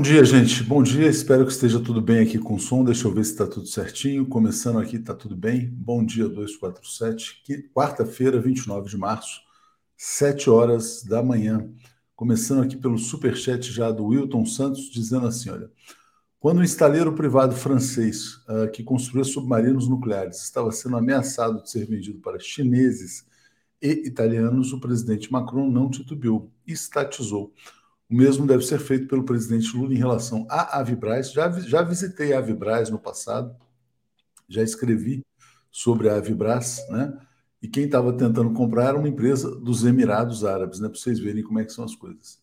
Bom dia, gente. Bom dia. Espero que esteja tudo bem aqui com o som. Deixa eu ver se está tudo certinho. Começando aqui, está tudo bem. Bom dia, 247. Quarta-feira, 29 de março, 7 horas da manhã. Começando aqui pelo superchat já do Wilton Santos, dizendo assim: olha. Quando o estaleiro privado francês uh, que construía submarinos nucleares estava sendo ameaçado de ser vendido para chineses e italianos, o presidente Macron não titubeou, estatizou o mesmo deve ser feito pelo presidente Lula em relação à Avibraz. Já, já visitei a Avibraz no passado, já escrevi sobre a Avibraz, né? E quem estava tentando comprar era uma empresa dos Emirados Árabes, né? Para vocês verem como é que são as coisas.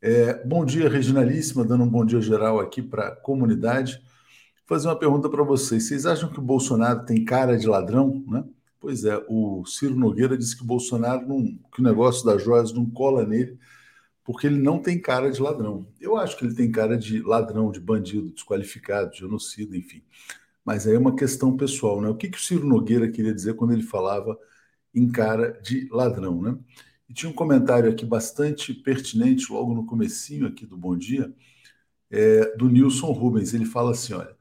É, bom dia, Reginalíssima, dando um bom dia geral aqui para a comunidade. Vou fazer uma pergunta para vocês. Vocês acham que o Bolsonaro tem cara de ladrão, né? Pois é, o Ciro Nogueira disse que o Bolsonaro não, que o negócio das joias não cola nele porque ele não tem cara de ladrão. Eu acho que ele tem cara de ladrão, de bandido, desqualificado, de genocida, enfim. Mas aí é uma questão pessoal, né? O que, que o Ciro Nogueira queria dizer quando ele falava em cara de ladrão, né? E tinha um comentário aqui bastante pertinente, logo no comecinho aqui do Bom Dia, é, do Nilson Rubens. Ele fala assim, olha,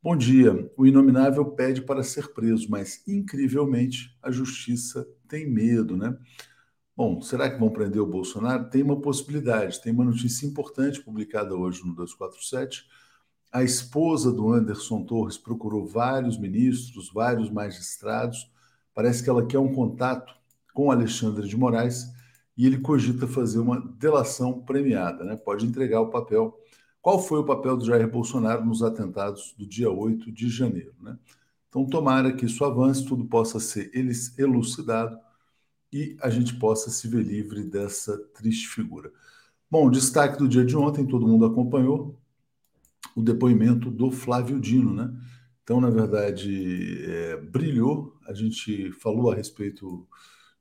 Bom dia, o Inominável pede para ser preso, mas, incrivelmente, a justiça tem medo, né? Bom, será que vão prender o Bolsonaro? Tem uma possibilidade. Tem uma notícia importante publicada hoje no 247. A esposa do Anderson Torres procurou vários ministros, vários magistrados. Parece que ela quer um contato com Alexandre de Moraes e ele cogita fazer uma delação premiada, né? Pode entregar o papel. Qual foi o papel do Jair Bolsonaro nos atentados do dia 8 de janeiro, né? Então, tomara que isso avance, tudo possa ser elucidado e a gente possa se ver livre dessa triste figura. Bom, destaque do dia de ontem, todo mundo acompanhou o depoimento do Flávio Dino, né? Então, na verdade, é, brilhou. A gente falou a respeito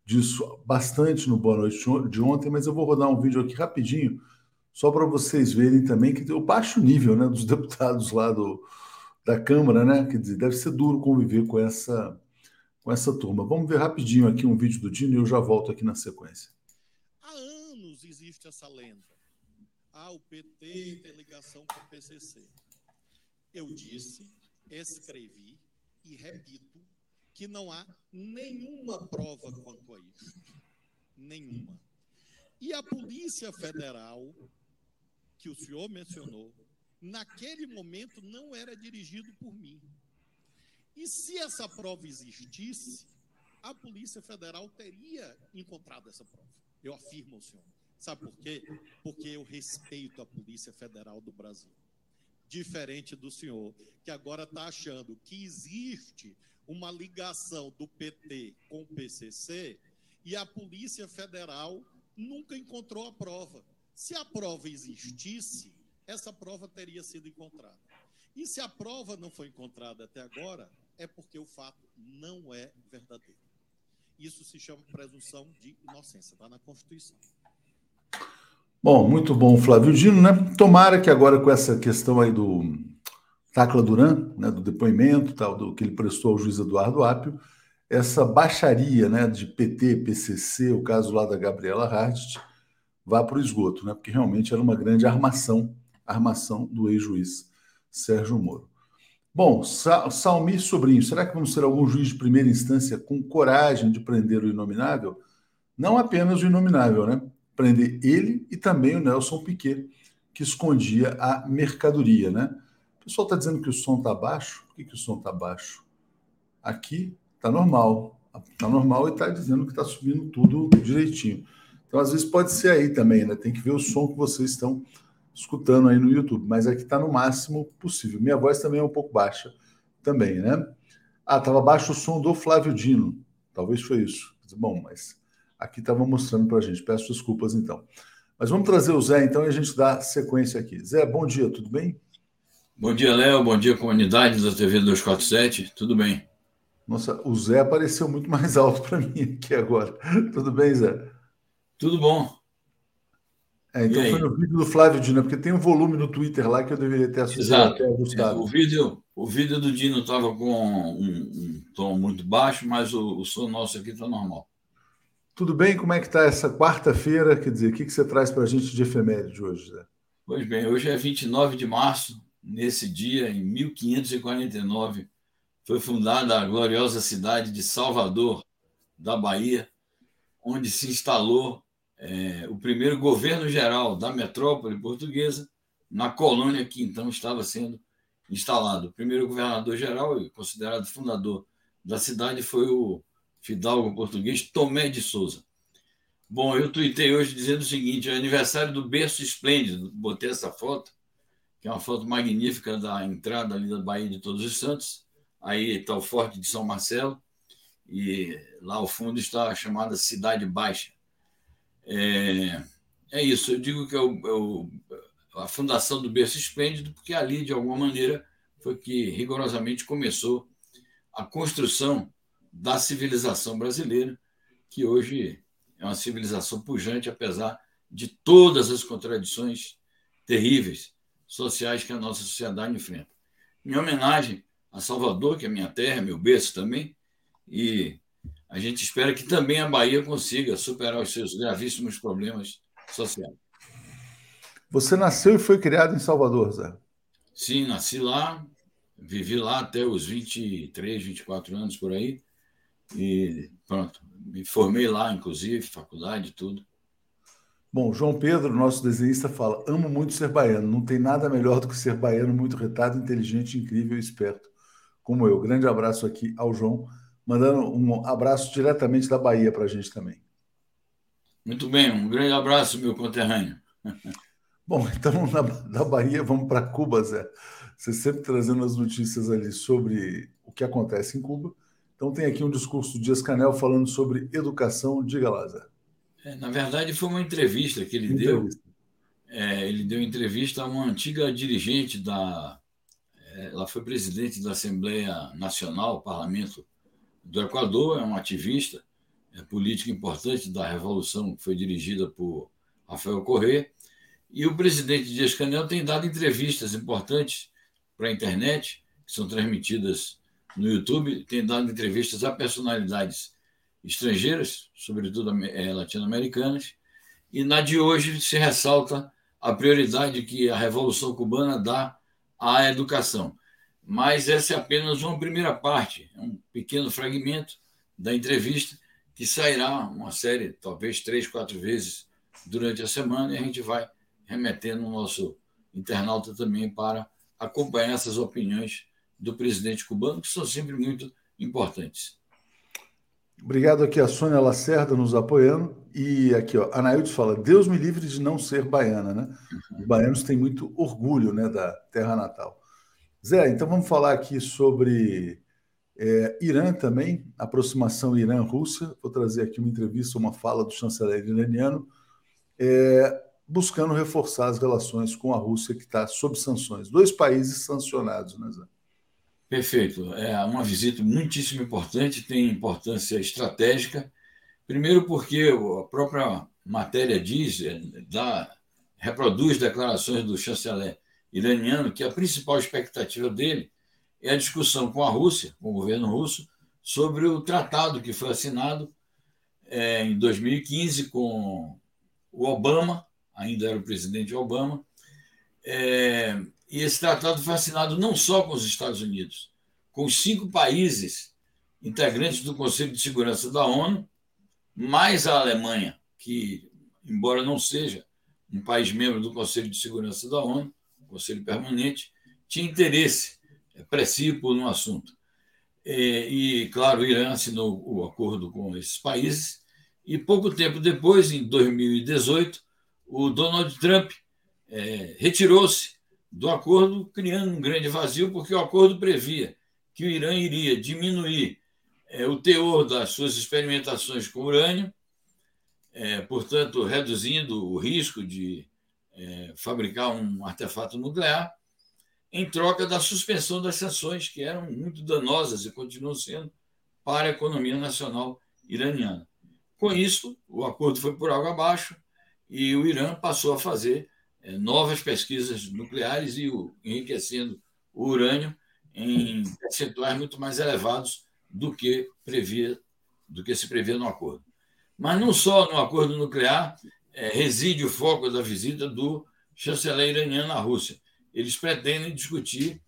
disso bastante no Boa Noite de ontem, mas eu vou rodar um vídeo aqui rapidinho, só para vocês verem também que o baixo nível né, dos deputados lá do, da Câmara, né? Quer dizer, deve ser duro conviver com essa com essa turma. Vamos ver rapidinho aqui um vídeo do Dino e eu já volto aqui na sequência. Há anos existe essa lenda. Ah, o PT tem ligação com o PCC. Eu disse, escrevi e repito que não há nenhuma prova quanto a isso. Nenhuma. E a Polícia Federal, que o senhor mencionou, naquele momento não era dirigido por mim. E se essa prova existisse, a Polícia Federal teria encontrado essa prova. Eu afirmo ao senhor. Sabe por quê? Porque eu respeito a Polícia Federal do Brasil. Diferente do senhor, que agora está achando que existe uma ligação do PT com o PCC e a Polícia Federal nunca encontrou a prova. Se a prova existisse, essa prova teria sido encontrada. E se a prova não foi encontrada até agora, é porque o fato não é verdadeiro. Isso se chama presunção de inocência, está na Constituição. Bom, muito bom, Flávio Dino, né? Tomara que agora com essa questão aí do Tacla Duran, né, do depoimento tal, do que ele prestou ao juiz Eduardo Apio, essa baixaria né, de PT, PCC, o caso lá da Gabriela Hardt, vá para o esgoto, né? Porque realmente era uma grande armação, armação do ex-juiz Sérgio Moro. Bom, Salmi Sobrinho, será que vamos ter algum juiz de primeira instância com coragem de prender o inominável? Não apenas o inominável, né? Prender ele e também o Nelson Piquet, que escondia a mercadoria, né? O pessoal está dizendo que o som está baixo. Por que, que o som está baixo? Aqui está normal. Está normal e está dizendo que está subindo tudo direitinho. Então, às vezes, pode ser aí também, né? Tem que ver o som que vocês estão escutando aí no YouTube, mas aqui está no máximo possível. Minha voz também é um pouco baixa, também, né? Ah, estava baixo o som do Flávio Dino. Talvez foi isso. Bom, mas aqui estava mostrando para a gente. Peço desculpas então. Mas vamos trazer o Zé então e a gente dá sequência aqui. Zé, bom dia, tudo bem? Bom dia, Léo. Bom dia, comunidade da TV 247. Tudo bem? Nossa, o Zé apareceu muito mais alto para mim aqui agora. Tudo bem, Zé? Tudo bom. É, então foi no vídeo do Flávio Dino, porque tem um volume no Twitter lá que eu deveria ter assustado. Exato. O, vídeo, o vídeo do Dino estava com um, um, tom muito baixo, mas o, o som nosso aqui está normal. Tudo bem? Como é que está essa quarta-feira? Quer dizer, o que, que você traz para a gente de efeméride hoje, Zé? Pois bem, hoje é 29 de março. Nesse dia, em 1549, foi fundada a gloriosa cidade de Salvador, da Bahia, onde se instalou é, o primeiro governo geral da metrópole portuguesa, na colônia que então estava sendo instalado. O primeiro governador geral e considerado fundador da cidade foi o fidalgo português Tomé de Souza. Bom, eu tuitei hoje dizendo o seguinte: é aniversário do berço esplêndido. Botei essa foto, que é uma foto magnífica da entrada ali da Baía de Todos os Santos. Aí está o Forte de São Marcelo, e lá ao fundo está a chamada Cidade Baixa. É, é isso, eu digo que é, a fundação do berço esplêndido, porque ali, de alguma maneira, foi que rigorosamente começou a construção da civilização brasileira, que hoje é uma civilização pujante, apesar de todas as contradições terríveis sociais que a nossa sociedade enfrenta. Em homenagem a Salvador, que é minha terra, meu berço também, e a gente espera que também a Bahia consiga superar os seus gravíssimos problemas sociais. Você nasceu e foi criado em Salvador, Zé? Sim, nasci lá, vivi lá até os 23, 24 anos por aí. E pronto, me formei lá, inclusive, faculdade, tudo. Bom, João Pedro, nosso desenhista, fala: amo muito ser baiano. Não tem nada melhor do que ser baiano, muito retado, inteligente, incrível e esperto, como eu. Grande abraço aqui ao João, mandando um abraço diretamente da Bahia para a gente também. Muito bem, um grande abraço, meu conterrâneo. Bom, então na, da Bahia vamos para Cuba, Zé. Você sempre trazendo as notícias ali sobre o que acontece em Cuba. Então tem aqui um discurso do Dias Canel falando sobre educação. Diga lá, Zé. É, na verdade, foi uma entrevista que ele entrevista. deu. É, ele deu entrevista a uma antiga dirigente da. É, ela foi presidente da Assembleia Nacional, Parlamento do Equador, é uma ativista é, política importante da revolução que foi dirigida por Rafael Correa. E o presidente Dias Canel tem dado entrevistas importantes para a internet, que são transmitidas no YouTube, tem dado entrevistas a personalidades estrangeiras, sobretudo eh, latino-americanas, e na de hoje se ressalta a prioridade que a Revolução Cubana dá à educação. Mas essa é apenas uma primeira parte, é um pequeno fragmento da entrevista que sairá uma série, talvez três, quatro vezes durante a semana, e a gente vai remetendo o nosso internauta também para acompanhar essas opiniões do presidente cubano, que são sempre muito importantes. Obrigado aqui a Sônia Lacerda nos apoiando. E aqui, ó, Anaildes fala: Deus me livre de não ser baiana, né? Os baianos têm muito orgulho né, da terra natal. Zé, então vamos falar aqui sobre é, Irã também, aproximação Irã-Rússia. Vou trazer aqui uma entrevista, uma fala do chanceler iraniano, é, buscando reforçar as relações com a Rússia, que está sob sanções. Dois países sancionados, né, Zé? Perfeito. É uma visita muitíssimo importante, tem importância estratégica. Primeiro, porque a própria matéria diz, é, dá, reproduz declarações do chanceler iraniano que a principal expectativa dele é a discussão com a Rússia, com o governo russo, sobre o tratado que foi assinado é, em 2015 com o Obama, ainda era o presidente Obama, é, e esse tratado foi assinado não só com os Estados Unidos, com os cinco países integrantes do Conselho de Segurança da ONU, mais a Alemanha, que, embora não seja um país membro do Conselho de Segurança da ONU, Conselho Permanente, tinha interesse precípio no assunto. E, claro, o Irã assinou o acordo com esses países, e pouco tempo depois, em 2018, o Donald Trump é, retirou-se do acordo, criando um grande vazio, porque o acordo previa que o Irã iria diminuir é, o teor das suas experimentações com urânio, é, portanto, reduzindo o risco de é, fabricar um artefato nuclear, em troca da suspensão das sanções, que eram muito danosas e continuam sendo para a economia nacional iraniana. Com isso, o acordo foi por água abaixo e o Irã passou a fazer é, novas pesquisas nucleares e o, enriquecendo o urânio em percentuais muito mais elevados do que previa, do que se previa no acordo. Mas não só no acordo nuclear é, reside o foco da visita do chanceler iraniano na Rússia. Eles pretendem discutir,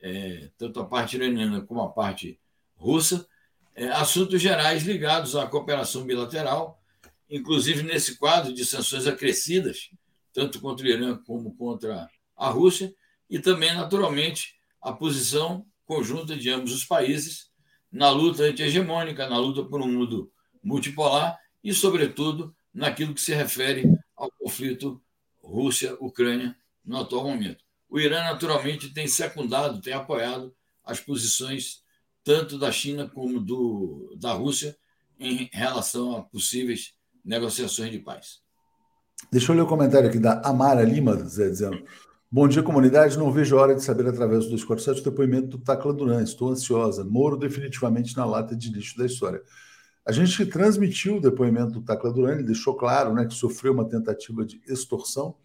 é, tanto a parte iraniana como a parte russa, é, assuntos gerais ligados à cooperação bilateral, inclusive nesse quadro de sanções acrescidas, tanto contra o Irã como contra a Rússia, e também, naturalmente, a posição conjunta de ambos os países na luta anti-hegemônica, na luta por um mundo multipolar e, sobretudo, naquilo que se refere ao conflito Rússia-Ucrânia no atual momento. O Irã, naturalmente, tem secundado, tem apoiado as posições tanto da China como do, da Rússia em relação a possíveis negociações de paz. Deixa eu ler o comentário aqui da Amara Lima, Zé, dizendo: Bom dia, comunidade. Não vejo hora de saber através do 247 o depoimento do Tacla Duran. Estou ansiosa. Moro definitivamente na lata de lixo da história. A gente transmitiu o depoimento do Tacla Duran, ele deixou claro né, que sofreu uma tentativa de extorsão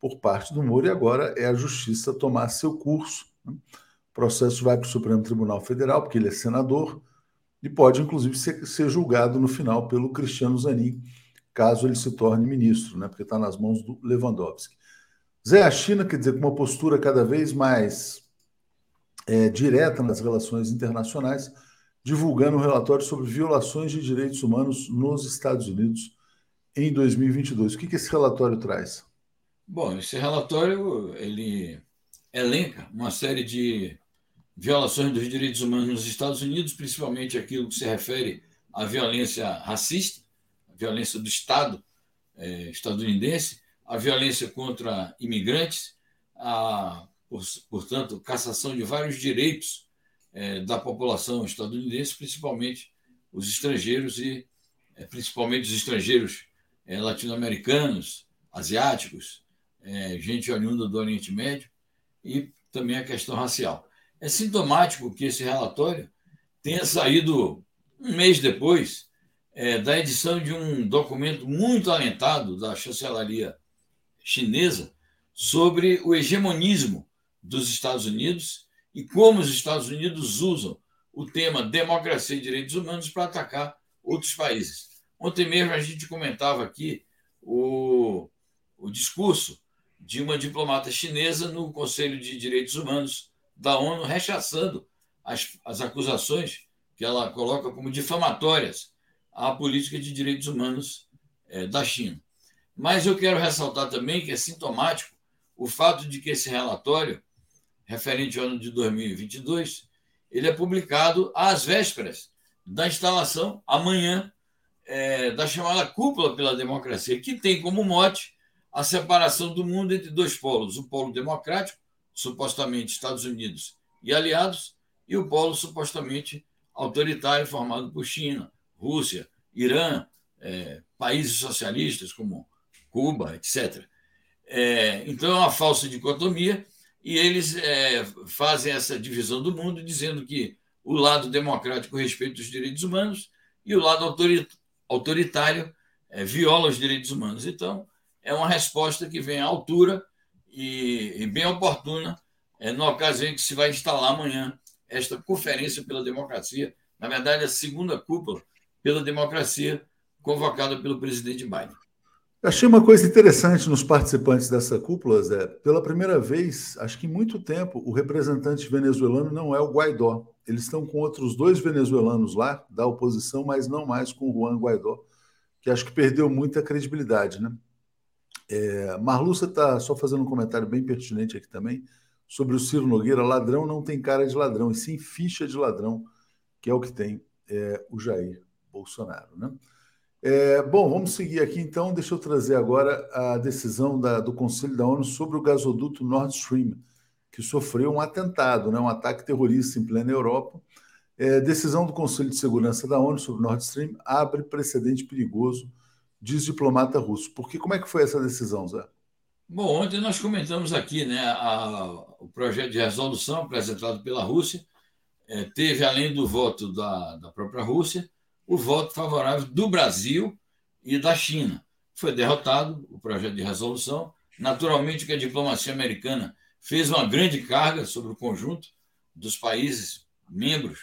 por parte do Moro e agora é a justiça tomar seu curso. Né? O processo vai para o Supremo Tribunal Federal, porque ele é senador, e pode, inclusive, ser, ser julgado no final pelo Cristiano Zanin, caso ele se torne ministro, né, porque está nas mãos do Lewandowski. Zé, a China, quer dizer, com uma postura cada vez mais é, direta nas relações internacionais, divulgando um relatório sobre violações de direitos humanos nos Estados Unidos em 2022. O que, que esse relatório traz? Bom, esse relatório ele elenca uma série de violações dos direitos humanos nos Estados Unidos, principalmente aquilo que se refere à violência racista, a violência do Estado é, estadunidense, a violência contra imigrantes, a, portanto, cassação de vários direitos é, da população estadunidense, principalmente os estrangeiros e é, principalmente os estrangeiros é, latino-americanos, asiáticos, é, gente oriunda do Oriente Médio e também a questão racial. É sintomático que esse relatório tenha saído um mês depois é, da edição de um documento muito alentado da chancelaria chinesa sobre o hegemonismo dos Estados Unidos e como os Estados Unidos usam o tema democracia e direitos humanos para atacar outros países. Ontem mesmo a gente comentava aqui o, o discurso de uma diplomata chinesa no Conselho de Direitos Humanos da ONU, rechaçando as, as acusações que ela coloca como difamatórias à política de direitos humanos é, da China. Mas eu quero ressaltar também que é sintomático o fato de que esse relatório, referente ao ano de 2022, ele é publicado às vésperas da instalação, amanhã, é, da chamada Cúpula pela Democracia, que tem como mote a separação do mundo entre dois polos: o polo democrático, supostamente Estados Unidos e aliados, e o polo supostamente autoritário, formado por China, Rússia, Irã, é, países socialistas como Cuba, etc. É, então é uma falsa dicotomia e eles é, fazem essa divisão do mundo dizendo que o lado democrático respeita os direitos humanos e o lado autoritário é, viola os direitos humanos. Então, é uma resposta que vem à altura e, e bem oportuna é, na ocasião em que se vai instalar amanhã esta Conferência pela Democracia, na verdade, a segunda cúpula pela democracia convocada pelo presidente Biden. Achei uma coisa interessante nos participantes dessa cúpula, Zé. Pela primeira vez, acho que em muito tempo, o representante venezuelano não é o Guaidó. Eles estão com outros dois venezuelanos lá, da oposição, mas não mais com o Juan Guaidó, que acho que perdeu muita credibilidade, né? É, Marluça está só fazendo um comentário bem pertinente aqui também sobre o Ciro Nogueira. Ladrão não tem cara de ladrão, e sim ficha de ladrão, que é o que tem é, o Jair Bolsonaro, né? É, bom, vamos seguir aqui então. Deixa eu trazer agora a decisão da, do Conselho da ONU sobre o gasoduto Nord Stream, que sofreu um atentado, né, um ataque terrorista em plena Europa. É, decisão do Conselho de Segurança da ONU sobre o Nord Stream abre precedente perigoso, diz diplomata russo. Porque como é que foi essa decisão, Zé? Bom, ontem nós comentamos aqui né, a, o projeto de resolução apresentado pela Rússia. É, teve, além do voto da, da própria Rússia, o voto favorável do Brasil e da China. Foi derrotado o projeto de resolução. Naturalmente que a diplomacia americana fez uma grande carga sobre o conjunto dos países membros,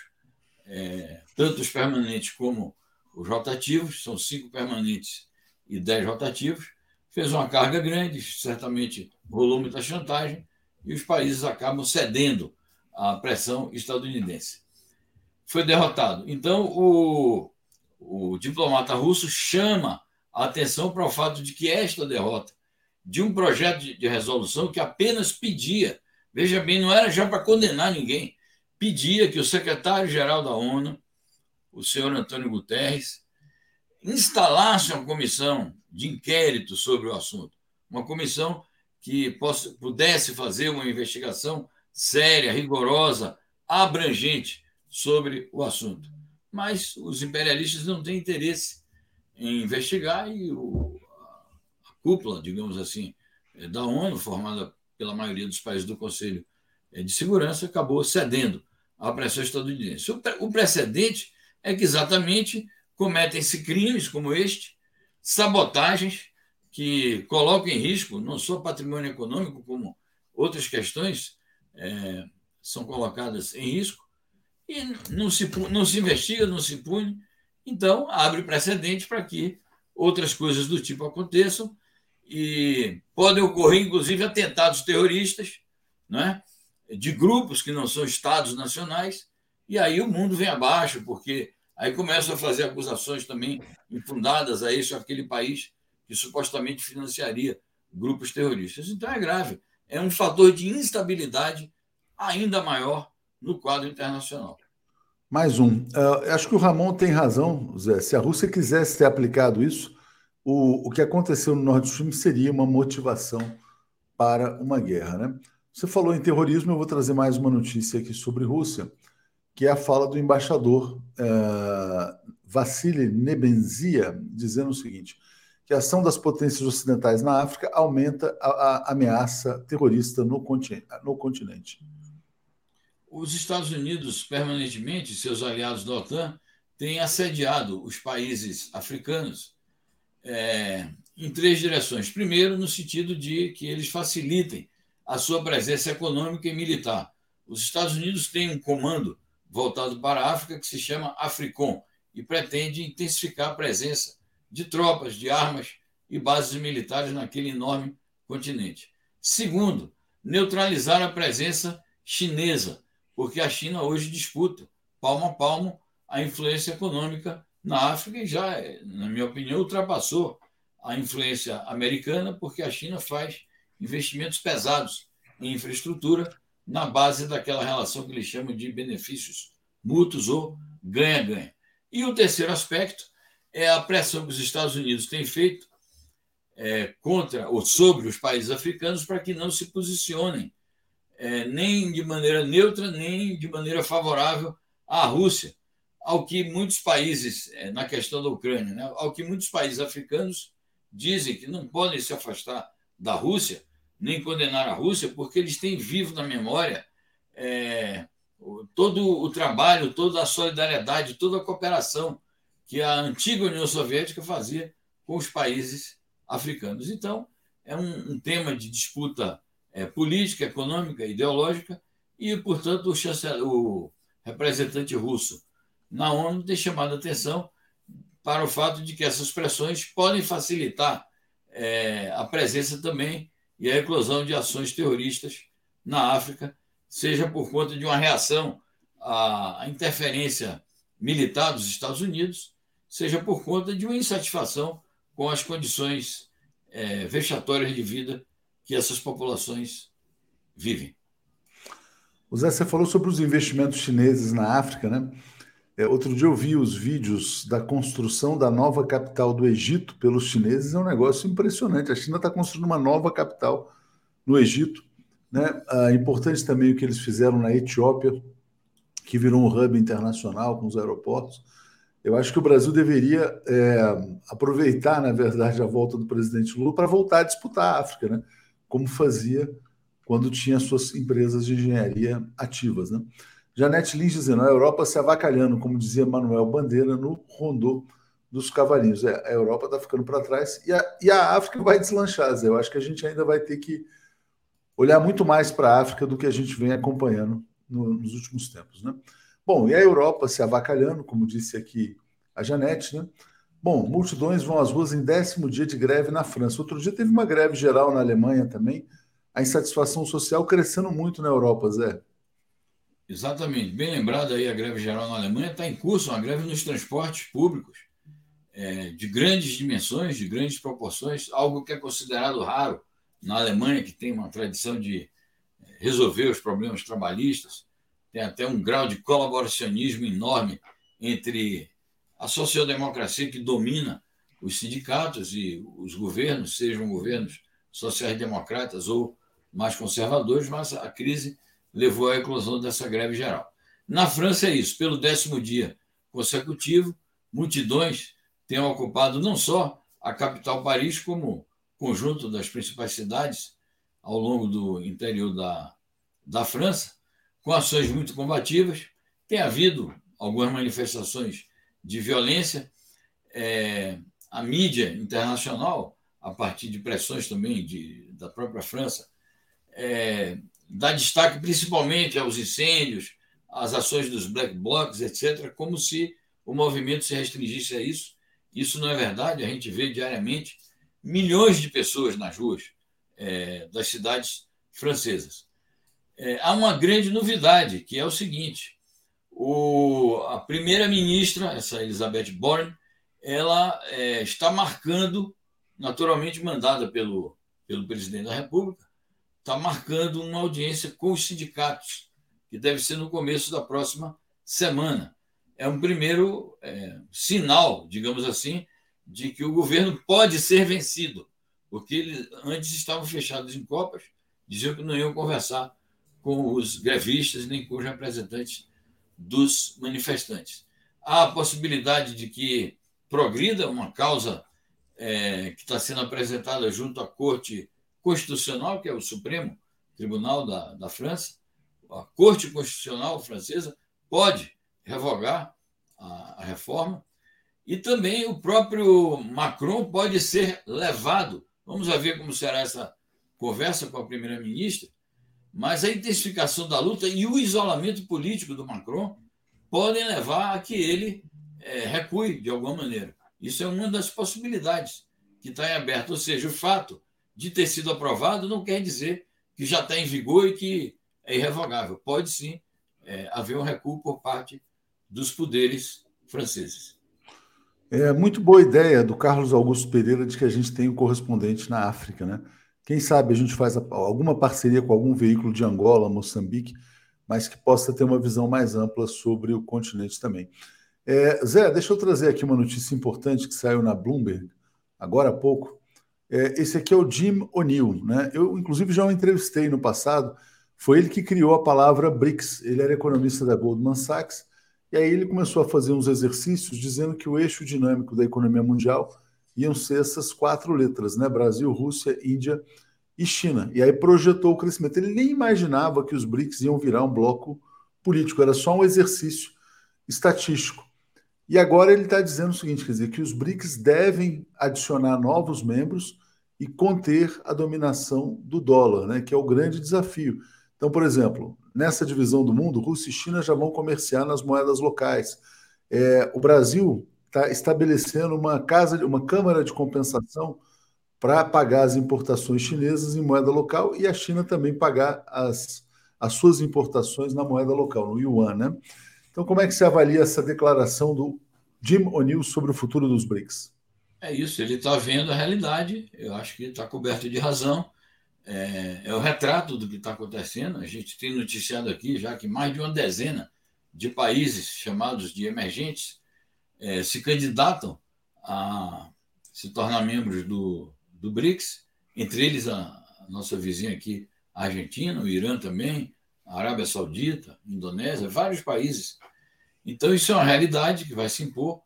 é, tanto os permanentes como os rotativos, são cinco permanentes e dez rotativos, fez uma carga grande, certamente rolou muita chantagem, e os países acabam cedendo à pressão estadunidense. Foi derrotado. Então, o, o diplomata russo chama a atenção para o fato de que esta derrota de um projeto de, resolução que apenas pedia, veja bem, não era já para condenar ninguém, pedia que o secretário-geral da ONU, o senhor Antônio Guterres, instalasse uma comissão de inquérito sobre o assunto, uma comissão que possa, pudesse fazer uma investigação séria, rigorosa, abrangente sobre o assunto. Mas os imperialistas não têm interesse em investigar e o, a cúpula, digamos assim, da ONU, formada pela maioria dos países do Conselho de Segurança, acabou cedendo à pressão estadunidense. O precedente é que exatamente cometem-se crimes como este, sabotagens que colocam em risco não só patrimônio econômico, como outras questões é, são colocadas em risco, e não se, não se investiga, não se pune, então abre precedente para que outras coisas do tipo aconteçam e podem ocorrer, inclusive, atentados terroristas, né, de grupos que não são estados nacionais, e aí o mundo vem abaixo, porque Aí começam a fazer acusações também infundadas a esse ou aquele país que supostamente financiaria grupos terroristas. Então é grave. É um fator de instabilidade ainda maior no quadro internacional. Mais um. Uh, acho que o Ramon tem razão, Zé. Se a Rússia quisesse ter aplicado isso, o, o que aconteceu no Nord Stream seria uma motivação para uma guerra. Né? Você falou em terrorismo, eu vou trazer mais uma notícia aqui sobre Rússia que é a fala do embaixador uh, Vassili Nebenzia, dizendo o seguinte: que a ação das potências ocidentais na África aumenta a, a ameaça terrorista no continente, no continente. Os Estados Unidos, permanentemente, seus aliados da OTAN, têm assediado os países africanos é, em três direções. Primeiro, no sentido de que eles facilitem a sua presença econômica e militar. Os Estados Unidos têm um comando voltado para a África, que se chama Africom, e pretende intensificar a presença de tropas, de armas e bases militares naquele enorme continente. Segundo, neutralizar a presença chinesa, porque a China hoje disputa, palmo a palmo, a influência econômica na África e já, na minha opinião, ultrapassou a influência americana, porque a China faz investimentos pesados em infraestrutura na base daquela relação que eles chamam de benefícios mútuos ou ganha-ganha. E o terceiro aspecto é a pressão que os Estados Unidos têm feito é, contra ou sobre os países africanos para que não se posicionem é, nem de maneira neutra, nem de maneira favorável à Rússia, ao que muitos países, é, na questão da Ucrânia, né, ao que muitos países africanos dizem que não podem se afastar da Rússia, nem condenar a Rússia, porque eles têm vivo na memória é, todo o trabalho, toda a solidariedade, toda a cooperação que a antiga União Soviética fazia com os países africanos. Então, é um, um tema de disputa é, política, econômica, ideológica, e, portanto, o, o representante russo na ONU tem chamado a atenção para o fato de que essas pressões podem facilitar é, a presença também e a eclosão de ações terroristas na África, seja por conta de uma reação à interferência militar dos Estados Unidos, seja por conta de uma insatisfação com as condições é, vexatórias de vida que essas populações vivem. O Zé, você falou sobre os investimentos chineses na África, né? É, outro dia eu vi os vídeos da construção da nova capital do Egito pelos chineses, é um negócio impressionante. A China está construindo uma nova capital no Egito. Né? Ah, importante também o que eles fizeram na Etiópia, que virou um hub internacional com os aeroportos. Eu acho que o Brasil deveria é, aproveitar, na verdade, a volta do presidente Lula para voltar a disputar a África, né? Como fazia quando tinha suas empresas de engenharia ativas. Né? Janete Lins dizendo, a Europa se avacalhando, como dizia Manuel Bandeira no rondô dos cavalinhos. É, a Europa está ficando para trás e a, e a África vai deslanchar, Zé. Eu acho que a gente ainda vai ter que olhar muito mais para a África do que a gente vem acompanhando no, nos últimos tempos. Né? Bom, e a Europa se avacalhando, como disse aqui a Janete, né? Bom, multidões vão às ruas em décimo dia de greve na França. Outro dia teve uma greve geral na Alemanha também. A insatisfação social crescendo muito na Europa, Zé. Exatamente. Bem lembrado aí, a greve geral na Alemanha está em curso, uma greve nos transportes públicos, é, de grandes dimensões, de grandes proporções, algo que é considerado raro na Alemanha, que tem uma tradição de resolver os problemas trabalhistas, tem até um grau de colaboracionismo enorme entre a social-democracia que domina os sindicatos e os governos, sejam governos sociais-democratas ou mais conservadores, mas a crise levou à eclosão dessa greve geral. Na França é isso, pelo décimo dia consecutivo, multidões têm ocupado não só a capital Paris, como conjunto das principais cidades ao longo do interior da, da França, com ações muito combativas. Tem havido algumas manifestações de violência. É, a mídia internacional, a partir de pressões também de, da própria França, é, dá destaque principalmente aos incêndios, às ações dos black blocs, etc., como se o movimento se restringisse a isso. Isso não é verdade, a gente vê diariamente milhões de pessoas nas ruas é, das cidades francesas. É, há uma grande novidade, que é o seguinte: o, a primeira-ministra, essa Elizabeth Borne, ela é, está marcando, naturalmente mandada pelo, pelo presidente da República, está marcando uma audiência com os sindicatos, que deve ser no começo da próxima semana. É um primeiro é, sinal, digamos assim, de que o governo pode ser vencido, porque eles antes estavam fechados em copas, diziam que não iam conversar com os grevistas nem com os representantes dos manifestantes. Há a possibilidade de que progrida uma causa é, que está sendo apresentada junto à Corte Constitucional, que é o Supremo Tribunal da, da França, a Corte Constitucional Francesa pode revogar a, a reforma e também o próprio Macron pode ser levado. Vamos ver como será essa conversa com a primeira-ministra, mas a intensificação da luta e o isolamento político do Macron podem levar a que ele é, recue de alguma maneira. Isso é uma das possibilidades que está em aberto. Ou seja, o fato de ter sido aprovado não quer dizer que já está em vigor e que é irrevogável. Pode sim é, haver um recuo por parte dos poderes franceses. É muito boa ideia do Carlos Augusto Pereira de que a gente tem um correspondente na África, né? Quem sabe a gente faz alguma parceria com algum veículo de Angola, Moçambique, mas que possa ter uma visão mais ampla sobre o continente também. É, Zé, deixa eu trazer aqui uma notícia importante que saiu na Bloomberg agora há pouco. É, esse aqui é o Jim O'Neill, né? Eu, inclusive, já o entrevistei no passado. Foi ele que criou a palavra BRICS. Ele era economista da Goldman Sachs. E aí ele começou a fazer uns exercícios dizendo que o eixo dinâmico da economia mundial iam ser essas quatro letras, né? Brasil, Rússia, Índia e China. E aí projetou o crescimento. Ele nem imaginava que os BRICS iam virar um bloco político, era só um exercício estatístico. E agora ele está dizendo o seguinte: quer dizer, que os BRICS devem adicionar novos membros e conter a dominação do dólar, né, que é o grande desafio. Então, por exemplo, nessa divisão do mundo, Rússia e China já vão comerciar nas moedas locais. É, o Brasil está estabelecendo uma casa, uma câmara de compensação para pagar as importações chinesas em moeda local e a China também pagar as, as suas importações na moeda local, no yuan, né? Então, como é que você avalia essa declaração do Jim O'Neill sobre o futuro dos BRICS? É isso, ele está vendo a realidade, eu acho que está coberto de razão. É, é, o retrato do que está acontecendo. A gente tem noticiado aqui já que mais de uma dezena de países chamados de emergentes é, se candidatam a se tornar membros do, do BRICS, entre eles a, nossa vizinha aqui, a Argentina, o Irã também, a Arábia Saudita, Indonésia, vários países então, isso é uma realidade que vai se impor.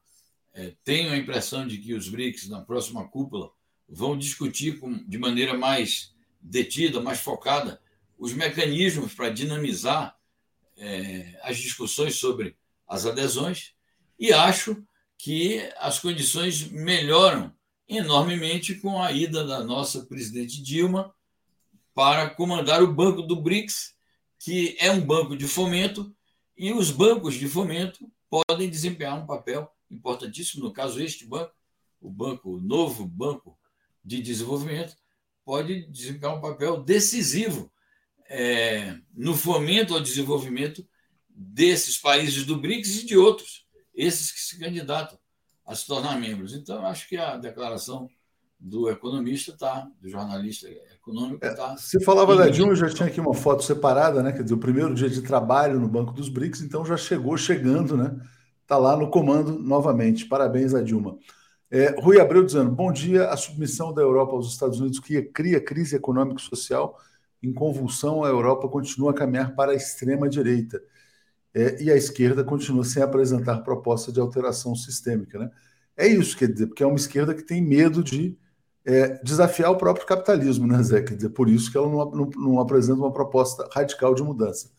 É, tenho a impressão de que os BRICS, na próxima cúpula, vão discutir com, de maneira mais detida, mais focada, os mecanismos para dinamizar é, as discussões sobre as adesões, e acho que as condições melhoram enormemente com a ida da nossa presidente Dilma para comandar o Banco do BRICS, que é um banco de fomento e os bancos de fomento podem desempenhar um papel importantíssimo, no caso, este banco, o banco, o novo banco de desenvolvimento, pode desempenhar um papel decisivo é, no fomento ao desenvolvimento desses países do BRICS e de outros, esses que se candidatam a se tornar membros. Então, acho que a declaração do economista está, do jornalista econômico está. É, você falava da Dilma, já tinha aqui uma foto separada, né? Quer dizer, o primeiro dia de trabalho no Banco dos BRICS, então já chegou chegando, né? Está lá no comando novamente. Parabéns a Dilma. É, Rui Abreu dizendo: bom dia. A submissão da Europa aos Estados Unidos cria, cria crise econômica e social. Em convulsão, a Europa continua a caminhar para a extrema-direita. É, e a esquerda continua sem apresentar proposta de alteração sistêmica. Né? É isso, quer dizer, porque é uma esquerda que tem medo de é, desafiar o próprio capitalismo, né, Zé? Quer dizer, por isso que ela não, não, não, apresenta uma proposta radical de mudança.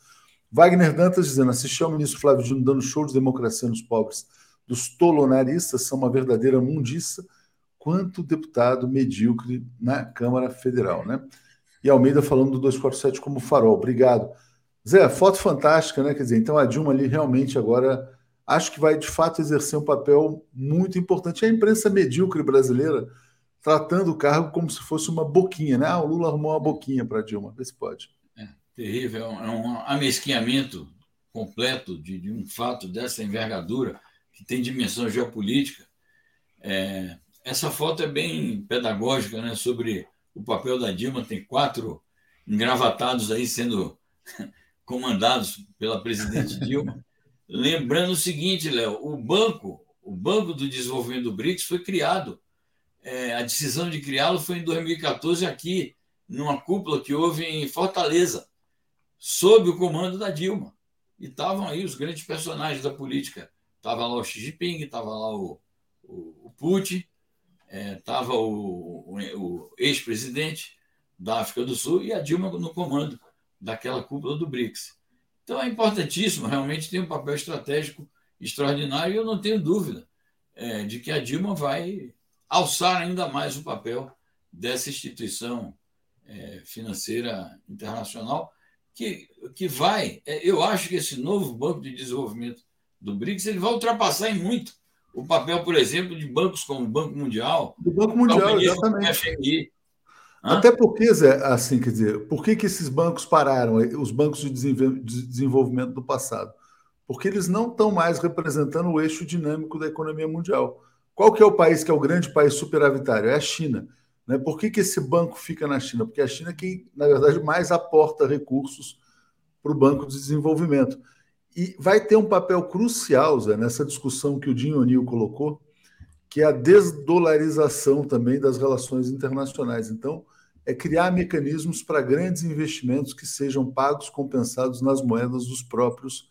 Wagner Dantas dizendo: assisti ao ministro Flávio Dino dando show de democracia nos pobres dos tolonaristas são uma verdadeira mundiça, quanto deputado medíocre na Câmara Federal, né? E Almeida falando do 247 como farol. Obrigado. Zé, foto fantástica, né? Quer dizer, então a Dilma ali realmente agora acho que vai de fato exercer um papel muito importante. A imprensa medíocre brasileira tratando o cargo como se fosse uma boquinha, né? Ah, o Lula arrumou uma boquinha para Dilma, vê se pode. É terrível, é um amesquinhamento completo de, de, um fato dessa envergadura que tem dimensão geopolítica. É, essa foto é bem pedagógica né, sobre o papel da Dilma. Tem quatro engravatados aí sendo comandados pela presidente Dilma. Lembrando o seguinte, Léo, o banco, o Banco do Desenvolvimento do BRICS foi criado é, a decisão de criá-lo foi em 2014 aqui, numa cúpula que houve em Fortaleza, sob o comando da Dilma. E estavam aí os grandes personagens da política. Estava lá o Xi Jinping, estava lá o, o, o Putin, estava é, o, o, o ex-presidente da África do Sul e a Dilma no comando daquela cúpula do BRICS. Então é importantíssimo, realmente tem um papel estratégico extraordinário e eu não tenho dúvida é, de que a Dilma vai alçar ainda mais o papel dessa instituição é, financeira internacional, que, que vai. É, eu acho que esse novo Banco de Desenvolvimento do BRICS ele vai ultrapassar em muito o papel, por exemplo, de bancos como o Banco Mundial. Do Banco Mundial, exatamente. FMI. Até porque, Zé, assim, quer dizer, por que, que esses bancos pararam, os bancos de desenvolvimento do passado? Porque eles não estão mais representando o eixo dinâmico da economia mundial. Qual que é o país que é o grande país superavitário? É a China. Né? Por que, que esse banco fica na China? Porque a China é quem, na verdade, mais aporta recursos para o Banco de Desenvolvimento. E vai ter um papel crucial, Zé, nessa discussão que o Dinho O'Neill colocou, que é a desdolarização também das relações internacionais. Então, é criar mecanismos para grandes investimentos que sejam pagos, compensados nas moedas dos próprios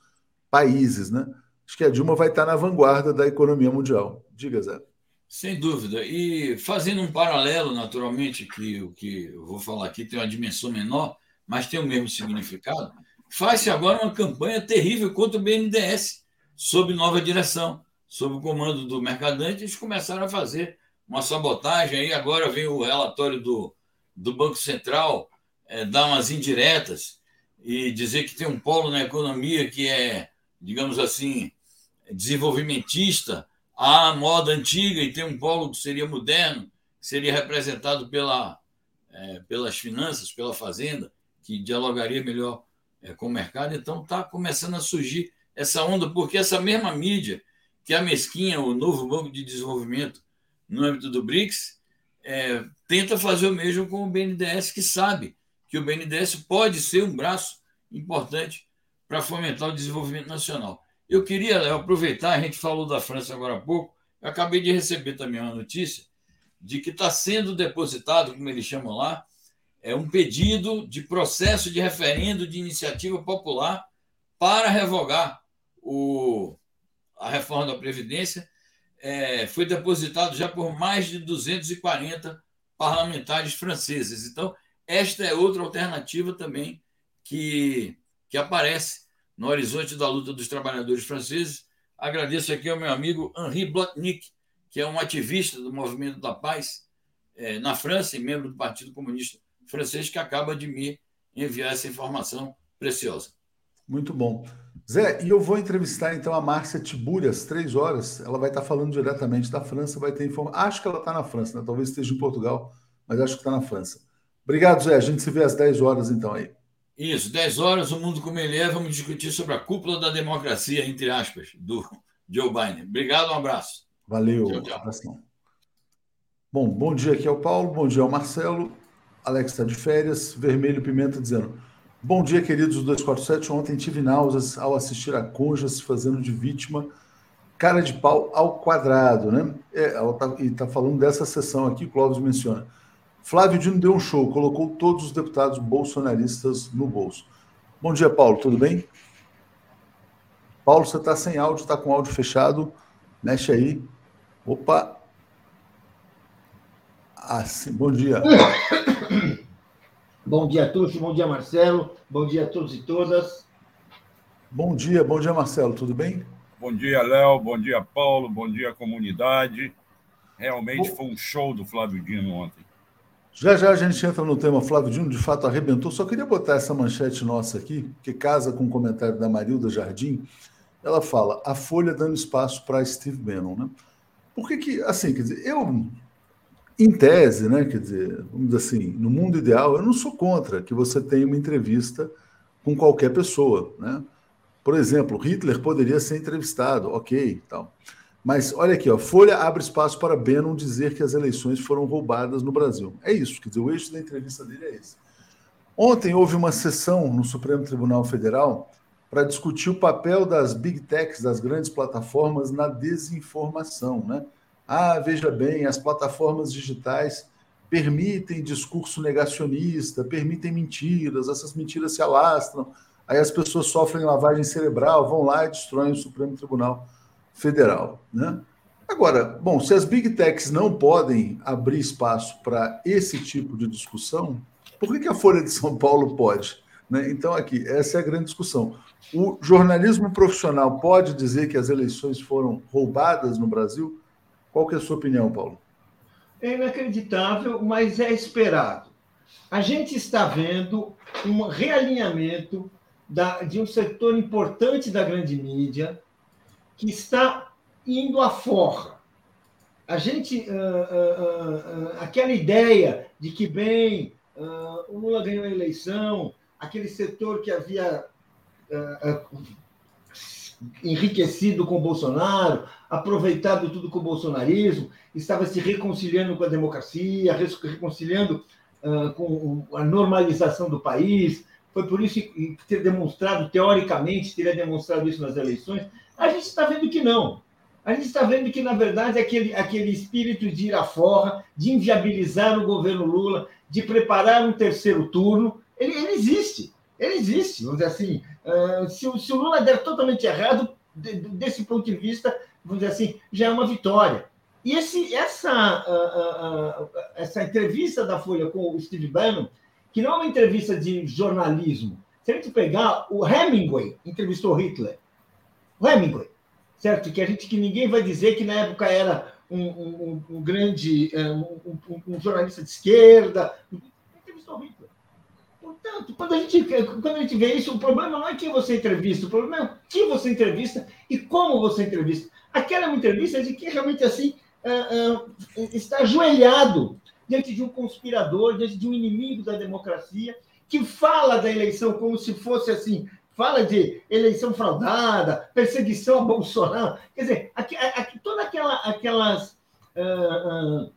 países. Né? Acho que a Dilma vai estar na vanguarda da economia mundial. Diga, Zé. Sem dúvida. E fazendo um paralelo, naturalmente, que o que eu vou falar aqui tem uma dimensão menor, mas tem o mesmo significado, faz-se agora uma campanha terrível contra o BNDES, sob nova direção, sob o comando do Mercadante, eles começaram a fazer uma sabotagem. Aí agora vem o relatório do, do Banco Central é, dar umas indiretas e dizer que tem um polo na economia que é, digamos assim, desenvolvimentista, a moda antiga e tem um polo que seria moderno, que seria representado pela, é, pelas finanças, pela fazenda, que dialogaria melhor é, com o mercado. Então está começando a surgir essa onda, porque essa mesma mídia, que a mesquinha, o novo Banco de Desenvolvimento no âmbito do BRICS, é, tenta fazer o mesmo com o BNDES, que sabe que o BNDES pode ser um braço importante para fomentar o desenvolvimento nacional. Eu queria Léo, aproveitar, a gente falou da França agora há pouco, eu acabei de receber também uma notícia de que está sendo depositado, como eles chamam lá, é um pedido de processo de referendo de iniciativa popular para revogar o, a reforma da Previdência. É, foi depositado já por mais de 240 parlamentares franceses. Então, esta é outra alternativa também que, que aparece no horizonte da luta dos trabalhadores franceses. Agradeço aqui ao meu amigo Henri Blotnik, que é um ativista do Movimento da Paz é, na França e membro do Partido Comunista Francês, que acaba de me enviar essa informação preciosa. Muito bom. Zé, e eu vou entrevistar então a Márcia Tiburi às três horas. Ela vai estar falando diretamente da França, vai ter informação. Acho que ela está na França, né? talvez esteja em Portugal, mas acho que está na França. Obrigado, Zé. A gente se vê às 10 horas então aí. Isso, 10 horas, o mundo como ele é, vamos discutir sobre a cúpula da democracia, entre aspas, do Joe Biden. Obrigado, um abraço. Valeu, tchau, tchau. Bom, bom dia aqui ao Paulo, bom dia ao Marcelo. Alex está de férias, Vermelho Pimenta dizendo: Bom dia, queridos do 247. Ontem tive náuseas ao assistir a Conja se fazendo de vítima, cara de pau ao quadrado, né? É, ela está tá falando dessa sessão aqui, Clóvis menciona. Flávio Dino deu um show, colocou todos os deputados bolsonaristas no bolso. Bom dia, Paulo, tudo bem? Paulo, você está sem áudio, está com áudio fechado. Mexe aí. Opa! Ah, sim. Bom dia. Bom dia todos, bom dia, Marcelo. Bom dia a todos e todas. Bom dia, bom dia, Marcelo, tudo bem? Bom dia, Léo. Bom dia, Paulo. Bom dia, comunidade. Realmente bom... foi um show do Flávio Dino ontem. Já já a gente entra no tema Flávio Dino, de fato arrebentou. Só queria botar essa manchete nossa aqui, que casa com o um comentário da Marilda Jardim. Ela fala: a Folha dando espaço para Steve Bannon, né? Por que que, assim, quer dizer, eu, em tese, né, quer dizer, vamos dizer assim, no mundo ideal, eu não sou contra que você tenha uma entrevista com qualquer pessoa, né? Por exemplo, Hitler poderia ser entrevistado, ok, tal. Mas olha aqui, ó, Folha abre espaço para Bannon dizer que as eleições foram roubadas no Brasil. É isso, quer dizer, o eixo da entrevista dele é esse. Ontem houve uma sessão no Supremo Tribunal Federal para discutir o papel das big techs, das grandes plataformas na desinformação, né? Ah, veja bem, as plataformas digitais permitem discurso negacionista, permitem mentiras, essas mentiras se alastram, aí as pessoas sofrem lavagem cerebral, vão lá e destroem o Supremo Tribunal federal. Né? Agora, bom, se as big techs não podem abrir espaço para esse tipo de discussão, por que, que a Folha de São Paulo pode? Né? Então, aqui, essa é a grande discussão. O jornalismo profissional pode dizer que as eleições foram roubadas no Brasil? Qual que é a sua opinião, Paulo? É inacreditável, mas é esperado. A gente está vendo um realinhamento da, de um setor importante da grande mídia, que está indo à forra. A gente, uh, uh, uh, aquela ideia de que, bem, o Lula ganhou a eleição, aquele setor que havia enriquecido com o Bolsonaro, aproveitado tudo com o bolsonarismo, estava se reconciliando com a democracia, reconciliando com a normalização do país. Foi por isso que ter demonstrado, teoricamente, teria demonstrado isso nas eleições. A gente está vendo que não. A gente está vendo que, na verdade, aquele, aquele espírito de ir à forra, de inviabilizar o governo Lula, de preparar um terceiro turno, ele, ele existe. Ele existe. Vamos dizer assim, uh, se, se, o Lula der totalmente errado, de, desse ponto de vista, vamos dizer assim, já é uma vitória. E esse, essa, uh, uh, essa entrevista da Folha com o Steve Bannon, que não é uma entrevista de jornalismo, se a gente pegar, o Hemingway entrevistou Hitler. O Hemingway, certo? Que a gente que ninguém vai dizer que na época era um, um, um grande é, um, um, jornalista de esquerda. Portanto, quando a, gente, quando a gente vê isso, o problema não é quem você entrevista, o problema é o que você entrevista e como você entrevista. Aquela é uma entrevista de quem realmente assim uh, uh, está ajoelhado diante de um conspirador, diante de um inimigo da democracia, que fala da eleição como se fosse assim fala de eleição fraudada, perseguição a Bolsonaro. Quer dizer, aqui, aqui, todas aquela, aquelas uh, uh,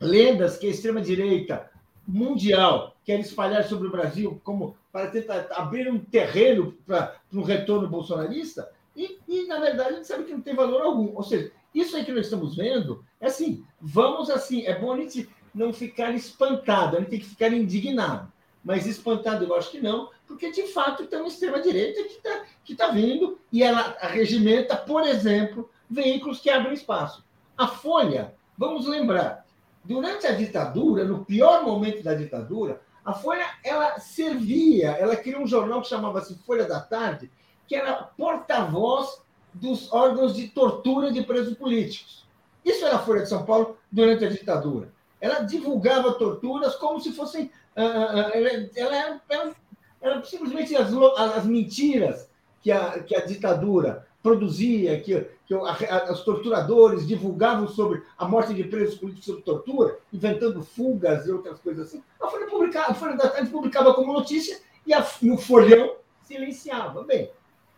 lendas que a extrema-direita mundial quer espalhar sobre o Brasil como para tentar abrir um terreno para um retorno bolsonarista, e, e, na verdade a gente sabe que não tem valor algum. Ou seja, isso aí que nós estamos vendo é assim, vamos assim, é bom a gente não ficar espantado, a gente tem que ficar indignado. Mas espantado eu acho que não, porque de fato tem uma extrema-direita que está que tá vindo e ela regimenta, por exemplo, veículos que abrem espaço. A Folha, vamos lembrar, durante a ditadura, no pior momento da ditadura, a Folha ela servia, ela criou um jornal que chamava-se Folha da Tarde, que era porta-voz dos órgãos de tortura de presos políticos. Isso era a Folha de São Paulo durante a ditadura. Ela divulgava torturas como se fossem. Uh, ela, ela, ela era simplesmente as, as mentiras que a, que a ditadura produzia, que, que os torturadores divulgavam sobre a morte de presos políticos sob tortura, inventando fugas e outras coisas assim. A Folha, publicava, a Folha da Tarde publicava como notícia e, a, e o folhão silenciava. Bem,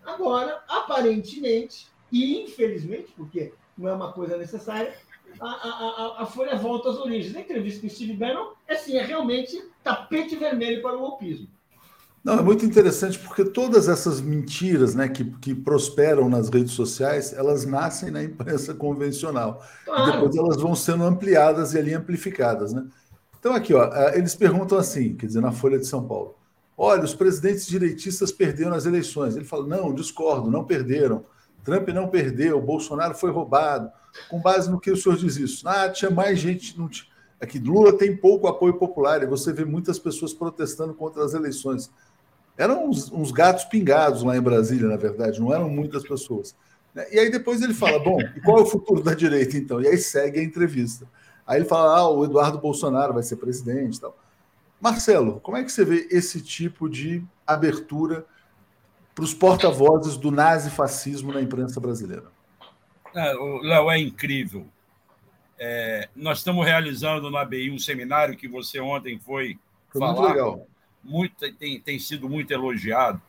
agora, aparentemente, e infelizmente, porque não é uma coisa necessária, a, a, a, Folha volta às origens. A entrevista com Steve Bannon é, sim, é realmente tapete vermelho para o golpismo. Não, é muito interessante porque todas essas mentiras né, que, que prosperam nas redes sociais, elas nascem na imprensa convencional. Claro. E depois elas vão sendo ampliadas e ali amplificadas. Né? Então, aqui, ó, eles perguntam assim, quer dizer, na Folha de São Paulo. Olha, os presidentes direitistas perderam as eleições. Ele fala, não, discordo, não perderam. Trump não perdeu, Bolsonaro foi roubado. Com base no que o senhor diz isso? Ah, tinha mais gente. Não tinha... Aqui, Lula tem pouco apoio popular e você vê muitas pessoas protestando contra as eleições. Eram uns, uns, gatos pingados lá em Brasília, na verdade, não eram muitas pessoas. Né? E aí depois ele fala: bom, e qual é o futuro da direita então? E aí segue a entrevista. Aí ele fala: ah, o Eduardo Bolsonaro vai ser presidente tal. Marcelo, como é que você vê esse tipo de abertura para os porta-vozes do nazifascismo na imprensa brasileira? É, Léo, é incrível. É, nós estamos realizando na ABI um seminário que você ontem foi, foi falar. Muito legal muito, tem, tem sido muito elogiado,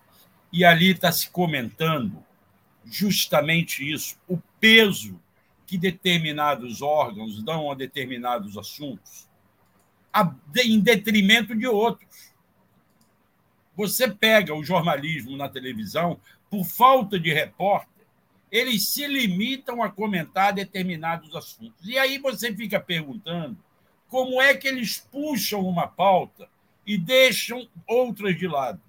e ali está se comentando justamente isso, o peso que determinados órgãos dão a determinados assuntos, em detrimento de outros. Você pega o jornalismo na televisão, por falta de repórter, eles se limitam a comentar determinados assuntos. E aí você fica perguntando como é que eles puxam uma pauta e deixam outras de lado.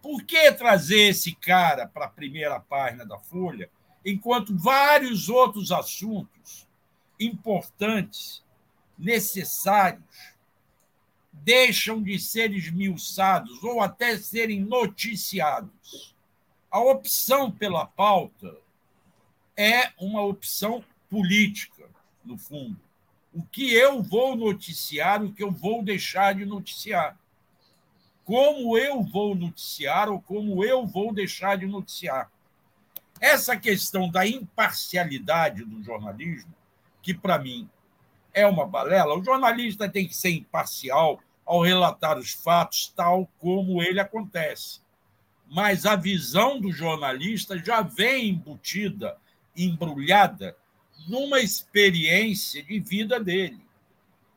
Por que trazer esse cara para a primeira página da Folha, enquanto vários outros assuntos importantes, necessários, deixam de ser esmiuçados ou até serem noticiados? A opção pela pauta é uma opção política, no fundo o que eu vou noticiar, o que eu vou deixar de noticiar. Como eu vou noticiar ou como eu vou deixar de noticiar. Essa questão da imparcialidade do jornalismo, que para mim é uma balela, o jornalista tem que ser imparcial ao relatar os fatos tal como ele acontece. Mas a visão do jornalista já vem embutida, embrulhada numa experiência de vida dele.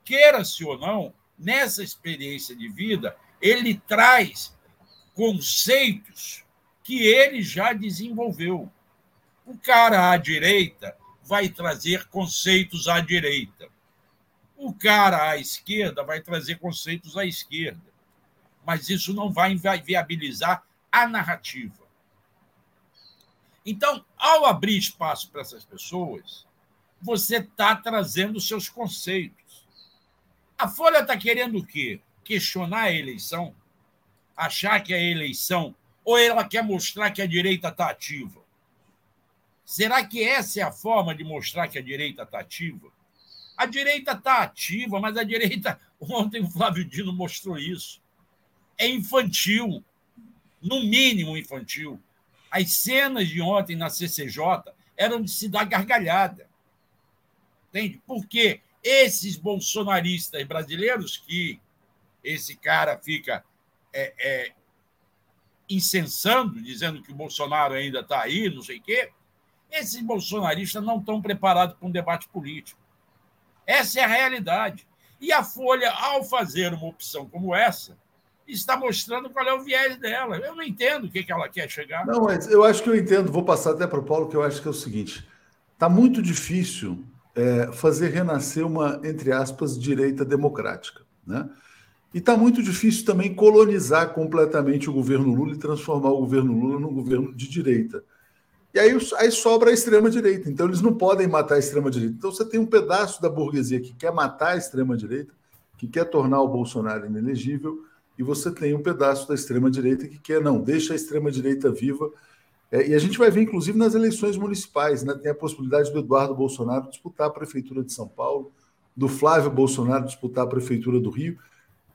Queira-se ou não, nessa experiência de vida, ele traz conceitos que ele já desenvolveu. O cara à direita vai trazer conceitos à direita. O cara à esquerda vai trazer conceitos à esquerda. Mas isso não vai viabilizar a narrativa. Então, ao abrir espaço para essas pessoas, você está trazendo seus conceitos. A Folha está querendo o quê? Questionar a eleição? Achar que a eleição. Ou ela quer mostrar que a direita está ativa? Será que essa é a forma de mostrar que a direita está ativa? A direita está ativa, mas a direita. Ontem o Flávio Dino mostrou isso. É infantil. No mínimo infantil. As cenas de ontem na CCJ eram de se dar gargalhada. Entende? Porque esses bolsonaristas brasileiros, que esse cara fica é, é, incensando, dizendo que o Bolsonaro ainda está aí, não sei o quê, esses bolsonaristas não estão preparados para um debate político. Essa é a realidade. E a Folha, ao fazer uma opção como essa, está mostrando qual é o viés dela. Eu não entendo o que, que ela quer chegar. Não, mas eu acho que eu entendo. Vou passar até para o Paulo, que eu acho que é o seguinte: está muito difícil é, fazer renascer uma, entre aspas, direita democrática. Né? E está muito difícil também colonizar completamente o governo Lula e transformar o governo Lula num governo de direita. E aí, aí sobra a extrema-direita. Então, eles não podem matar a extrema-direita. Então, você tem um pedaço da burguesia que quer matar a extrema-direita, que quer tornar o Bolsonaro inelegível, e você tem um pedaço da extrema-direita que quer, não, deixa a extrema-direita viva é, e a gente vai ver, inclusive, nas eleições municipais, né? tem a possibilidade do Eduardo Bolsonaro disputar a Prefeitura de São Paulo, do Flávio Bolsonaro disputar a Prefeitura do Rio,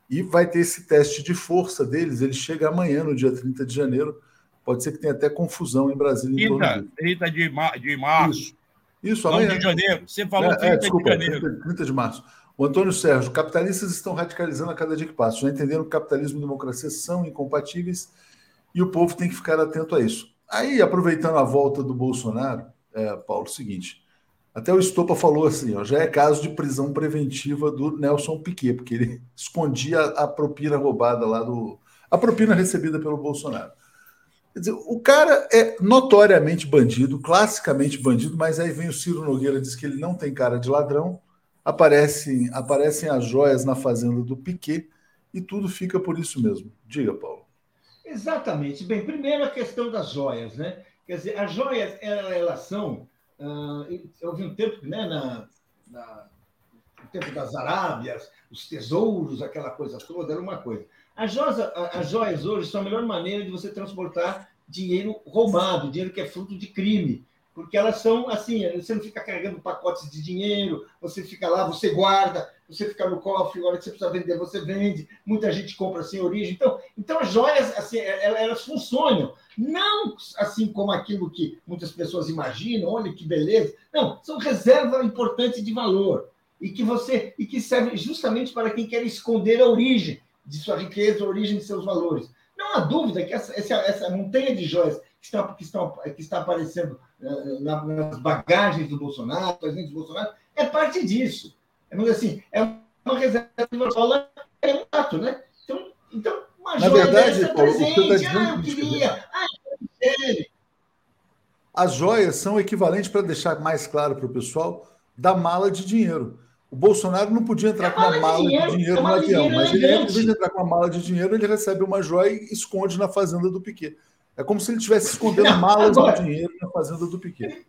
e vai ter esse teste de força deles. Ele chega amanhã, no dia 30 de janeiro, Pode ser que tenha até confusão em Brasília. 30, 30 de, mar, de março. Isso, Isso amanhã. Não de janeiro. Você falou é, 30 é, desculpa, de janeiro. 30, 30 de março. O Antônio Sérgio, capitalistas estão radicalizando a cada dia que passa. Já entenderam que capitalismo e democracia são incompatíveis e o povo tem que ficar atento a isso. Aí, aproveitando a volta do Bolsonaro, é, Paulo, seguinte. Até o Estopa falou assim: ó, já é caso de prisão preventiva do Nelson Piquet, porque ele escondia a propina roubada lá do. a propina recebida pelo Bolsonaro. Quer dizer, o cara é notoriamente bandido, classicamente bandido, mas aí vem o Ciro Nogueira diz que ele não tem cara de ladrão, aparecem, aparecem as joias na fazenda do Piquet e tudo fica por isso mesmo. Diga, Paulo. Exatamente. Bem, primeiro a questão das joias, né? Quer dizer, as joias, elas são. Uh, houve um tempo, né, na, na, no tempo das Arábias, os tesouros, aquela coisa toda, era uma coisa. As joias, as joias hoje são a melhor maneira de você transportar dinheiro roubado, dinheiro que é fruto de crime porque elas são assim, você não fica carregando pacotes de dinheiro, você fica lá, você guarda, você fica no cofre, a hora que você precisa vender, você vende, muita gente compra sem origem. Então, então as joias, assim, é, é, elas funcionam, não assim como aquilo que muitas pessoas imaginam, olha que beleza. Não, são reserva importante de valor e que você e que serve justamente para quem quer esconder a origem de sua riqueza, a origem de seus valores. Não há dúvida que essa, essa, essa montanha de joias que está, que está, que está aparecendo eh, nas bagagens do Bolsonaro, do Bolsonaro, é parte disso. É, assim, é uma reserva de valor, é um ato, né? Então, então uma Na verdade, dessa presente, tá ah, eu queria, ah, eu As joias são equivalentes, para deixar mais claro para o pessoal, da mala de dinheiro. O Bolsonaro não podia entrar é com uma mala de dinheiro, de dinheiro no avião, mas ele, em vez de entrar com uma mala de dinheiro, ele recebe uma joia e esconde na fazenda do Piquet. É como se ele estivesse escondendo malas Agora, de dinheiro na fazenda do Piquet.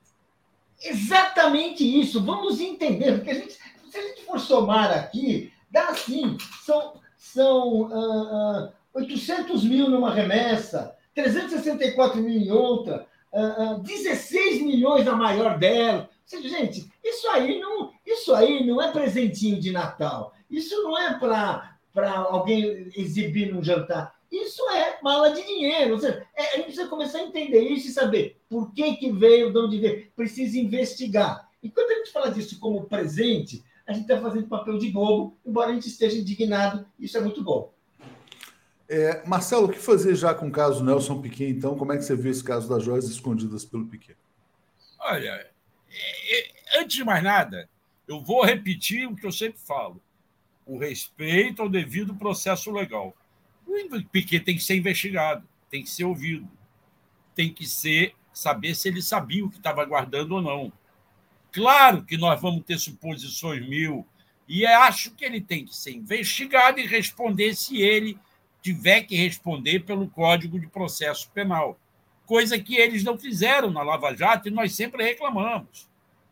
Exatamente isso. Vamos entender, porque a gente, se a gente for somar aqui, dá assim: são, são uh, uh, 800 mil numa remessa, 364 mil em outra, uh, uh, 16 milhões na maior dela. Ou seja, gente, isso aí não, isso aí não é presentinho de Natal. Isso não é para alguém exibir num jantar. Isso é mala de dinheiro. Ou seja, é, a gente precisa começar a entender isso e saber por que, que veio, de onde veio. Precisa investigar. E quando a gente fala disso como presente, a gente está fazendo papel de bobo, embora a gente esteja indignado. Isso é muito bom. É, Marcelo, o que fazer já com o caso Nelson Piquet, então? Como é que você vê esse caso das joias escondidas pelo Piquet? Olha, é, é, antes de mais nada, eu vou repetir o que eu sempre falo: o respeito ao devido processo legal. Piquet tem que ser investigado, tem que ser ouvido, tem que ser saber se ele sabia o que estava guardando ou não. Claro que nós vamos ter suposições mil, e acho que ele tem que ser investigado e responder se ele tiver que responder pelo Código de Processo Penal. Coisa que eles não fizeram na Lava Jato e nós sempre reclamamos.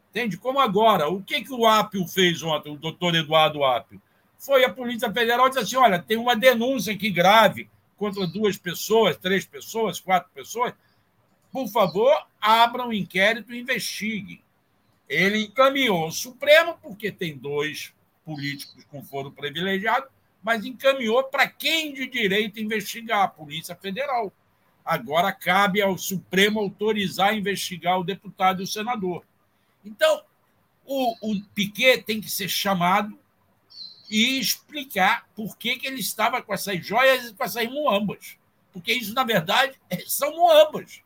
Entende? Como agora, o que, que o Apio fez ontem, o doutor Eduardo Apio? Foi a Polícia Federal disse assim: olha, tem uma denúncia aqui grave contra duas pessoas, três pessoas, quatro pessoas. Por favor, abram um inquérito e investiguem. Ele encaminhou ao Supremo, porque tem dois políticos com foro privilegiado, mas encaminhou para quem de direito investigar, a Polícia Federal. Agora cabe ao Supremo autorizar a investigar o deputado e o senador. Então, o, o Piquet tem que ser chamado e explicar por que, que ele estava com essas joias e com essas muambas. Porque isso, na verdade, é, são muambas.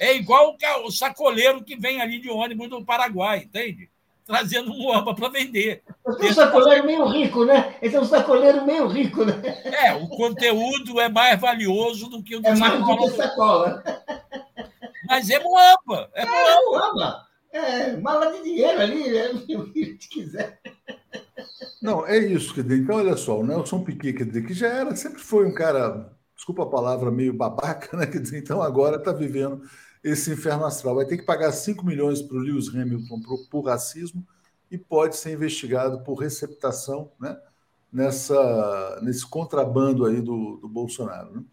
É igual o sacoleiro que vem ali de ônibus do Paraguai, entende? Trazendo muamba para vender. Esse é um sacoleiro meio rico, né? Esse é um sacoleiro meio rico, né? É, o conteúdo é mais valioso do que o É mais do que sacola. Mas é muamba. É, é muamba. É, mala de dinheiro ali, é, o que quiser. Não, é isso, quer dizer, então olha só, o Nelson Piquet, quer dizer, que já era, sempre foi um cara, desculpa a palavra, meio babaca, né? Quer dizer, então agora está vivendo esse inferno astral. Vai ter que pagar 5 milhões para o Lewis Hamilton por, por, racismo e pode ser investigado por receptação, né? Nessa, nesse contrabando aí do, do Bolsonaro. Né?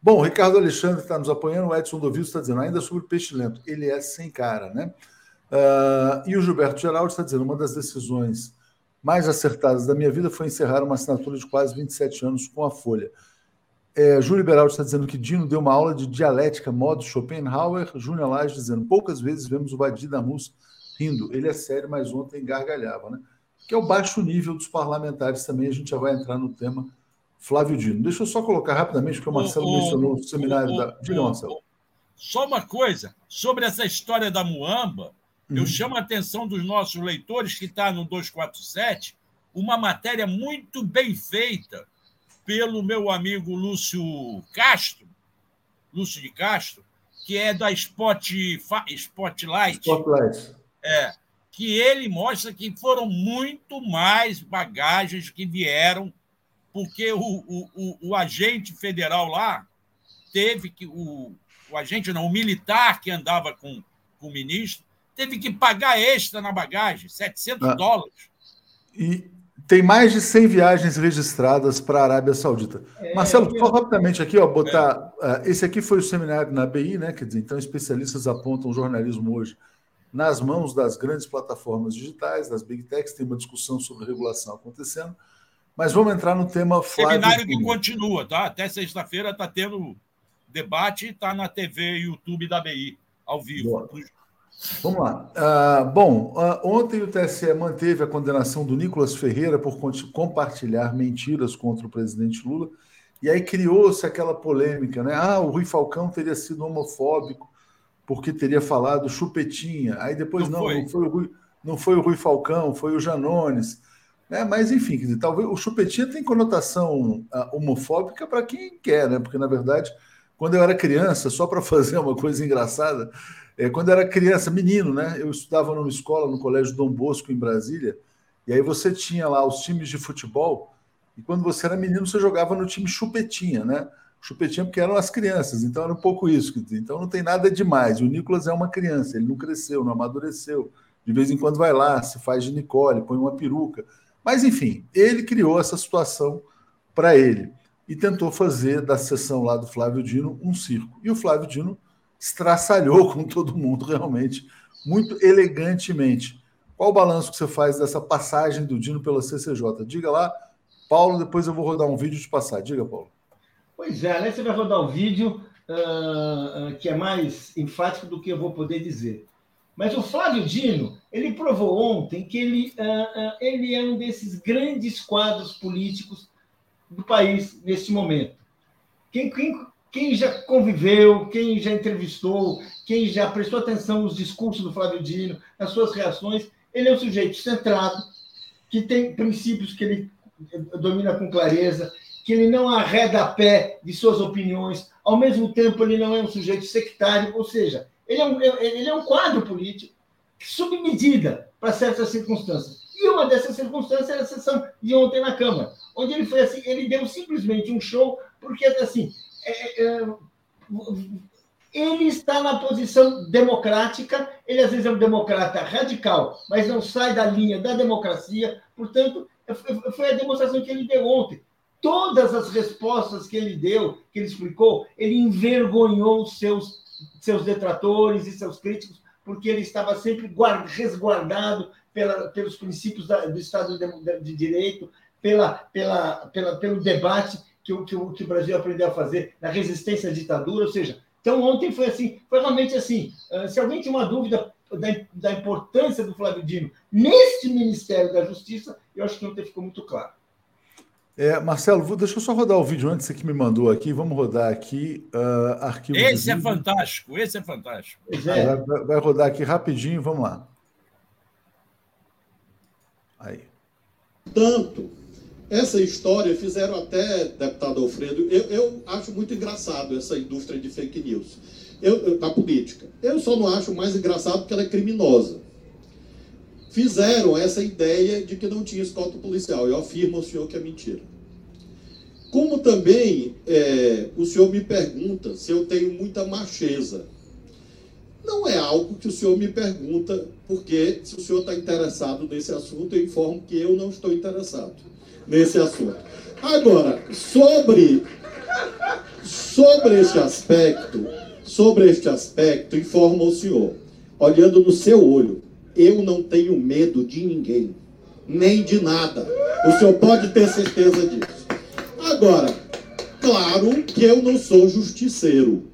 Bom, o Ricardo Alexandre está nos apoiando, o Edson Dovil está dizendo, ainda sobre o peixe lento, ele é sem cara, né? Uh, e o Gilberto Geraldo está dizendo, uma das decisões mais acertadas da minha vida foi encerrar uma assinatura de quase 27 anos com a Folha. É, Júlio Beraldi está dizendo que Dino deu uma aula de dialética, modo Schopenhauer. Júnior Lage dizendo, poucas vezes vemos o Vadir Damus rindo. Ele é sério, mas ontem gargalhava, né? Que é o baixo nível dos parlamentares também. A gente já vai entrar no tema Flávio Dino. Deixa eu só colocar rapidamente, porque o Marcelo o, mencionou o, o seminário o, da. Diga, Marcelo. Só uma coisa, sobre essa história da Muamba, eu uhum. chamo a atenção dos nossos leitores, que está no 247, uma matéria muito bem feita pelo meu amigo Lúcio Castro, Lúcio de Castro, que é da Spot, Spotlight. Spotlight. É, que ele mostra que foram muito mais bagagens que vieram, porque o, o, o, o agente federal lá teve que. O, o agente não, o militar que andava com, com o ministro, teve que pagar extra na bagagem, 700 ah, dólares. E tem mais de 100 viagens registradas para a Arábia Saudita. É, Marcelo, só rapidamente aqui, ó, botar. É. Uh, esse aqui foi o seminário na BI, né? Quer dizer, então especialistas apontam o jornalismo hoje nas mãos das grandes plataformas digitais, das big techs, tem uma discussão sobre regulação acontecendo. Mas vamos entrar no tema Flávio. Seminário que continua, tá? Até sexta-feira está tendo debate, está na TV e YouTube da BI, ao vivo. Boa. Vamos lá. Uh, bom, uh, ontem o TSE manteve a condenação do Nicolas Ferreira por compartilhar mentiras contra o presidente Lula. E aí criou-se aquela polêmica, né? Ah, o Rui Falcão teria sido homofóbico porque teria falado chupetinha. Aí depois não, não, foi. não foi, o Rui, não foi o Rui Falcão, foi o Janones. Né? Mas, enfim, dizer, talvez o chupetinha tem conotação uh, homofóbica para quem quer, né? Porque, na verdade, quando eu era criança, só para fazer uma coisa engraçada, é, quando era criança, menino, né? Eu estudava numa escola no Colégio Dom Bosco, em Brasília, e aí você tinha lá os times de futebol, e quando você era menino, você jogava no time chupetinha, né? Chupetinha porque eram as crianças, então era um pouco isso. Então não tem nada demais. O Nicolas é uma criança, ele não cresceu, não amadureceu. De vez em quando vai lá, se faz de Nicole, põe uma peruca. Mas enfim, ele criou essa situação para ele e tentou fazer da sessão lá do Flávio Dino um circo. E o Flávio Dino estraçalhou com todo mundo, realmente, muito elegantemente. Qual o balanço que você faz dessa passagem do Dino pela CCJ? Diga lá, Paulo, depois eu vou rodar um vídeo de passar. Diga, Paulo. Pois é, né? Você vai rodar um vídeo uh, uh, que é mais enfático do que eu vou poder dizer. Mas o Flávio Dino, ele provou ontem que ele, uh, ele é um desses grandes quadros políticos do país neste momento. Quem, quem quem já conviveu, quem já entrevistou, quem já prestou atenção nos discursos do Flávio Dino, nas suas reações, ele é um sujeito centrado, que tem princípios que ele domina com clareza, que ele não arreda a pé de suas opiniões, ao mesmo tempo ele não é um sujeito sectário, ou seja, ele é um, ele é um quadro político sob medida para certas circunstâncias. E uma dessas circunstâncias era a sessão de ontem na Câmara, onde ele foi assim, ele deu simplesmente um show, porque assim, é, é, ele está na posição democrática, ele às vezes é um democrata radical, mas não sai da linha da democracia, portanto, foi a demonstração que ele deu ontem. Todas as respostas que ele deu, que ele explicou, ele envergonhou seus, seus detratores e seus críticos, porque ele estava sempre resguardado pela, pelos princípios da, do Estado de, de Direito, pela, pela, pela, pelo debate que o, que, o, que o Brasil aprendeu a fazer na resistência à ditadura, ou seja, então ontem foi assim, foi realmente assim. Ah, se alguém tinha uma dúvida da, da importância do Flávio Dino neste Ministério da Justiça, eu acho que ontem ficou muito claro. É, Marcelo, deixa eu só rodar o vídeo antes que me mandou aqui. Vamos rodar aqui uh, arquivo. Esse é fantástico, esse é fantástico. É. Vai, vai, rodar aqui rapidinho, vamos lá. Aí. Tanto essa história fizeram até, deputado Alfredo, eu, eu acho muito engraçado essa indústria de fake news eu, da política. Eu só não acho mais engraçado porque ela é criminosa. Fizeram essa ideia de que não tinha escolta policial. Eu afirmo ao senhor que é mentira. Como também é, o senhor me pergunta se eu tenho muita macheza. Não é algo que o senhor me pergunta, porque se o senhor está interessado nesse assunto, eu informo que eu não estou interessado nesse assunto. Agora, sobre, sobre este aspecto, sobre este aspecto, informo ao senhor, olhando no seu olho, eu não tenho medo de ninguém, nem de nada. O senhor pode ter certeza disso. Agora, claro que eu não sou justiceiro.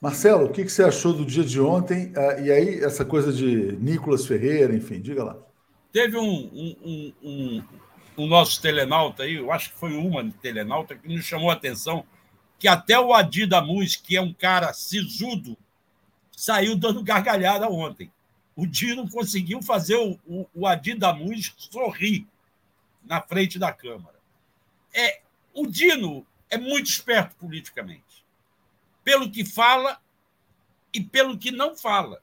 Marcelo, o que, você achou do dia de ontem? Ah, e aí, essa coisa de Nicolas Ferreira, enfim, diga lá. Teve um, um, um, um, nosso telenauta aí, eu acho que foi uma telenauta, que nos chamou a atenção que até o Adi Damus, que é um cara sisudo, saiu dando gargalhada ontem. O Dino conseguiu fazer o, o, o Adi Damus sorrir na frente da Câmara. É, o Dino é muito esperto politicamente pelo que fala e pelo que não fala.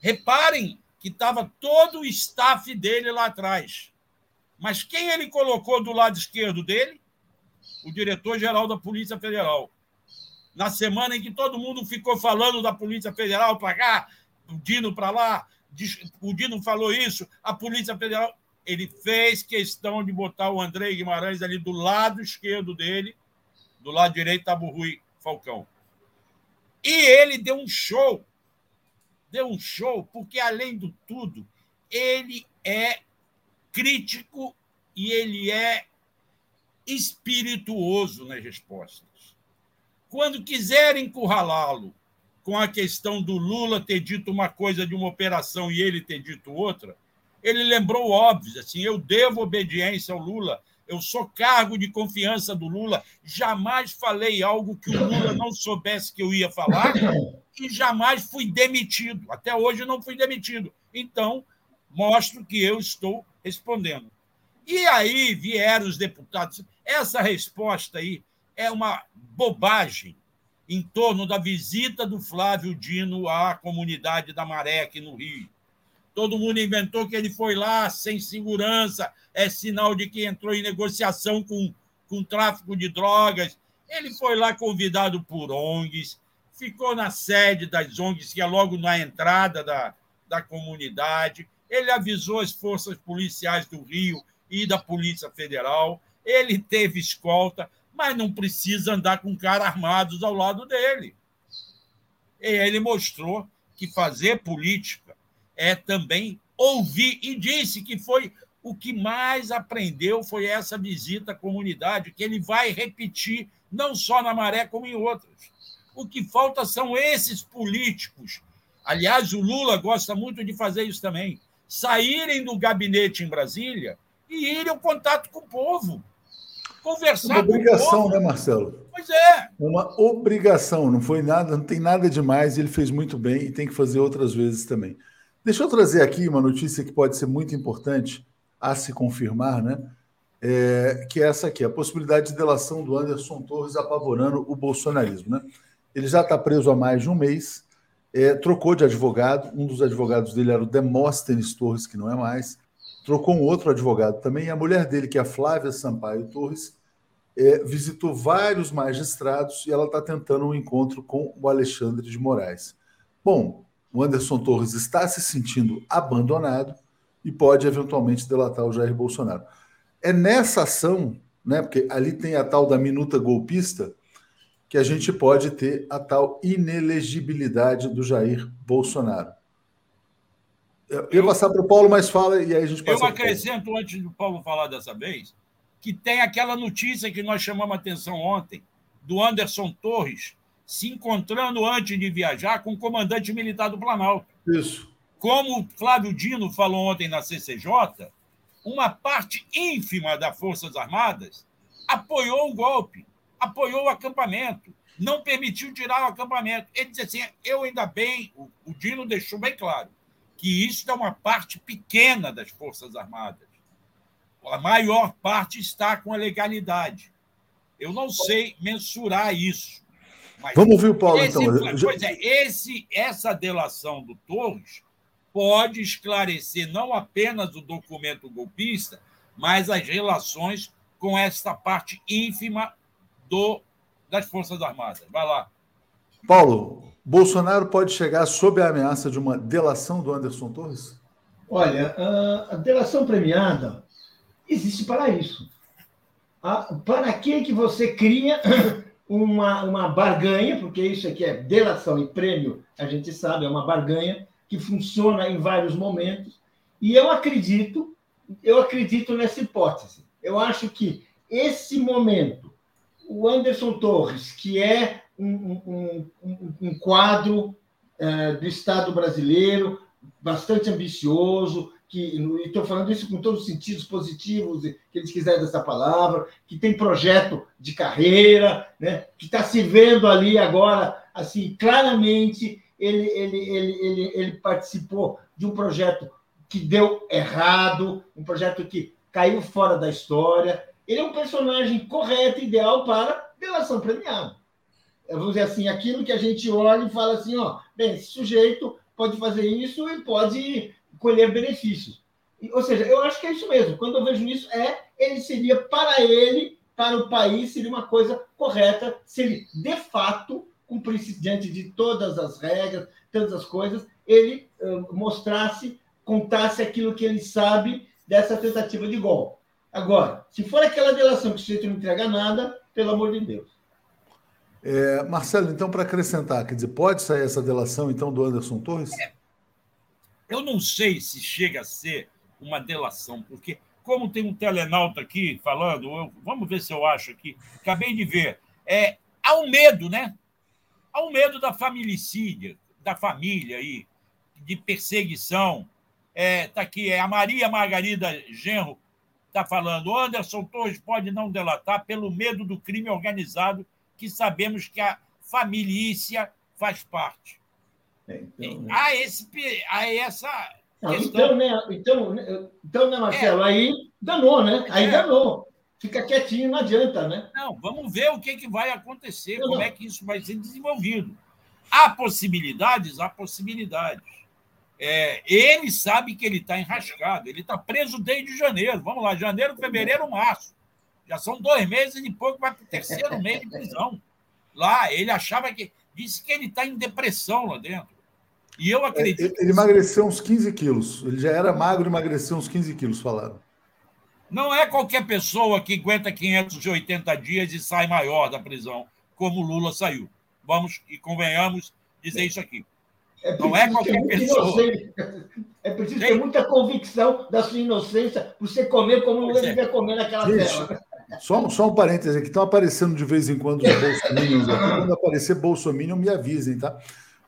Reparem que estava todo o staff dele lá atrás. Mas quem ele colocou do lado esquerdo dele? O diretor-geral da Polícia Federal. Na semana em que todo mundo ficou falando da Polícia Federal para cá, o Dino para lá, o Dino falou isso, a Polícia Federal. Ele fez questão de botar o André Guimarães ali do lado esquerdo dele, do lado direito estava o Rui Falcão. E ele deu um show. Deu um show, porque, além do tudo, ele é crítico e ele é espirituoso nas respostas. Quando quiserem encurralá-lo com a questão do Lula ter dito uma coisa de uma operação e ele ter dito outra, ele lembrou óbvio, assim, eu devo obediência ao Lula, eu sou cargo de confiança do Lula, jamais falei algo que o Lula não soubesse que eu ia falar e jamais fui demitido. Até hoje não fui demitido. Então, mostro que eu estou respondendo. E aí vieram os deputados. Essa resposta aí é uma bobagem em torno da visita do Flávio Dino à comunidade da Maré aqui no Rio. Todo mundo inventou que ele foi lá sem segurança, é sinal de que entrou em negociação com, com tráfico de drogas. Ele foi lá convidado por ONGs, ficou na sede das ONGs, que é logo na entrada da, da comunidade. Ele avisou as forças policiais do Rio e da Polícia Federal. Ele teve escolta, mas não precisa andar com caras armados ao lado dele. E ele mostrou que fazer política é também ouvir e disse que foi o que mais aprendeu foi essa visita à comunidade, que ele vai repetir não só na Maré, como em outras. O que falta são esses políticos. Aliás, o Lula gosta muito de fazer isso também. Saírem do gabinete em Brasília e irem ao contato com o povo. Conversar uma obrigação, né, Marcelo? Pois é. Uma obrigação, não foi nada, não tem nada demais, ele fez muito bem e tem que fazer outras vezes também. Deixa eu trazer aqui uma notícia que pode ser muito importante a se confirmar, né? É, que é essa aqui, a possibilidade de delação do Anderson Torres apavorando o bolsonarismo. Né? Ele já está preso há mais de um mês, é, trocou de advogado, um dos advogados dele era o Demóstenes Torres, que não é mais, trocou um outro advogado também, e a mulher dele, que é a Flávia Sampaio Torres, é, visitou vários magistrados e ela está tentando um encontro com o Alexandre de Moraes. Bom, o Anderson Torres está se sentindo abandonado e pode eventualmente delatar o Jair Bolsonaro. É nessa ação, né, porque ali tem a tal da minuta golpista, que a gente pode ter a tal inelegibilidade do Jair Bolsonaro. Eu ia passar para o Paulo, mas fala e aí a gente passa. Eu acrescento, antes do Paulo falar dessa vez, que tem aquela notícia que nós chamamos a atenção ontem, do Anderson Torres, se encontrando antes de viajar com o comandante militar do Planalto. Isso. Como o Flávio Dino falou ontem na CCJ, uma parte ínfima das Forças Armadas apoiou o golpe, apoiou o acampamento, não permitiu tirar o acampamento. Ele disse assim: eu ainda bem, o, o Dino deixou bem claro, que isso é uma parte pequena das Forças Armadas. A maior parte está com a legalidade. Eu não sei mensurar isso. Mas Vamos ouvir o Paulo, esse, então. Pois é, esse, essa delação do Torres pode esclarecer não apenas o documento golpista, mas as relações com esta parte ínfima do, das Forças Armadas. Vai lá. Paulo, Bolsonaro pode chegar sob a ameaça de uma delação do Anderson Torres? Olha, a delação premiada existe para isso. Para que, que você cria uma, uma barganha, porque isso aqui é delação e prêmio, a gente sabe, é uma barganha que funciona em vários momentos. E eu acredito, eu acredito nessa hipótese. Eu acho que esse momento, o Anderson Torres, que é um, um, um, um quadro uh, do Estado brasileiro, bastante ambicioso, que estou falando isso com todos os sentidos positivos que eles quiserem dessa palavra, que tem projeto de carreira, né? que está se vendo ali agora, assim, claramente ele, ele, ele, ele, ele participou de um projeto que deu errado, um projeto que caiu fora da história. Ele é um personagem correto, ideal para delação premiada. Vamos dizer assim, aquilo que a gente olha e fala assim, ó, bem, esse sujeito pode fazer isso e pode colher benefícios. Ou seja, eu acho que é isso mesmo. Quando eu vejo isso, é ele seria para ele, para o país, seria uma coisa correta se ele, de fato, cumprisse diante de todas as regras, todas as coisas, ele uh, mostrasse, contasse aquilo que ele sabe dessa tentativa de golpe. Agora, se for aquela delação que o sujeito não entrega nada, pelo amor de Deus. É, Marcelo, então, para acrescentar, quer dizer, pode sair essa delação, então, do Anderson Torres? É. Eu não sei se chega a ser uma delação, porque, como tem um telenauta aqui falando, eu, vamos ver se eu acho aqui, acabei de ver, é, há um medo, né? Há um medo da familicídia, da família aí, de perseguição. É, tá aqui, é a Maria Margarida Genro está falando, Anderson Torres pode não delatar pelo medo do crime organizado, que sabemos que a família faz parte. É, então, né? há, esse, há essa. Não, então, né, então, né, então, né, Marcelo? É. Aí danou, né? Aí é. danou. Fica quietinho, não adianta, né? Não, vamos ver o que, que vai acontecer, não, como não. é que isso vai ser desenvolvido. Há possibilidades? Há possibilidades. É, ele sabe que ele está enrascado, ele está preso desde janeiro. Vamos lá, janeiro, fevereiro, março. Já são dois meses e pouco, vai para o terceiro mês de prisão. Lá, ele achava que. Disse que ele está em depressão lá dentro. E eu acredito. É, ele emagreceu uns 15 quilos. Ele já era magro e emagreceu uns 15 quilos, falaram. Não é qualquer pessoa que aguenta 580 dias e sai maior da prisão, como Lula saiu. Vamos e convenhamos dizer isso aqui. É não é qualquer pessoa. É preciso ter muita convicção da sua inocência para você comer como Lula é. devia comer naquela tela. Só, só um parêntese aqui, estão aparecendo de vez em quando os bolsominions aqui. Quando aparecer bolsominion, me avisem, tá?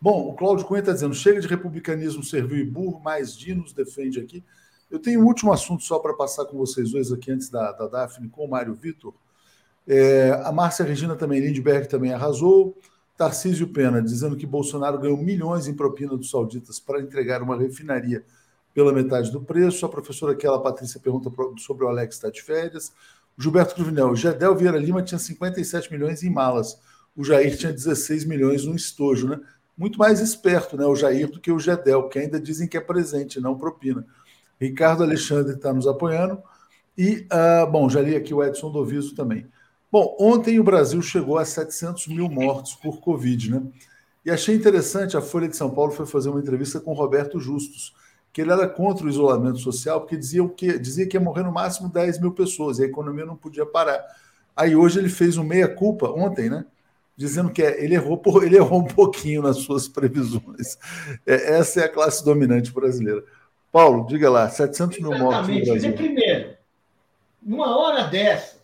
Bom, o Cláudio Cunha está dizendo: chega de republicanismo servil e burro, mais Dinos defende aqui. Eu tenho um último assunto só para passar com vocês dois aqui antes da, da Daphne com o Mário Vitor. É, a Márcia Regina também, Lindbergh também arrasou. Tarcísio Pena dizendo que Bolsonaro ganhou milhões em propina dos sauditas para entregar uma refinaria pela metade do preço. A professora aquela Patrícia pergunta sobre o Alex está de férias. Gilberto Cruvinel, Gedel Vieira Lima tinha 57 milhões em malas. O Jair tinha 16 milhões no estojo, né? Muito mais esperto, né, o Jair, do que o Gedel, que ainda dizem que é presente, não propina. Ricardo Alexandre está nos apoiando. E, uh, bom, já li aqui o Edson Doviso também. Bom, ontem o Brasil chegou a 700 mil mortos por Covid, né? E achei interessante, a Folha de São Paulo foi fazer uma entrevista com Roberto Justus, que ele era contra o isolamento social, porque dizia, que, dizia que ia morrer no máximo 10 mil pessoas, e a economia não podia parar. Aí hoje ele fez um meia-culpa, ontem, né? Dizendo que é, ele, errou, ele errou um pouquinho nas suas previsões. É, essa é a classe dominante brasileira. Paulo, diga lá, 700 mil mortos no Brasil. Primeiro, numa hora dessas,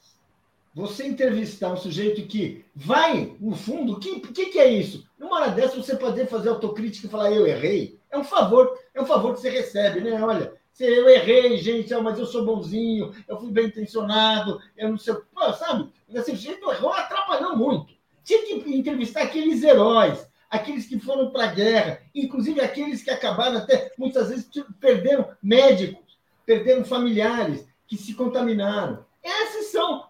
você entrevistar um sujeito que vai, no fundo, o que, que, que, é isso? Numa hora dessa, você poder fazer autocrítica e falar, eu errei. É um favor, é um favor que você recebe, né? Olha, eu errei, gente, mas eu sou bonzinho, eu fui bem intencionado, eu não sei. Pô, sabe? Esse sujeito errou, atrapalhou muito. Tinha que entrevistar aqueles heróis, aqueles que foram para a guerra, inclusive aqueles que acabaram até, muitas vezes, perderam médicos, perderam familiares que se contaminaram. Esses são,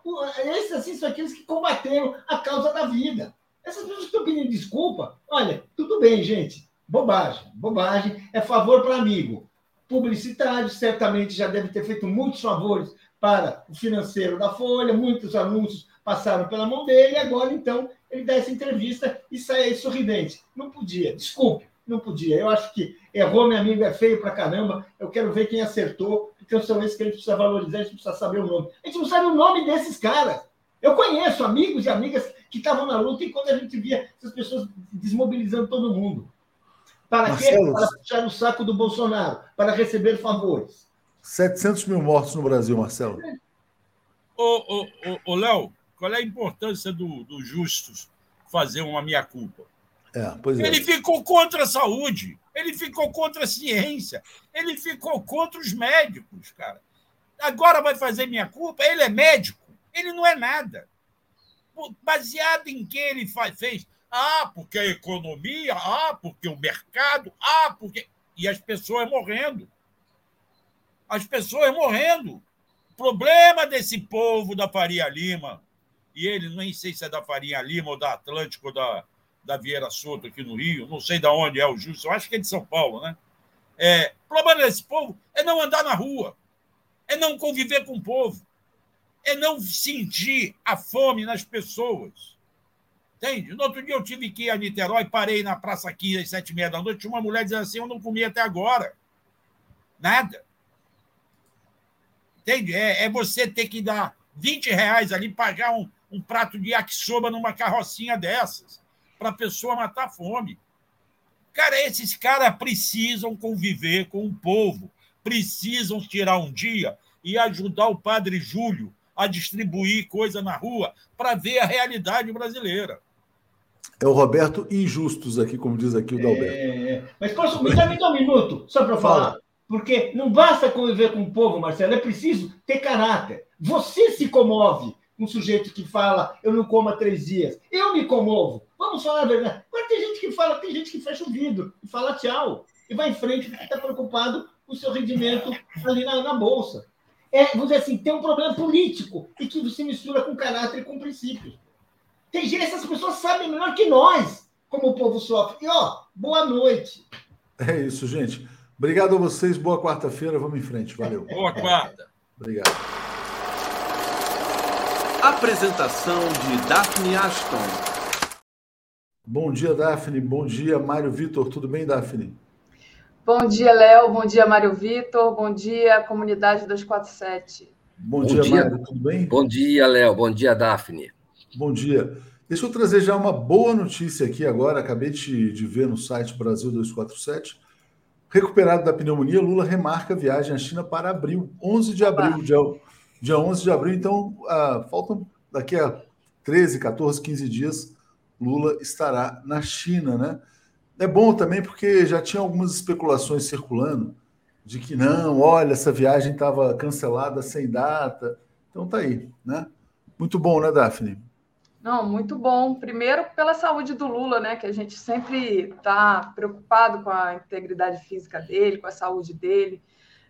esses assim, são aqueles que combateram a causa da vida. Essas pessoas que estão pedindo desculpa, olha, tudo bem, gente. Bobagem, bobagem, é favor para amigo. Publicitário certamente já deve ter feito muitos favores para o financeiro da Folha, muitos anúncios passaram pela mão dele, agora então ele dá essa entrevista e sai aí sorridente. Não podia, desculpe, não podia. Eu acho que errou, meu amigo, é feio pra caramba. Eu quero ver quem acertou, porque são esses que a gente precisa valorizar, a gente precisa saber o nome. A gente não sabe o nome desses caras. Eu conheço amigos e amigas que estavam na luta e quando a gente via essas pessoas desmobilizando todo mundo. Para Marcelo, quê? Para puxar o saco do Bolsonaro, para receber favores. 700 mil mortos no Brasil, Marcelo. Ô, ô, ô, ô Léo, qual é a importância do, do Justus fazer uma minha-culpa? É, pois é. Ele ficou contra a saúde, ele ficou contra a ciência, ele ficou contra os médicos, cara. Agora vai fazer minha culpa? Ele é médico, ele não é nada. Baseado em que ele faz, fez? Ah, porque a economia, ah, porque o mercado, ah, porque. E as pessoas morrendo. As pessoas morrendo. O problema desse povo da Faria Lima, e ele nem sei se é da Faria Lima ou da Atlântico ou da, da Vieira Soto aqui no Rio, não sei de onde é o Justo, eu acho que é de São Paulo, né? É, o problema desse povo é não andar na rua, é não conviver com o povo, é não sentir a fome nas pessoas. Entende? No outro dia eu tive que ir a Niterói, parei na Praça 15 às sete e meia da noite, tinha uma mulher dizendo assim, eu não comi até agora. Nada. Entende? É, é você ter que dar 20 reais ali, pagar um, um prato de yakisoba numa carrocinha dessas, para a pessoa matar fome. Cara, esses caras precisam conviver com o povo, precisam tirar um dia e ajudar o padre Júlio a distribuir coisa na rua para ver a realidade brasileira. É o Roberto Injustos aqui, como diz aqui o Dalberto. É, mas posso me dar um minuto só para falar? Porque não basta conviver com o povo, Marcelo, é preciso ter caráter. Você se comove um sujeito que fala, eu não como há três dias. Eu me comovo. Vamos falar a verdade. Agora tem gente que fala, tem gente que fecha o vidro e fala tchau. E vai em frente porque está preocupado com o seu rendimento ali na, na bolsa. É, vamos dizer assim, tem um problema político e que se mistura com caráter e com princípios. Tem gente, essas pessoas sabem melhor que nós como o povo sofre. E ó, boa noite. É isso, gente. Obrigado a vocês, boa quarta-feira, vamos em frente, valeu. Boa quarta. Obrigado. Apresentação de Daphne Ashton. Bom dia, Daphne. Bom dia, Mário Vitor. Tudo bem, Daphne? Bom dia, Léo. Bom dia, Mário Vitor. Bom dia, comunidade 247. Bom, Bom dia, dia, Mário. Tudo bem? Bom dia, Léo. Bom dia, Daphne. Bom dia. Deixa eu trazer já uma boa notícia aqui agora. Acabei de, de ver no site Brasil 247 Recuperado da pneumonia, Lula remarca a viagem à China para abril, 11 de abril, dia, dia 11 de abril. Então, ah, faltam daqui a 13, 14, 15 dias, Lula estará na China, né? É bom também porque já tinha algumas especulações circulando de que não, olha, essa viagem estava cancelada sem data. Então tá aí, né? Muito bom, né, Daphne? Não, muito bom. Primeiro, pela saúde do Lula, né? Que a gente sempre está preocupado com a integridade física dele, com a saúde dele.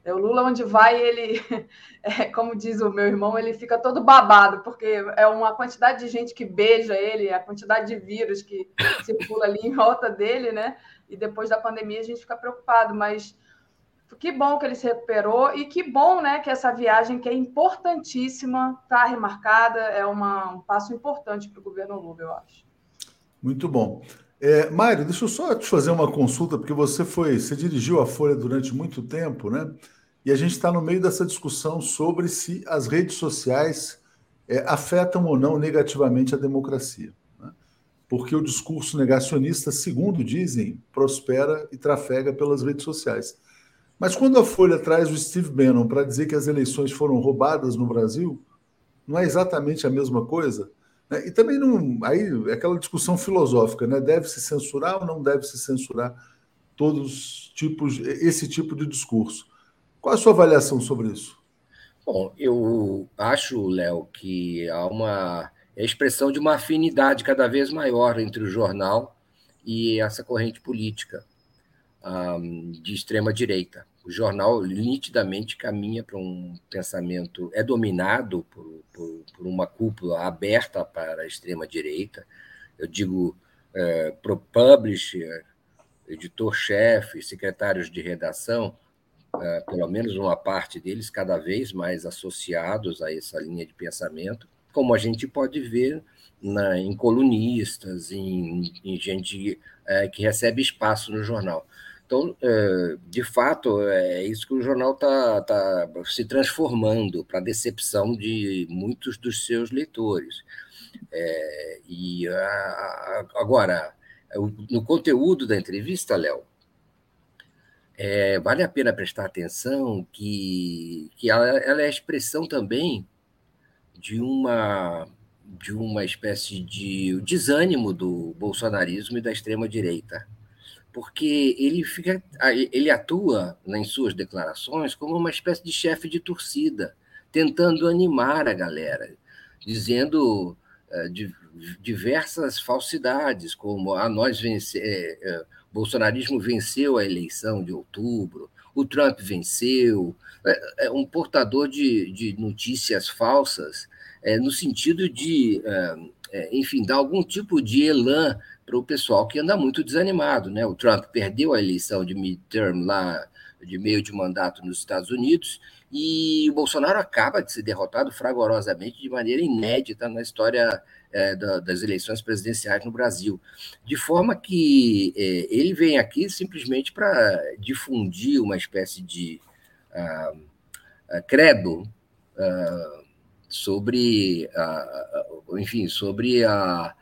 É, o Lula, onde vai, ele, é, como diz o meu irmão, ele fica todo babado, porque é uma quantidade de gente que beija ele, a quantidade de vírus que circula ali em volta dele, né? E depois da pandemia a gente fica preocupado, mas que bom que ele se recuperou e que bom né, que essa viagem, que é importantíssima, está remarcada, é uma, um passo importante para o governo Lula, eu acho. Muito bom. É, Mário, deixa eu só te fazer uma consulta, porque você foi, você dirigiu a Folha durante muito tempo, né? E a gente está no meio dessa discussão sobre se as redes sociais é, afetam ou não negativamente a democracia. Né? Porque o discurso negacionista, segundo dizem, prospera e trafega pelas redes sociais. Mas quando a Folha traz o Steve Bannon para dizer que as eleições foram roubadas no Brasil, não é exatamente a mesma coisa? Né? E também não. Aí é aquela discussão filosófica, né? Deve se censurar ou não deve se censurar todos tipos, esse tipo de discurso. Qual a sua avaliação sobre isso? Bom, eu acho, Léo, que há uma expressão de uma afinidade cada vez maior entre o jornal e essa corrente política um, de extrema direita. O jornal nitidamente caminha para um pensamento, é dominado por, por, por uma cúpula aberta para a extrema direita. Eu digo é, pro publisher, editor-chefe, secretários de redação, pelo menos uma parte deles cada vez mais associados a essa linha de pensamento, como a gente pode ver na, em colunistas, em, em gente é, que recebe espaço no jornal. Então, é, de fato, é isso que o jornal está tá se transformando para a decepção de muitos dos seus leitores. É, e a, agora, no conteúdo da entrevista, Léo, é, vale a pena prestar atenção que, que ela, ela é a expressão também de uma de uma espécie de desânimo do bolsonarismo e da extrema direita, porque ele fica ele atua em suas declarações como uma espécie de chefe de torcida, tentando animar a galera, dizendo uh, diversas falsidades, como a nós vence, é, é, bolsonarismo venceu a eleição de outubro, o Trump venceu, é, é um portador de, de notícias falsas, é, no sentido de, é, é enfim, dar algum tipo de elan para o pessoal que anda muito desanimado. Né? O Trump perdeu a eleição de midterm lá, de meio de mandato nos Estados Unidos, e o Bolsonaro acaba de ser derrotado fragorosamente de maneira inédita na história é, da, das eleições presidenciais no Brasil. De forma que é, ele vem aqui simplesmente para difundir uma espécie de uh, uh, credo uh, sobre, enfim, sobre a,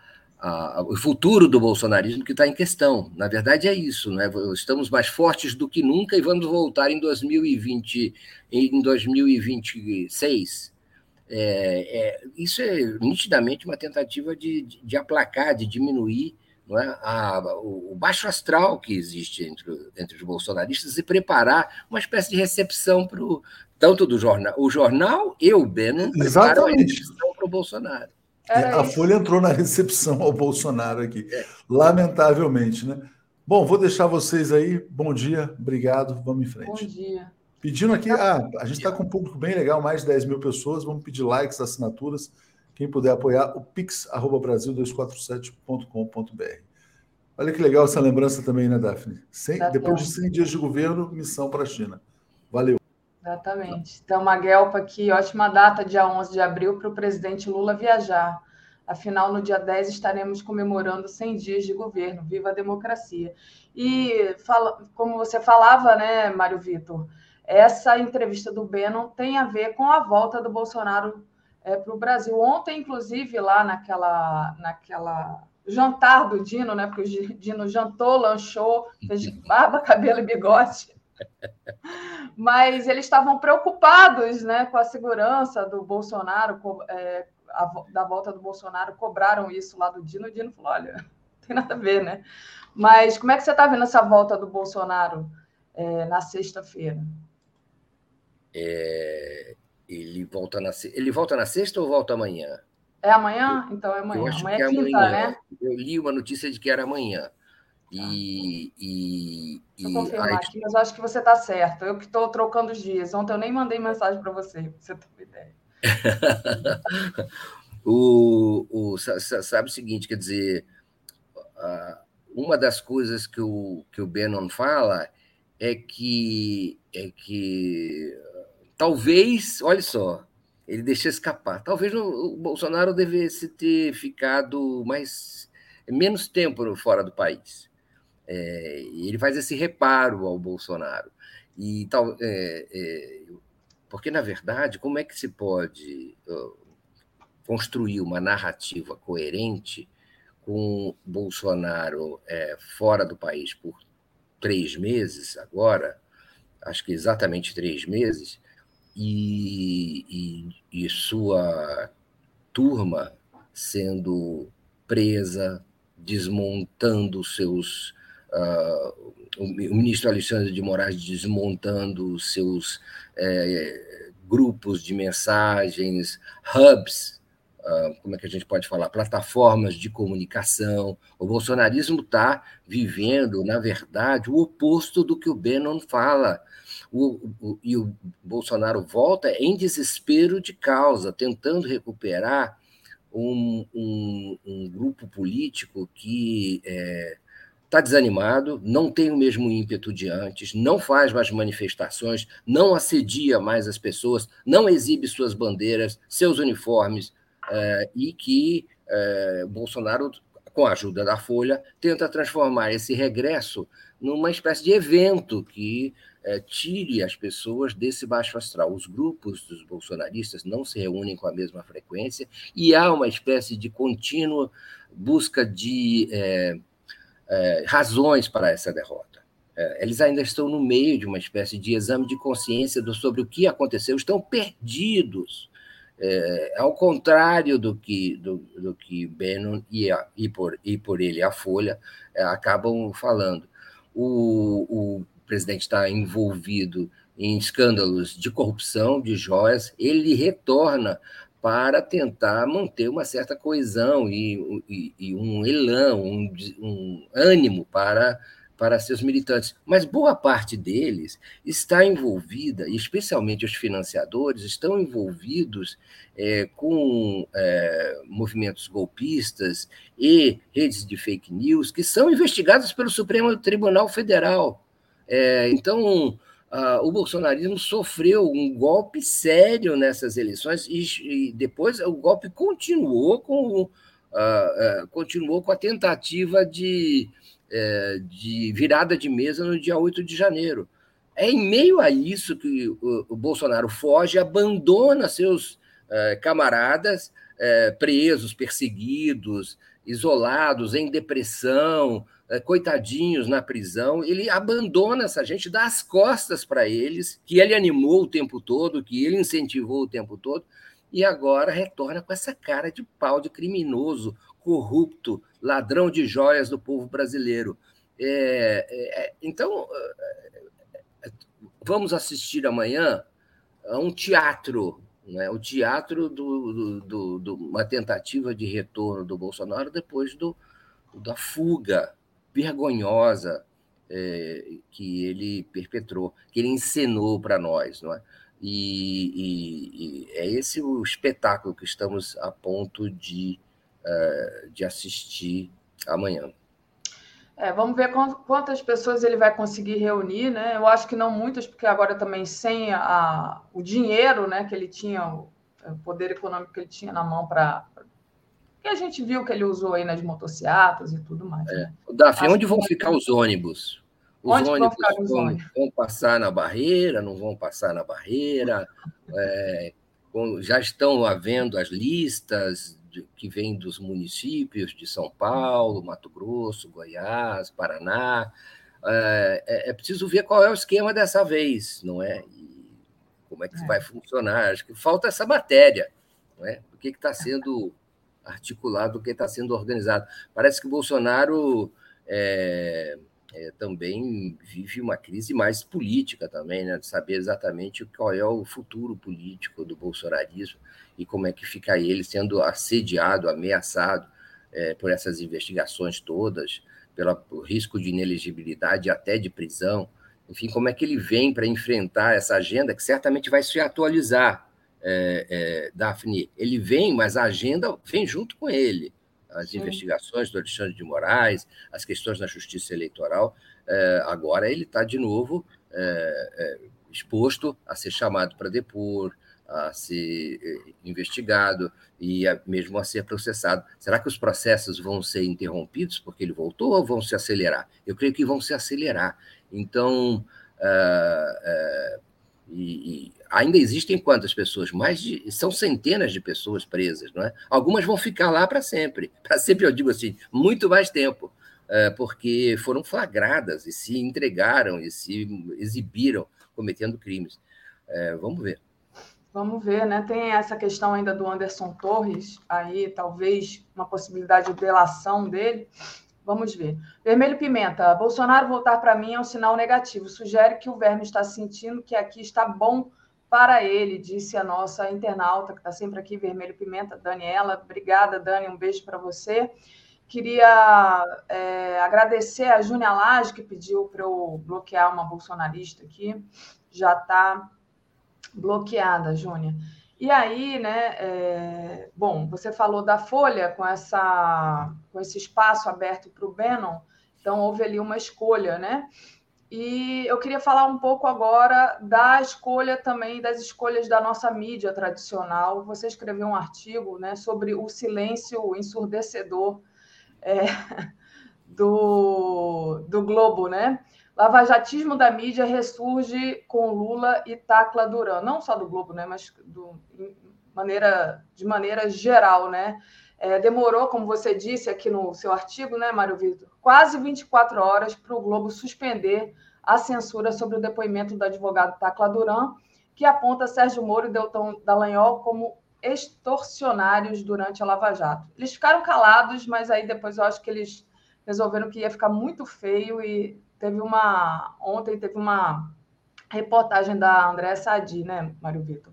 o futuro do bolsonarismo que está em questão. Na verdade, é isso. Né? Estamos mais fortes do que nunca e vamos voltar em 2020, em 2026 é, é, isso é nitidamente uma tentativa de, de, de aplacar, de diminuir é? a, o, o, baixo astral que existe entre, entre os bolsonaristas e preparar uma espécie de recepção para tanto do jornal. O jornal e o Bannon preparam a recepção para o Bolsonaro. a Folha entrou na recepção ao Bolsonaro aqui, é. lamentavelmente, né? Bom, vou deixar vocês aí. Bom dia, obrigado, vamos em frente. Bom dia. Pedindo aqui, ah, a gente está com um público bem legal, mais de 10 mil pessoas. Vamos pedir likes, assinaturas. Quem puder apoiar, o pix.brasil247.com.br. Olha que legal essa lembrança também, né, Daphne? depois de 100 dias de governo, missão para a China. Valeu. Exatamente. Então, uma Guelpa aqui, ótima data, dia 11 de abril, para o presidente Lula viajar. Afinal, no dia 10 estaremos comemorando 100 dias de governo. Viva a democracia. E, fala, como você falava, né, Mário Vitor, essa entrevista do Bannon tem a ver com a volta do Bolsonaro é, para o Brasil. Ontem, inclusive, lá naquela, naquela jantar do Dino, né? Porque o Dino jantou, lanchou, fez barba, cabelo e bigode. Mas eles estavam preocupados né, com a segurança do Bolsonaro, é, a, da volta do Bolsonaro, cobraram isso lá do Dino. O Dino falou: olha, não tem nada a ver, né? Mas como é que você está vendo essa volta do Bolsonaro é, na sexta-feira? É, ele, volta na, ele volta na sexta ou volta amanhã? É amanhã? Então é amanhã. amanhã é, é quinta, amanhã. né? Eu li uma notícia de que era amanhã. E. Tá. e, e confirmar aqui, mas acho que você está certo. Eu que estou trocando os dias. Ontem eu nem mandei mensagem para você, para você ter uma ideia. o, o, sabe o seguinte, quer dizer, uma das coisas que o, que o Bannon fala é que, é que talvez, olha só, ele deixou escapar. Talvez o Bolsonaro devesse ter ficado mais menos tempo fora do país. É, ele faz esse reparo ao Bolsonaro. E tal, é, é, porque, na verdade, como é que se pode construir uma narrativa coerente com Bolsonaro é, fora do país por três meses agora, acho que exatamente três meses, e, e, e sua turma sendo presa, desmontando seus. Uh, o ministro Alexandre de Moraes desmontando seus é, grupos de mensagens, hubs, uh, como é que a gente pode falar? Plataformas de comunicação. O bolsonarismo está vivendo, na verdade, o oposto do que o Bannon fala o, o, e o Bolsonaro volta em desespero de causa, tentando recuperar um, um, um grupo político que está é, tá desanimado, não tem o mesmo ímpeto de antes, não faz mais manifestações, não assedia mais as pessoas, não exibe suas bandeiras, seus uniformes, é, e que é, Bolsonaro, com a ajuda da Folha, tenta transformar esse regresso numa espécie de evento que é, tire as pessoas desse baixo astral. Os grupos dos bolsonaristas não se reúnem com a mesma frequência e há uma espécie de contínua busca de é, é, razões para essa derrota. Eles ainda estão no meio de uma espécie de exame de consciência do, sobre o que aconteceu, estão perdidos ao contrário do que, do, do que Bannon e, a, e, por, e por ele a Folha acabam falando. O, o presidente está envolvido em escândalos de corrupção, de joias, ele retorna para tentar manter uma certa coesão e, e, e um elan, um, um ânimo para para seus militantes, mas boa parte deles está envolvida, especialmente os financiadores, estão envolvidos é, com é, movimentos golpistas e redes de fake news que são investigados pelo Supremo Tribunal Federal. É, então, o bolsonarismo sofreu um golpe sério nessas eleições e, e depois o golpe continuou com, uh, uh, continuou com a tentativa de é, de virada de mesa no dia 8 de janeiro. É em meio a isso que o, o Bolsonaro foge, abandona seus é, camaradas é, presos, perseguidos, isolados, em depressão, coitadinhos na prisão. Ele abandona essa gente, dá as costas para eles, que ele animou o tempo todo, que ele incentivou o tempo todo, e agora retorna com essa cara de pau de criminoso, corrupto, ladrão de joias do povo brasileiro. É, é, então, é, vamos assistir amanhã a um teatro, né? o teatro do, do, do, uma tentativa de retorno do Bolsonaro depois do, da fuga vergonhosa é, que ele perpetrou, que ele encenou para nós. Não é? E, e, e, é esse o espetáculo que estamos a ponto de é, de assistir amanhã. É, vamos ver quantas pessoas ele vai conseguir reunir, né? Eu acho que não muitas, porque agora também sem a, o dinheiro, né, que ele tinha, o poder econômico que ele tinha na mão para que a gente viu que ele usou aí nas motocicletas e tudo mais. É. Né? Davi, onde vão ficar os ônibus? Os onde ônibus vão, vão, vão, passar na barreira, não vão passar na barreira? É, já estão havendo as listas de, que vem dos municípios de São Paulo, Mato Grosso, Goiás, Paraná. É, é, é preciso ver qual é o esquema dessa vez, não é? E como é que é. vai funcionar. Acho que falta essa matéria, não é? O que está sendo articulado, o que está sendo organizado. Parece que Bolsonaro é, é, também vive uma crise mais política também, né? de saber exatamente qual é o futuro político do bolsonarismo e como é que fica ele sendo assediado, ameaçado é, por essas investigações todas, pelo risco de inelegibilidade até de prisão. Enfim, como é que ele vem para enfrentar essa agenda que certamente vai se atualizar, é, é, Daphne? Ele vem, mas a agenda vem junto com ele as Sim. investigações do Alexandre de Moraes, as questões na justiça eleitoral. É, agora ele está de novo é, é, exposto a ser chamado para depor, a ser é, investigado e a, mesmo a ser processado. Será que os processos vão ser interrompidos porque ele voltou ou vão se acelerar? Eu creio que vão se acelerar. Então, é, é, e, e, ainda existem quantas pessoas? Mais de são centenas de pessoas presas, não é? Algumas vão ficar lá para sempre, para sempre eu digo assim, muito mais tempo, é, porque foram flagradas e se entregaram e se exibiram cometendo crimes. É, vamos ver. Vamos ver, né? Tem essa questão ainda do Anderson Torres, aí talvez uma possibilidade de delação dele. Vamos ver. Vermelho Pimenta. Bolsonaro voltar para mim é um sinal negativo. Sugere que o verme está sentindo que aqui está bom para ele, disse a nossa internauta, que está sempre aqui, Vermelho Pimenta, Daniela. Obrigada, Dani. Um beijo para você. Queria é, agradecer a Júnia Lage, que pediu para eu bloquear uma bolsonarista aqui. Já está bloqueada, Júnia. E aí, né, é, bom, você falou da Folha com, essa, com esse espaço aberto para o Bannon, então houve ali uma escolha, né? E eu queria falar um pouco agora da escolha também, das escolhas da nossa mídia tradicional. Você escreveu um artigo né, sobre o silêncio ensurdecedor é, do, do Globo, né? Lavajatismo da mídia ressurge com Lula e Tacla Duran, não só do Globo, né, mas do, maneira, de maneira geral, né? É, demorou, como você disse aqui no seu artigo, né, Mário Vitor, quase 24 horas para o Globo suspender a censura sobre o depoimento do advogado Tacla Duran, que aponta Sérgio Moro e Deltão Dallagnol como extorsionários durante a Lava Jato. Eles ficaram calados, mas aí depois eu acho que eles resolveram que ia ficar muito feio e teve uma ontem teve uma reportagem da Andréa Sadi, né, Mário Vitor?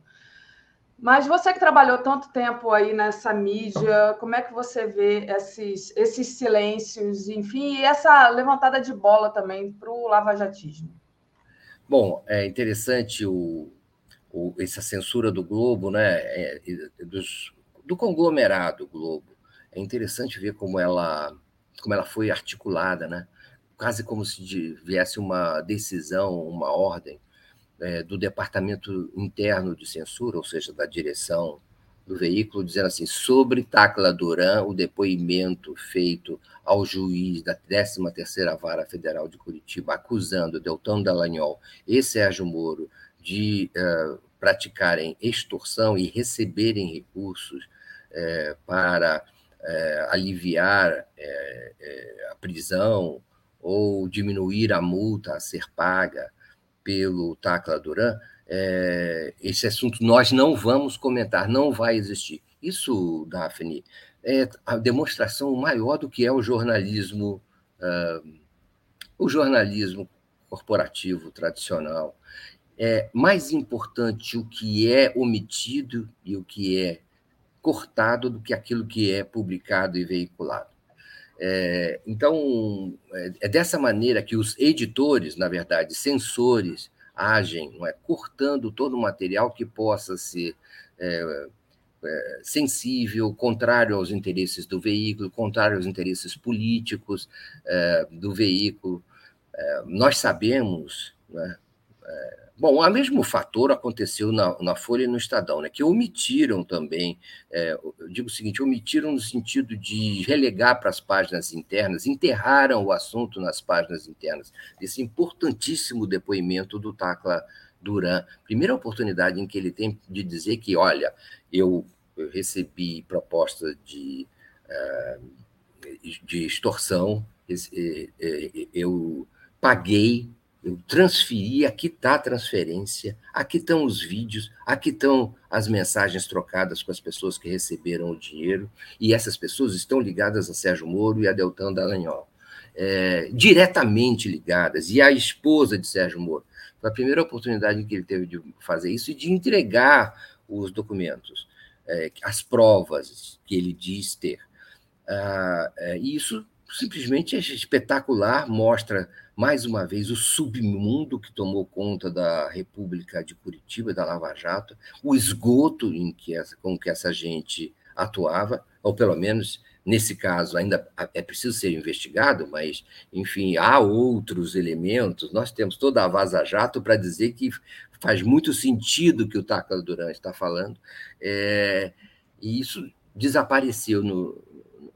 Mas você que trabalhou tanto tempo aí nessa mídia, como é que você vê esses, esses silêncios, enfim, e essa levantada de bola também para o lavajatismo? Bom, é interessante o, o, essa censura do Globo, né, é, dos, do conglomerado Globo. É interessante ver como ela, como ela foi articulada, né? Quase como se viesse uma decisão, uma ordem é, do departamento interno de censura, ou seja, da direção do veículo, dizendo assim: sobre Tacla Duran, o depoimento feito ao juiz da 13ª Vara Federal de Curitiba, acusando Deltão Dallagnol e Sérgio Moro de uh, praticarem extorsão e receberem recursos uh, para uh, aliviar a prisão ou diminuir a multa a ser paga pelo Tacla Duran, é, esse assunto nós não vamos comentar, não vai existir. Isso, Daphne, é a demonstração maior do que é o jornalismo, uh, o jornalismo corporativo tradicional. É mais importante o que é omitido e o que é cortado do que aquilo que é publicado e veiculado. É, então, é, é dessa maneira que os editores, na verdade, censores, agem, não é? cortando todo o material que possa ser é, é, sensível, contrário aos interesses do veículo, contrário aos interesses políticos é, do veículo. É, nós sabemos né, Bom, o mesmo fator aconteceu na, na Folha e no Estadão, né, que omitiram também, é, eu digo o seguinte, omitiram no sentido de relegar para as páginas internas, enterraram o assunto nas páginas internas, esse importantíssimo depoimento do Tacla Duran. Primeira oportunidade em que ele tem de dizer que, olha, eu, eu recebi proposta de, uh, de extorsão, eu paguei eu transferi, aqui está a transferência, aqui estão os vídeos, aqui estão as mensagens trocadas com as pessoas que receberam o dinheiro, e essas pessoas estão ligadas a Sérgio Moro e a Deltan Dallagnol. É, diretamente ligadas, e a esposa de Sérgio Moro. Foi a primeira oportunidade que ele teve de fazer isso e de entregar os documentos, é, as provas que ele diz ter. Ah, é, isso simplesmente é espetacular, mostra mais uma vez o submundo que tomou conta da República de Curitiba, da Lava Jato, o esgoto em que essa, com que essa gente atuava, ou pelo menos nesse caso ainda é preciso ser investigado, mas enfim há outros elementos. Nós temos toda a Vaza Jato para dizer que faz muito sentido o que o Tacla Duran está falando, é, e isso desapareceu no,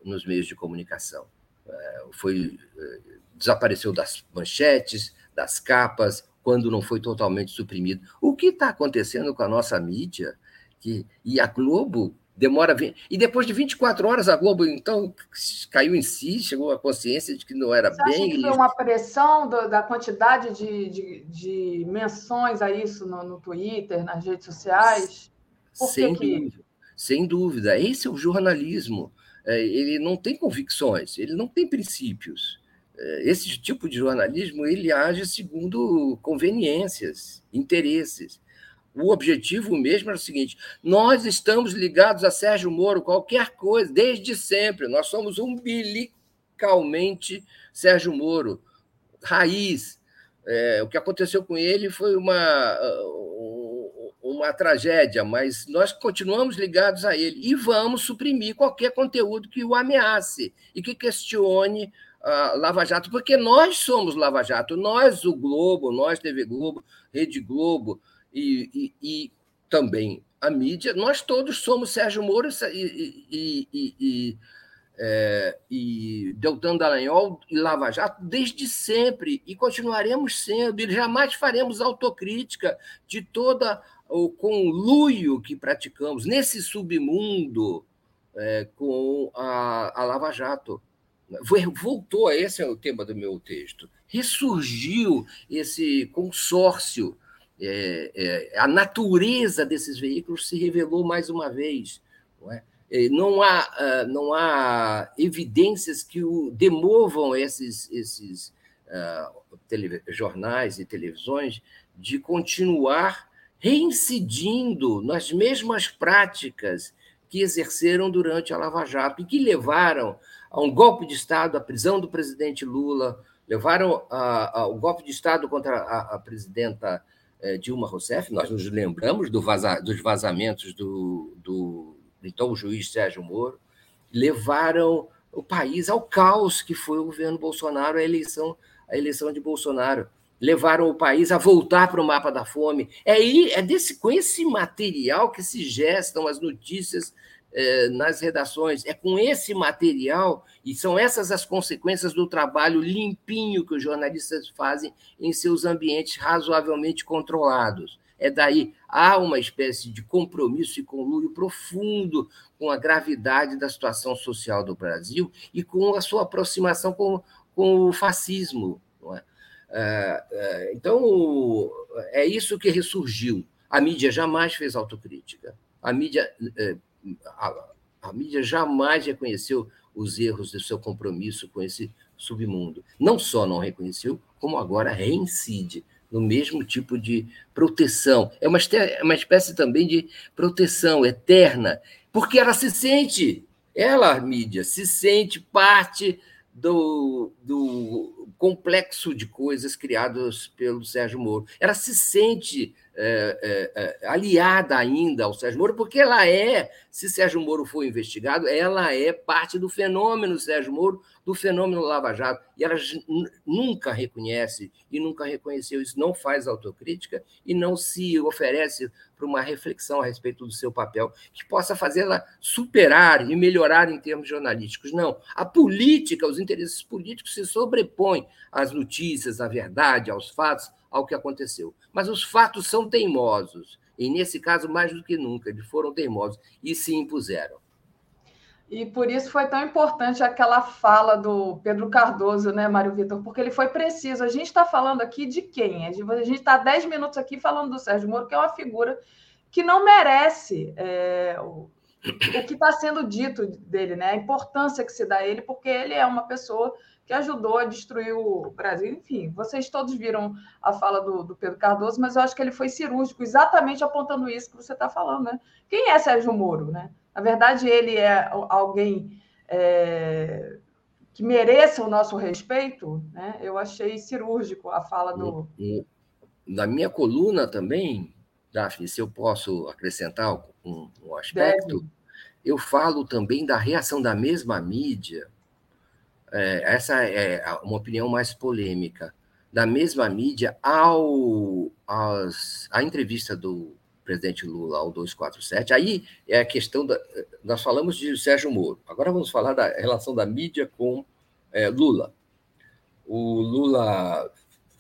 nos meios de comunicação. É, foi é, desapareceu das manchetes, das capas, quando não foi totalmente suprimido. O que está acontecendo com a nossa mídia? Que, e a Globo demora. E depois de 24 horas, a Globo, então, caiu em si, chegou à consciência de que não era Você bem. Acha que foi uma pressão do, da quantidade de, de, de, menções a isso no, no Twitter, nas redes sociais? Por sem que dúvida. Sem dúvida. Esse é o jornalismo. É, ele não tem convicções, ele não tem princípios. É, esse tipo de jornalismo ele age segundo conveniências, interesses. O objetivo mesmo era o seguinte: nós estamos ligados a Sérgio Moro, qualquer coisa, desde sempre. Nós somos umbilicalmente Sérgio Moro, raiz. É, o que aconteceu com ele foi uma, uma tragédia, mas nós continuamos ligados a ele e vamos suprimir qualquer conteúdo que o ameace e que questione a Lava Jato, porque nós somos Lava Jato, nós, o Globo, nós, TV Globo, Rede Globo e, e, e também a mídia, nós todos somos Sérgio Moro e, e, e, é, e Deltan Dallagnol e Lava Jato desde sempre e continuaremos sendo e jamais faremos autocrítica de toda o conluio que praticamos nesse submundo é, com a, a Lava Jato voltou, esse é o tema do meu texto, ressurgiu esse consórcio é, é, a natureza desses veículos se revelou mais uma vez. Não, é? não há, ah, não há evidências que o demovam esses, esses uh, jornais e televisões de continuar reincidindo nas mesmas práticas que exerceram durante a Lava Jato e que levaram a um golpe de Estado, a prisão do presidente Lula, levaram ao golpe de Estado contra a, a presidenta é, Dilma Rousseff, nós nos lembramos do vaza, dos vazamentos do, do então juiz Sérgio Moro, levaram o país ao caos que foi o governo Bolsonaro, a eleição, a eleição de Bolsonaro. Levaram o país a voltar para o mapa da fome. É, é desse, com esse material que se gestam as notícias eh, nas redações. É com esse material, e são essas as consequências do trabalho limpinho que os jornalistas fazem em seus ambientes razoavelmente controlados. É daí há uma espécie de compromisso e conluio profundo com a gravidade da situação social do Brasil e com a sua aproximação com, com o fascismo. É, é, então, é isso que ressurgiu. A mídia jamais fez autocrítica. A mídia a, a mídia jamais reconheceu os erros do seu compromisso com esse submundo. Não só não reconheceu, como agora reincide no mesmo tipo de proteção. É uma, é uma espécie também de proteção eterna, porque ela se sente, ela, a mídia, se sente parte do, do complexo de coisas criadas pelo Sérgio Moro. Ela se sente é, é, é, aliada ainda ao Sérgio Moro, porque ela é, se Sérgio Moro for investigado, ela é parte do fenômeno Sérgio Moro, do fenômeno Lava Jato, e ela nunca reconhece e nunca reconheceu isso, não faz autocrítica e não se oferece para uma reflexão a respeito do seu papel que possa fazê-la superar e melhorar em termos jornalísticos. Não, a política, os interesses políticos se sobrepõem às notícias, à verdade, aos fatos, ao que aconteceu. Mas os fatos são teimosos, e nesse caso, mais do que nunca, eles foram teimosos e se impuseram. E por isso foi tão importante aquela fala do Pedro Cardoso, né, Mário Vitor? Porque ele foi preciso. A gente está falando aqui de quem? A gente está 10 minutos aqui falando do Sérgio Moro, que é uma figura que não merece é, o, o que está sendo dito dele, né? A importância que se dá a ele, porque ele é uma pessoa que ajudou a destruir o Brasil. Enfim, vocês todos viram a fala do, do Pedro Cardoso, mas eu acho que ele foi cirúrgico, exatamente apontando isso que você está falando, né? Quem é Sérgio Moro, né? Na verdade, ele é alguém é, que mereça o nosso respeito, né? Eu achei cirúrgico a fala do. Na minha coluna também, Daphne, se eu posso acrescentar um, um aspecto, Deve. eu falo também da reação da mesma mídia é, essa é uma opinião mais polêmica, da mesma mídia ao, aos, a entrevista do presidente Lula ao 247. Aí é a questão da. Nós falamos de Sérgio Moro, agora vamos falar da relação da mídia com é, Lula. O Lula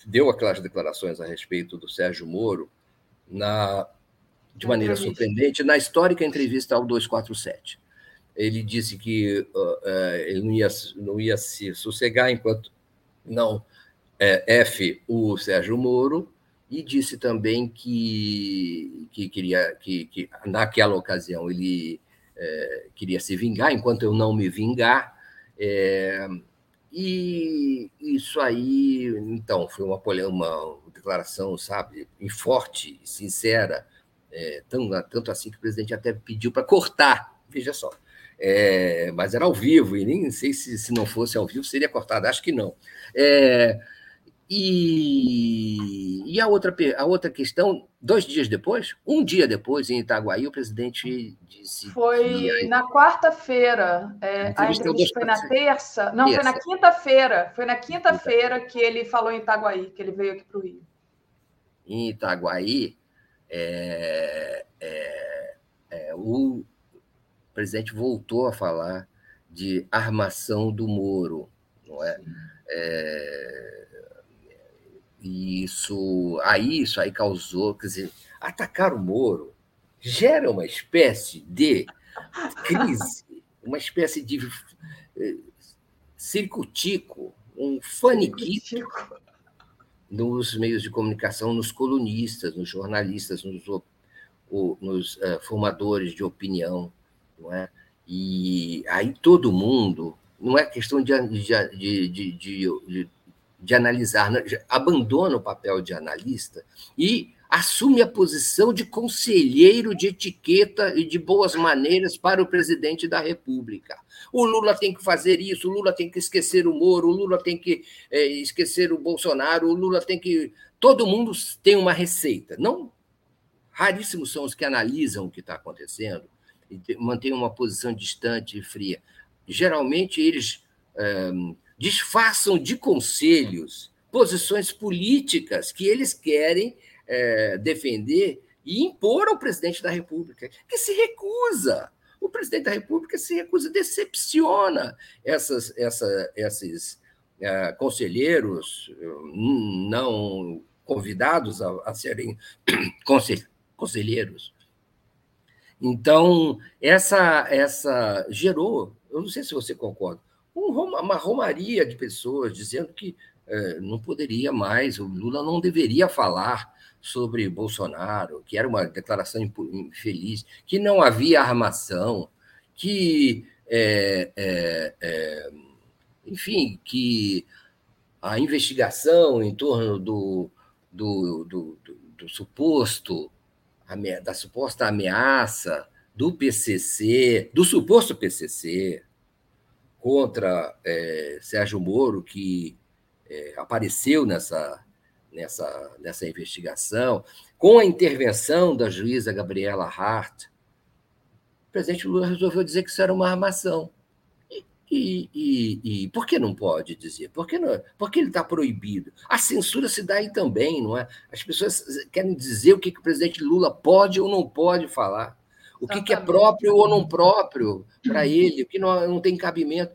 deu aquelas declarações a respeito do Sérgio Moro na, de maneira surpreendente na histórica entrevista ao 247 ele disse que uh, ele não ia, não ia se sossegar enquanto não é, F o Sérgio Moro, e disse também que, que queria que, que naquela ocasião ele é, queria se vingar enquanto eu não me vingar. É, e isso aí, então, foi uma, uma declaração, sabe, forte, sincera, é, tanto, tanto assim que o presidente até pediu para cortar, veja só, é, mas era ao vivo, e nem sei se, se não fosse ao vivo seria cortado, acho que não. É, e, e a, outra, a outra questão, dois dias depois, um dia depois, em Itaguaí, o presidente disse. Foi na quarta-feira. É, a entrevista foi na terça. Não, terça. foi na quinta-feira. Foi na quinta-feira que ele falou em Itaguaí, que ele veio aqui para o Rio. Em Itaguaí, é, é, é o, o presidente voltou a falar de armação do Moro, não é? E isso aí, isso aí causou, quer dizer, atacar o Moro gera uma espécie de crise, uma espécie de eh, circutico, um faniquito, nos meios de comunicação, nos colunistas, nos jornalistas, nos, nos uh, formadores de opinião, não é? E aí todo mundo, não é questão de, de, de, de, de analisar, né? abandona o papel de analista e assume a posição de conselheiro de etiqueta e de boas maneiras para o presidente da República. O Lula tem que fazer isso, o Lula tem que esquecer o Moro, o Lula tem que é, esquecer o Bolsonaro, o Lula tem que. Todo mundo tem uma receita. Não raríssimos são os que analisam o que está acontecendo e mantêm uma posição distante e fria. Geralmente eles é, disfarçam de conselhos posições políticas que eles querem é, defender e impor ao presidente da República, que se recusa. O presidente da República se recusa, decepciona essas, essa, esses é, conselheiros não convidados a, a serem conselheiros. Então, essa, essa gerou, eu não sei se você concorda, uma romaria de pessoas dizendo que é, não poderia mais, o Lula não deveria falar sobre Bolsonaro, que era uma declaração infeliz, que não havia armação, que, é, é, enfim, que a investigação em torno do, do, do, do, do suposto, da suposta ameaça do PCC, do suposto PCC, contra é, Sérgio Moro, que é, apareceu nessa nessa, nessa investigação, com a intervenção da juíza Gabriela Hart, o presidente Lula resolveu dizer que isso era uma armação. E, e, e, por que não pode dizer? Por que, não, por que ele está proibido? A censura se dá aí também, não é? As pessoas querem dizer o que, que o presidente Lula pode ou não pode falar. O que, que é próprio ou não próprio para ele, o que não, não tem cabimento.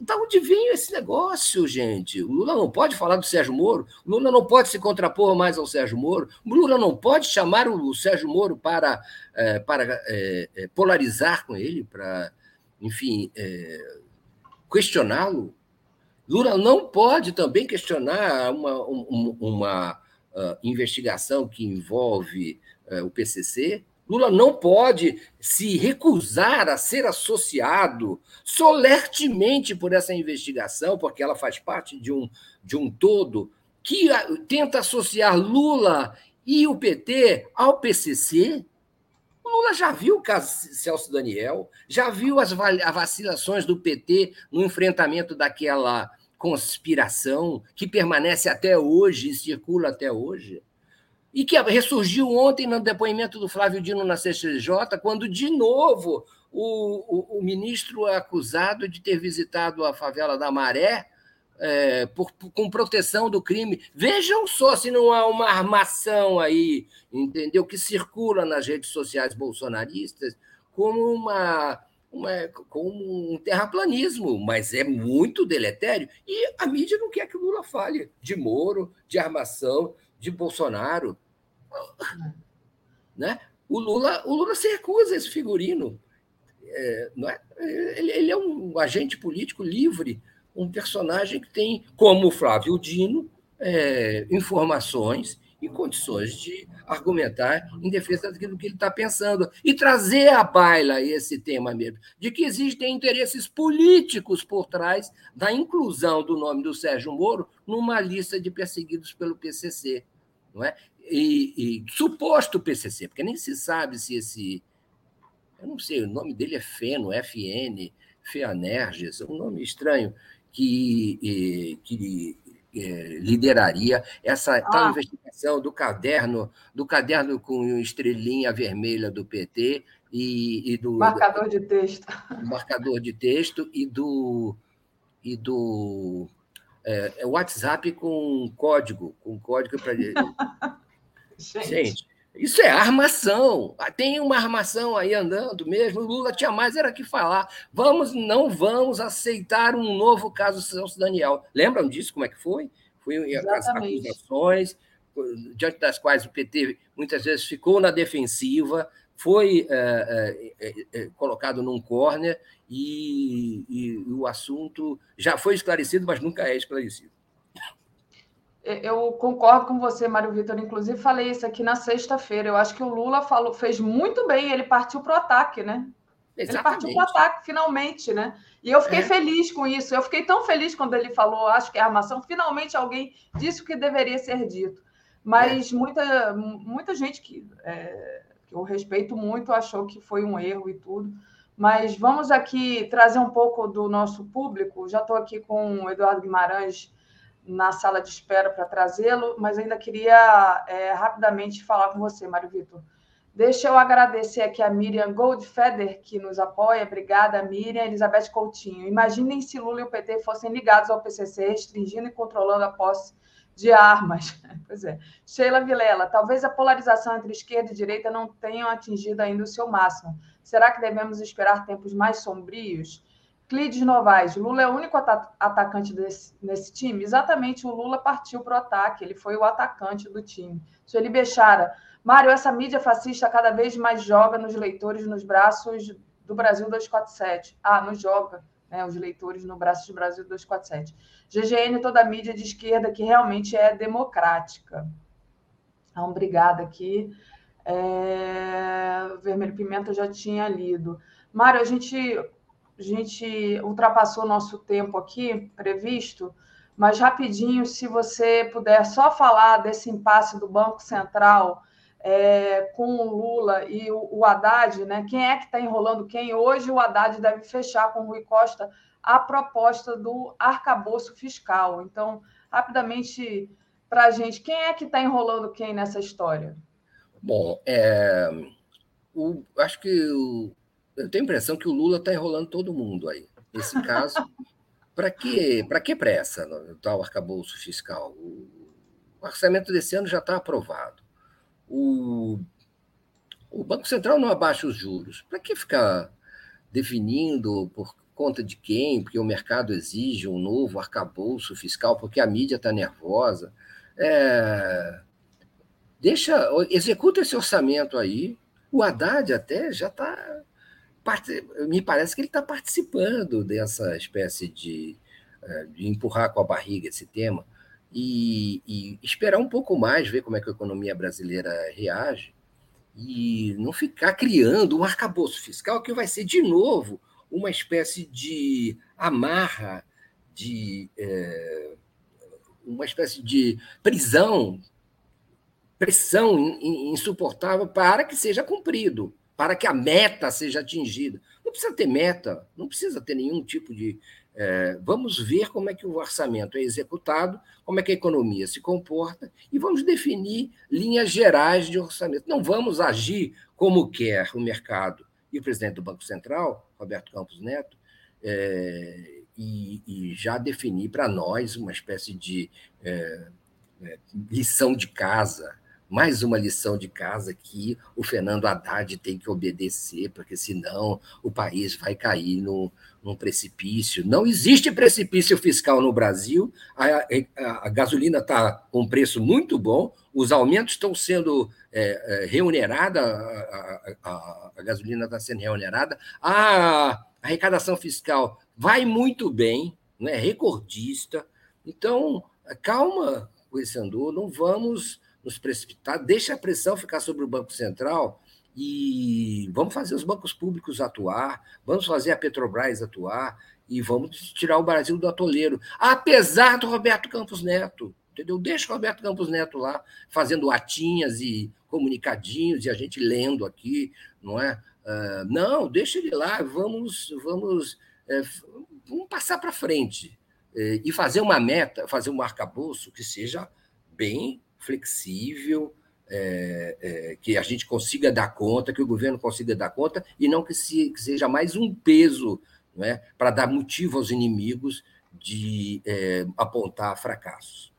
Da onde vem esse negócio, gente? O Lula não pode falar do Sérgio Moro, o Lula não pode se contrapor mais ao Sérgio Moro, o Lula não pode chamar o Sérgio Moro para, é, para é, é polarizar com ele, para, enfim, é, questioná-lo. Lula não pode também questionar uma, uma, uma uh, investigação que envolve uh, o PCC, Lula não pode se recusar a ser associado solertemente por essa investigação, porque ela faz parte de um, de um todo que tenta associar Lula e o PT ao PCC. O Lula já viu o caso Celso Daniel, já viu as vacilações do PT no enfrentamento daquela conspiração que permanece até hoje e circula até hoje e que ressurgiu ontem no depoimento do Flávio Dino na CCJ, quando, de novo, o, o, o ministro é acusado de ter visitado a favela da Maré é, por, com proteção do crime. Vejam só se não há uma armação aí, entendeu? Que circula nas redes sociais bolsonaristas como uma, como um terraplanismo, mas é muito deletério. E a mídia não quer que o Lula fale de Moro, de armação, de Bolsonaro. Né? O, Lula, o Lula se recusa a esse figurino. É, não é? Ele, ele, é um agente político livre, um personagem que tem, como o Flávio Dino, é, informações e condições de argumentar em defesa daquilo que ele está pensando e trazer à baila esse tema mesmo, de que existem interesses políticos por trás da inclusão do nome do Sérgio Moro numa lista de perseguidos pelo PCC. Não é? e, e, suposto PCC, porque nem se sabe se esse. Eu não sei, o nome dele é Feno, FN, Feanerges, um nome estranho, que, que é, lideraria essa tal ah. investigação do caderno, do caderno com estrelinha vermelha do PT e, e do marcador de texto, marcador de texto e do e do é, é WhatsApp com código, com código para Gente. Gente. isso é armação. Ah, tem uma armação aí andando mesmo. O Lula tinha mais era que falar. Vamos, não vamos aceitar um novo caso Celso Daniel. Lembram disso? Como é que foi? Foi as acusações diante das quais o PT muitas vezes ficou na defensiva, foi é, é, é, colocado num córner e, e o assunto já foi esclarecido, mas nunca é esclarecido. eu concordo com você, Mário Vitor. Inclusive, falei isso aqui na sexta-feira. Eu acho que o Lula falou, fez muito bem, ele partiu para o ataque, né? Exatamente. Ele partiu para o ataque, finalmente, né? E eu fiquei é. feliz com isso. Eu fiquei tão feliz quando ele falou, acho que é armação. Finalmente alguém disse o que deveria ser dito. Mas é. muita, muita gente que, é, que eu respeito muito achou que foi um erro e tudo. Mas vamos aqui trazer um pouco do nosso público. Já estou aqui com o Eduardo Guimarães na sala de espera para trazê-lo, mas ainda queria é, rapidamente falar com você, Mário Vitor. Deixa eu agradecer aqui a Miriam Goldfeder, que nos apoia. Obrigada, Miriam. Elizabeth Coutinho. Imaginem se Lula e o PT fossem ligados ao PCC, restringindo e controlando a posse de armas. Pois é. Sheila Vilela. Talvez a polarização entre esquerda e direita não tenham atingido ainda o seu máximo. Será que devemos esperar tempos mais sombrios? Clides Novaes. Lula é o único atacante desse, nesse time? Exatamente. O Lula partiu para o ataque. Ele foi o atacante do time. Sueli Bechara. Mário, essa mídia fascista cada vez mais joga nos leitores nos braços do Brasil 247. Ah, não joga, né? Os leitores no braço do Brasil 247. GGN, toda a mídia de esquerda que realmente é democrática. Então, obrigada aqui. É... Vermelho Pimenta já tinha lido. Mário, a gente, a gente ultrapassou nosso tempo aqui previsto, mas rapidinho, se você puder só falar desse impasse do Banco Central é, com o Lula e o, o Haddad, né? Quem é que está enrolando quem? Hoje o Haddad deve fechar com o Rui Costa a proposta do arcabouço fiscal. Então, rapidamente, para a gente, quem é que está enrolando quem nessa história? Bom, é, o, acho que o, eu tenho a impressão que o Lula está enrolando todo mundo aí. Nesse caso, para que, que pressa no tal arcabouço fiscal? O, o orçamento desse ano já está aprovado o, o Banco Central não abaixa os juros. Para que ficar definindo por conta de quem? Porque o mercado exige um novo arcabouço fiscal, porque a mídia está nervosa. É, deixa, executa esse orçamento aí. O Haddad até já está. Me parece que ele está participando dessa espécie de, é, de empurrar com a barriga esse tema e, e, esperar um pouco mais, ver como é que a economia brasileira reage e não ficar criando um arcabouço fiscal que vai ser, de novo, uma espécie de amarra, de é, uma espécie de prisão, pressão insuportável para que seja cumprido, para que a meta seja atingida. Não precisa ter meta, não precisa ter nenhum tipo de é, vamos ver como é que o orçamento é executado, como é que a economia se comporta e vamos definir linhas gerais de orçamento. Não vamos agir como quer o mercado e o presidente do Banco Central, Roberto Campos Neto, é, e, e, já definir para nós uma espécie de é, é lição de casa mais uma lição de casa que o Fernando Haddad tem que obedecer, porque senão o país vai cair no, num precipício. Não existe precipício fiscal no Brasil, a, a, a gasolina está com preço muito bom, os aumentos estão sendo é, é, a, a, a, gasolina está sendo remunerada, a arrecadação fiscal vai muito bem, é recordista. Então, calma com esse andor, não vamos nos precipitar, deixa a pressão ficar sobre o Banco Central e vamos fazer os bancos públicos atuar, vamos fazer a Petrobras atuar e vamos tirar o Brasil do atoleiro, apesar do Roberto Campos Neto, entendeu? Deixa o Roberto Campos Neto lá fazendo atinhas e comunicadinhos e a gente lendo aqui, não é? Uh, não, deixa ele lá, vamos, vamos, é, vamos passar para frente é, e fazer uma meta, fazer um arcabouço que seja bem flexível, é, é, que a gente consiga dar conta, que o governo consiga dar conta, e não que, se, que seja mais um peso né, para dar motivo aos inimigos de é, apontar fracassos.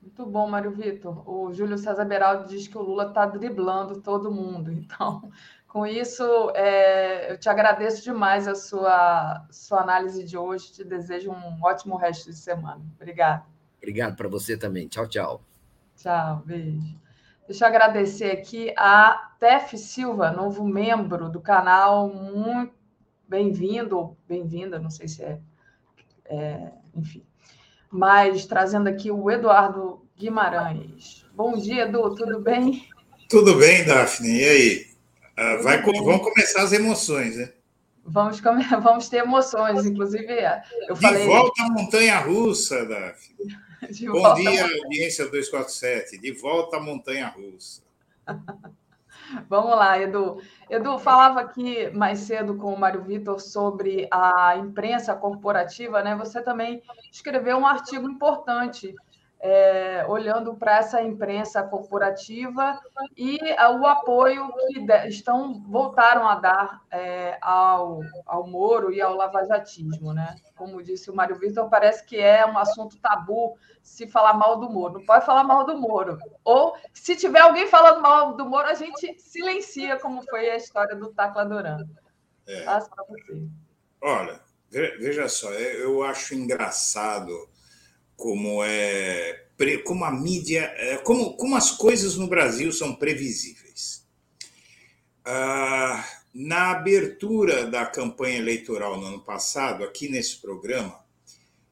Muito bom, Mário Vitor. O Júlio César Beraldo diz que o Lula está driblando todo mundo. Então, com isso, é, eu te agradeço demais a sua, sua análise de hoje. Te desejo um ótimo resto de semana. Obrigada. Obrigado para você também. Tchau, tchau. Tchau, beijo. Deixa eu agradecer aqui a Tef Silva, novo membro do canal. Muito bem-vindo, bem-vinda, não sei se é, é, Enfim. mas trazendo aqui o Eduardo Guimarães. Bom dia, Edu, tudo bem? Tudo bem, Daphne. E aí? Uh, vai, vão começar as emoções, né? Vamos, vamos ter emoções, inclusive. Eu de falei... volta à montanha russa. De Bom dia, audiência 247. De volta à montanha russa. Vamos lá, Edu. Edu, falava aqui mais cedo com o Mário Vitor sobre a imprensa corporativa, né? Você também escreveu um artigo importante é, olhando para essa imprensa corporativa e o apoio que de, estão voltaram a dar é, ao, ao Moro e ao lavajatismo. Né? Como disse o Mário Vitor, parece que é um assunto tabu se falar mal do Moro. Não pode falar mal do Moro. Ou, se tiver alguém falando mal do Moro, a gente silencia, como foi a história do Tacla Duran. É. para você. Olha, veja só, eu acho engraçado como é como a mídia, é, como, como as coisas no Brasil são previsíveis. Ah, na abertura da campanha eleitoral no ano passado, aqui nesse programa,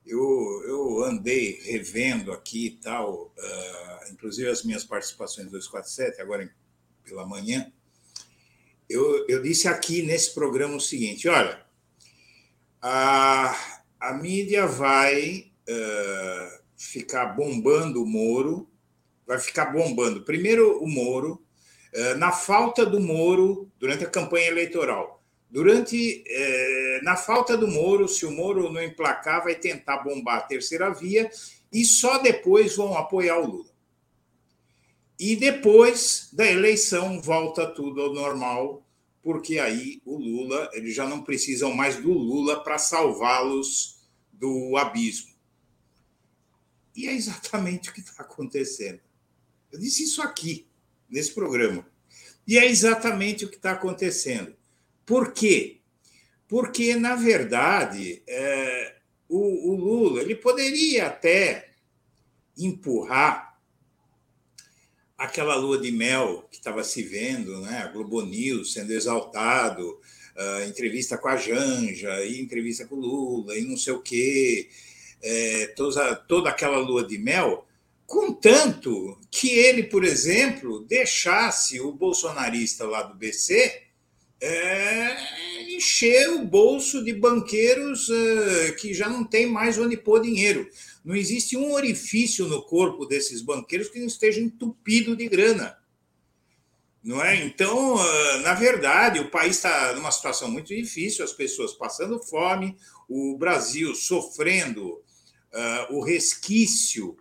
eu, eu andei revendo aqui e tal, uh, inclusive as minhas participações em 247, agora pela manhã, eu, eu disse aqui nesse programa o seguinte: olha, a, a mídia vai uh, ficar bombando o Moro, vai ficar bombando primeiro o Moro, eh, na falta do Moro durante a campanha eleitoral. Durante eh, na falta do Moro, se o Moro não emplacar, vai tentar bombar a terceira via e só depois vão apoiar o Lula. E depois da eleição volta tudo ao normal, porque aí o Lula, eles já não precisam mais do Lula para salvá-los do abismo. E é exatamente o que está acontecendo. Eu disse isso aqui, nesse programa. E é exatamente o que está acontecendo. Por quê? Porque, na verdade, é, o, o Lula ele poderia até empurrar aquela lua de mel que estava se vendo, né? a Globo News sendo exaltado, a entrevista com a Janja, e entrevista com o Lula, e não sei o quê, é, toda, toda aquela lua de mel, contanto que ele, por exemplo, deixasse o bolsonarista lá do BC é, encher o bolso de banqueiros é, que já não tem mais onde pôr dinheiro. Não existe um orifício no corpo desses banqueiros que não esteja entupido de grana. Não é? Então, ah, na verdade, o país está numa situação muito difícil, as pessoas passando fome, o Brasil sofrendo uh, o resquício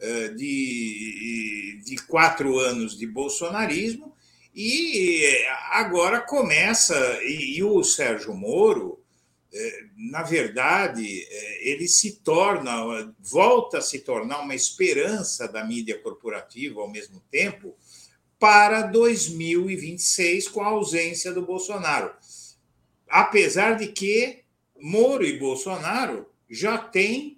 uh, de, de quatro anos de bolsonarismo, e agora começa, e, e o Sérgio Moro, eh, na verdade, eh, ele se torna, volta a se tornar uma esperança da mídia corporativa ao mesmo tempo para 2026, com a ausência do Bolsonaro. Apesar de que Moro e Bolsonaro já têm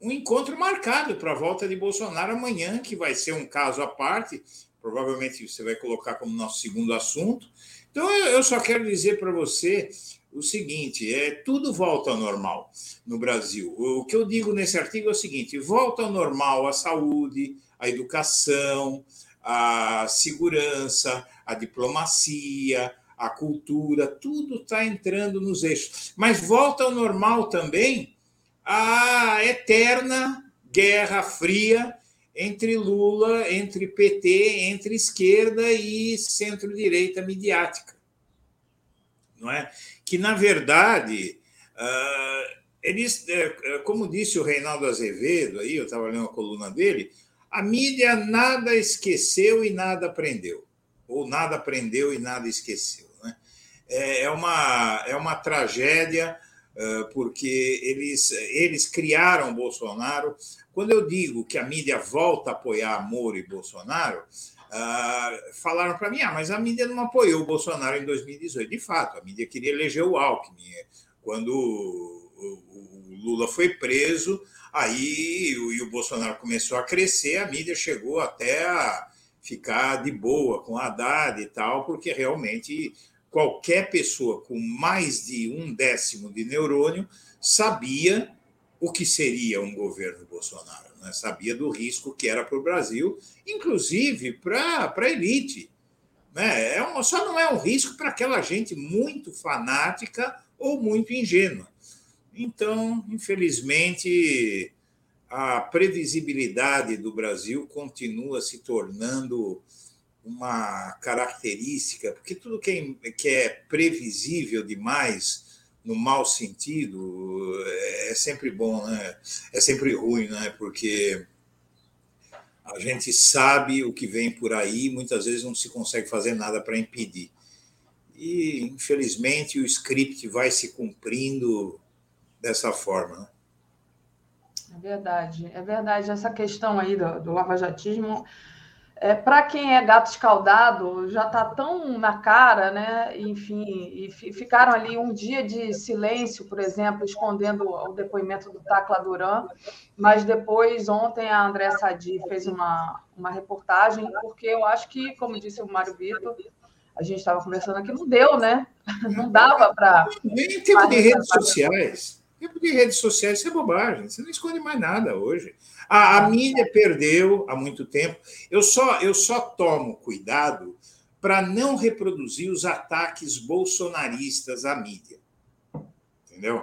um encontro marcado para a volta de Bolsonaro amanhã, que vai ser um caso à parte, provavelmente você vai colocar como nosso segundo assunto. Então, eu só quero dizer para você o seguinte: é tudo volta ao normal no Brasil. O que eu digo nesse artigo é o seguinte: volta ao normal a saúde, a educação, a segurança, a diplomacia, a cultura, tudo está entrando nos eixos. Mas volta ao normal também a eterna guerra fria entre Lula, entre PT, entre esquerda e centro-direita midiática. Não é? Que, na verdade, uh, eles, é, como disse o Reinaldo Azevedo, aí, eu estava lendo a coluna dele, a mídia nada esqueceu e nada aprendeu. Ou nada aprendeu e nada esqueceu. Né? É, é uma, é uma tragédia porque eles, eles criaram Bolsonaro. Quando eu digo que a mídia volta a apoiar Moro e Bolsonaro, falaram para mim: ah, mas a mídia não apoiou o Bolsonaro em 2018. De fato, a mídia queria eleger o Alckmin. Quando o Lula foi preso, aí e o Bolsonaro começou a crescer, a mídia chegou até a ficar de boa com a Haddad e tal, porque realmente qualquer pessoa com mais de um décimo de neurônio sabia o que seria um governo Bolsonaro, né? sabia do risco que era para o Brasil, inclusive para a elite. Né? É um, só não é um risco para aquela gente muito fanática ou muito ingênua. Então, infelizmente, a previsibilidade do Brasil continua se tornando uma característica, porque tudo que é, que é previsível demais no mau sentido, é sempre bom, né? É sempre ruim, né? Porque a gente sabe o que vem por aí, muitas vezes não se consegue fazer nada para impedir. E, infelizmente, o script vai se cumprindo dessa forma. Né? É verdade, é verdade. Essa questão aí do, do lavajatismo é, para quem é gato escaldado, já está tão na cara, né? Enfim, e ficaram ali um dia de silêncio, por exemplo, escondendo o depoimento do Tacla Duran, mas depois, ontem, a André Sadi fez uma, uma reportagem, porque eu acho que, como disse o Mário Vitor, a gente estava conversando aqui, não deu, né? Não dava para. Em tempo de redes sociais, tempo de redes sociais, isso é bobagem, você não esconde mais nada hoje. A, a mídia perdeu há muito tempo. Eu só, eu só tomo cuidado para não reproduzir os ataques bolsonaristas à mídia. Entendeu?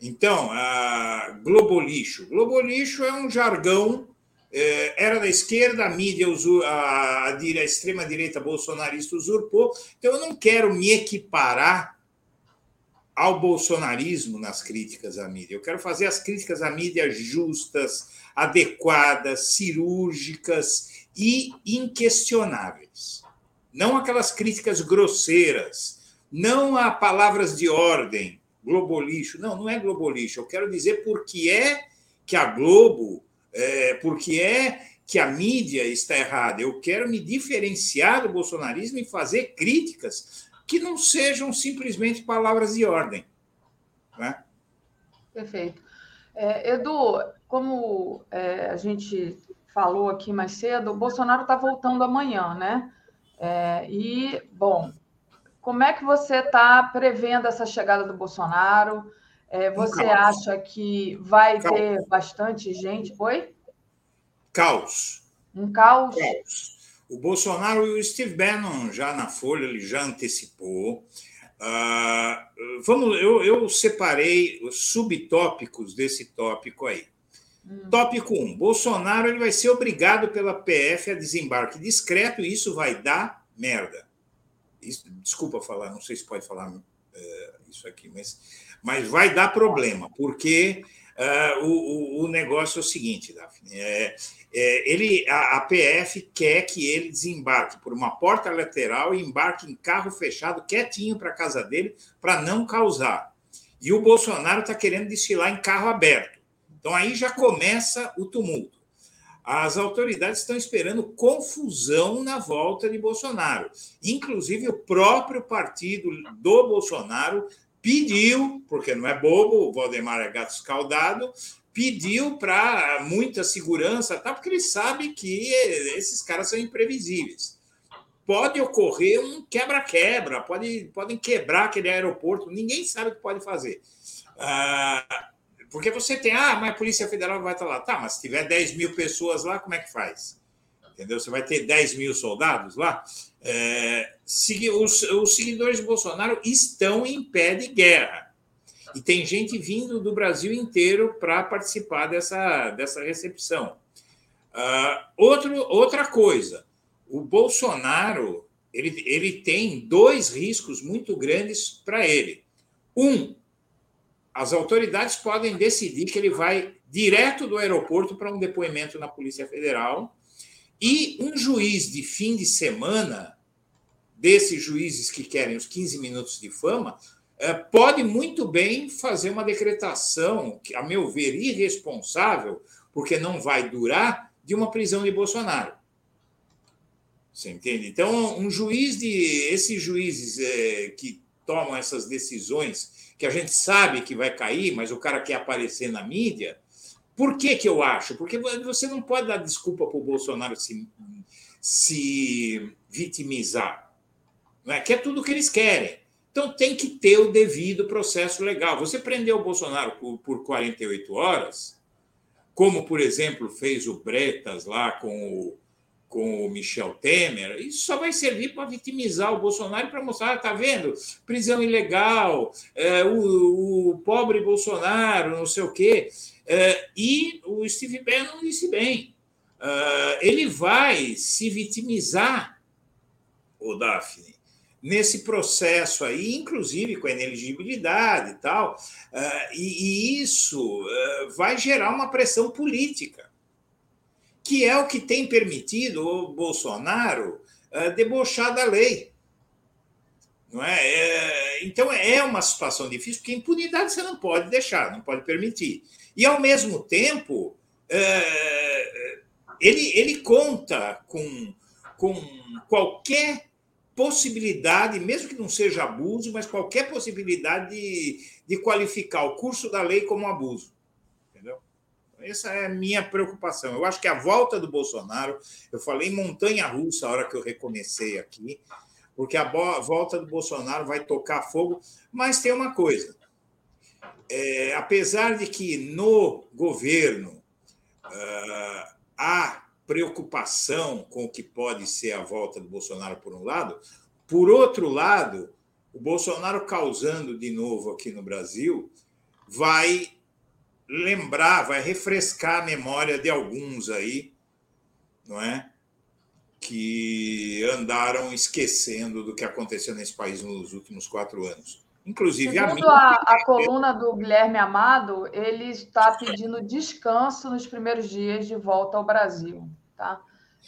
Então, a globolixo. Globolixo é um jargão, é, era da esquerda, a mídia, a, a extrema-direita bolsonarista usurpou. Então, eu não quero me equiparar ao bolsonarismo nas críticas à mídia. Eu quero fazer as críticas à mídia justas, adequadas, cirúrgicas e inquestionáveis. Não aquelas críticas grosseiras, não a palavras de ordem, globolixo. Não, não é globolixo. Eu quero dizer por que é que a Globo, é, por que é que a mídia está errada. Eu quero me diferenciar do bolsonarismo e fazer críticas que não sejam simplesmente palavras de ordem. Né? Perfeito. É, Edu, como é, a gente falou aqui mais cedo, o Bolsonaro está voltando amanhã, né? É, e, bom, como é que você está prevendo essa chegada do Bolsonaro? É, você acha que vai caos. ter bastante gente? Oi? Caos. Um caos? Caos. O Bolsonaro e o Steve Bannon já na Folha, ele já antecipou. Uh, vamos, eu, eu separei os subtópicos desse tópico aí. Hum. Tópico 1. Bolsonaro ele vai ser obrigado pela PF a desembarque discreto e isso vai dar merda. Isso, desculpa falar, não sei se pode falar uh, isso aqui, mas, mas vai dar problema, porque uh, o, o, negócio é o seguinte, Daphne. É, é, ele, a, a, PF quer que ele desembarque por uma porta lateral e embarque em carro fechado, quietinho para casa dele, para não causar. E o Bolsonaro está querendo desfilar em carro aberto. Então aí já começa o tumulto. As autoridades estão esperando confusão na volta de Bolsonaro. Inclusive, o próprio partido do Bolsonaro pediu, porque não é bobo, o Valdemar é gato escaldado, pediu para muita segurança, tá? porque ele sabe que esses caras são imprevisíveis. Pode ocorrer um quebra-quebra, pode, podem quebrar aquele aeroporto, ninguém sabe o que pode fazer. Ah, porque você tem, ah, mas a Polícia Federal vai estar lá. Tá, mas se tiver 10 mil pessoas lá, como é que faz? Entendeu? Você vai ter 10 mil soldados lá? É, os, os seguidores de Bolsonaro estão em pé de guerra. E tem gente vindo do Brasil inteiro para participar dessa, dessa recepção. Uh, outro, outra coisa, o Bolsonaro ele, ele tem dois riscos muito grandes para ele. Um, as autoridades podem decidir que ele vai direto do aeroporto para um depoimento na Polícia Federal e um juiz de fim de semana, desses juízes que querem os 15 minutos de fama, é, pode muito bem fazer uma decretação, a meu ver, irresponsável, porque não vai durar, de uma prisão de Bolsonaro. Você entende? Então, um juiz de. Esses juízes é, que tomam essas decisões que a gente sabe que vai cair, mas o cara quer aparecer na mídia. Por que, que eu acho? Porque você não pode dar desculpa para o Bolsonaro se, se vitimizar. É? Que é tudo o que eles querem. Então tem que ter o devido processo legal. Você prendeu o Bolsonaro por, por 48 horas, como, por exemplo, fez o Bretas lá com o, com o Michel Temer, isso só vai servir para vitimizar o Bolsonaro para mostrar, está vendo? Prisão ilegal, é, o, o, pobre Bolsonaro, não sei o quê. É, e o Steve Bannon disse bem, é, ele vai se vitimizar, o Daphne, nesse processo aí, inclusive com a ineligibilidade e tal, uh, e, isso vai gerar uma pressão política, que é o que tem permitido o Bolsonaro debochar da lei. Não é? é? Então é uma situação difícil, porque impunidade você não pode deixar, não pode permitir. E, ao mesmo tempo, ele, ele conta com, com qualquer possibilidade, mesmo que não seja abuso, mas qualquer possibilidade de, de qualificar o curso da lei como abuso. Entendeu? Essa é a minha preocupação. Eu acho que a volta do Bolsonaro, eu falei montanha russa a hora que eu recomecei aqui, porque a volta do Bolsonaro vai tocar fogo, mas tem uma coisa. É, apesar de que no governo uh, há preocupação com o que pode ser a volta do Bolsonaro, por um lado. Por outro lado, o Bolsonaro causando de novo aqui no Brasil vai lembrar, vai refrescar a memória de alguns aí, não é? Que andaram esquecendo do que aconteceu nesse país nos últimos quatro anos. Inclusive Segundo a. A, a coluna do Guilherme Amado, ele está pedindo descanso nos primeiros dias de volta ao Brasil. Tá?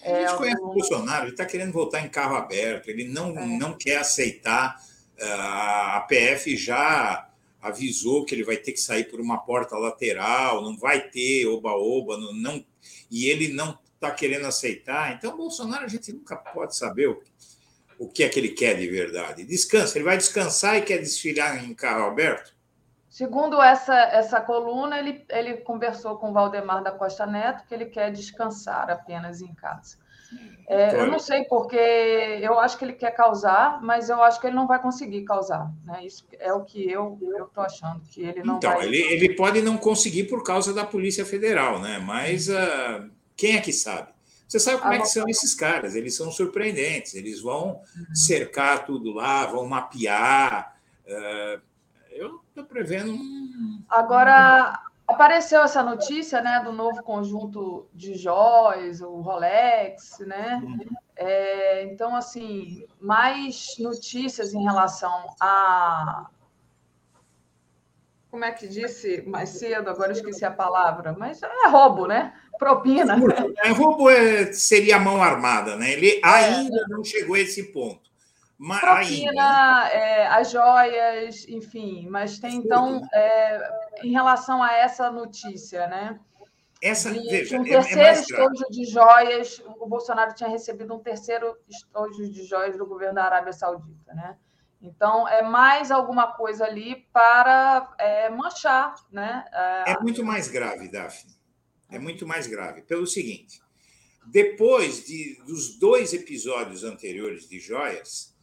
É, a gente conhece o Bolsonaro, ele está querendo voltar em carro aberto, ele não, é. não quer aceitar. Ah, a PF já avisou que ele vai ter que sair por uma porta lateral, não vai ter oba-oba, não, não, e ele não está querendo aceitar. Então, o Bolsonaro, a gente nunca pode saber o, o que é que ele quer de verdade. Descansa, ele vai descansar e quer desfilar em carro aberto? Segundo essa, essa coluna, ele, ele conversou com o Valdemar da Costa Neto que ele quer descansar apenas em casa. É, eu não sei porque eu acho que ele quer causar, mas eu acho que ele não vai conseguir causar. Né? Isso é o que eu estou achando, que ele não então, vai... ele, ele pode não conseguir por causa da Polícia Federal, né? mas uh, quem é que sabe? Você sabe como é que são esses caras, eles são surpreendentes, eles vão uhum. cercar tudo lá, vão mapear. Uh, eu estou prevendo um. Agora, apareceu essa notícia né, do novo conjunto de joias, o Rolex, né? Uhum. É, então, assim, mais notícias em relação a. Como é que disse mais cedo? Agora eu esqueci a palavra, mas é roubo, né? Propina. É, roubo é, seria mão armada, né? Ele é. ainda não chegou a esse ponto. Mas propina, é, as joias, enfim, mas tem então, é, em relação a essa notícia, né? Essa, de, veja, um é, é terceiro é estojo de joias, o Bolsonaro tinha recebido um terceiro estojo de joias do governo da Arábia Saudita, né? Então, é mais alguma coisa ali para é, manchar, né? É muito mais grave, Daphne. É muito mais grave. Pelo seguinte, depois de, dos dois episódios anteriores de joias,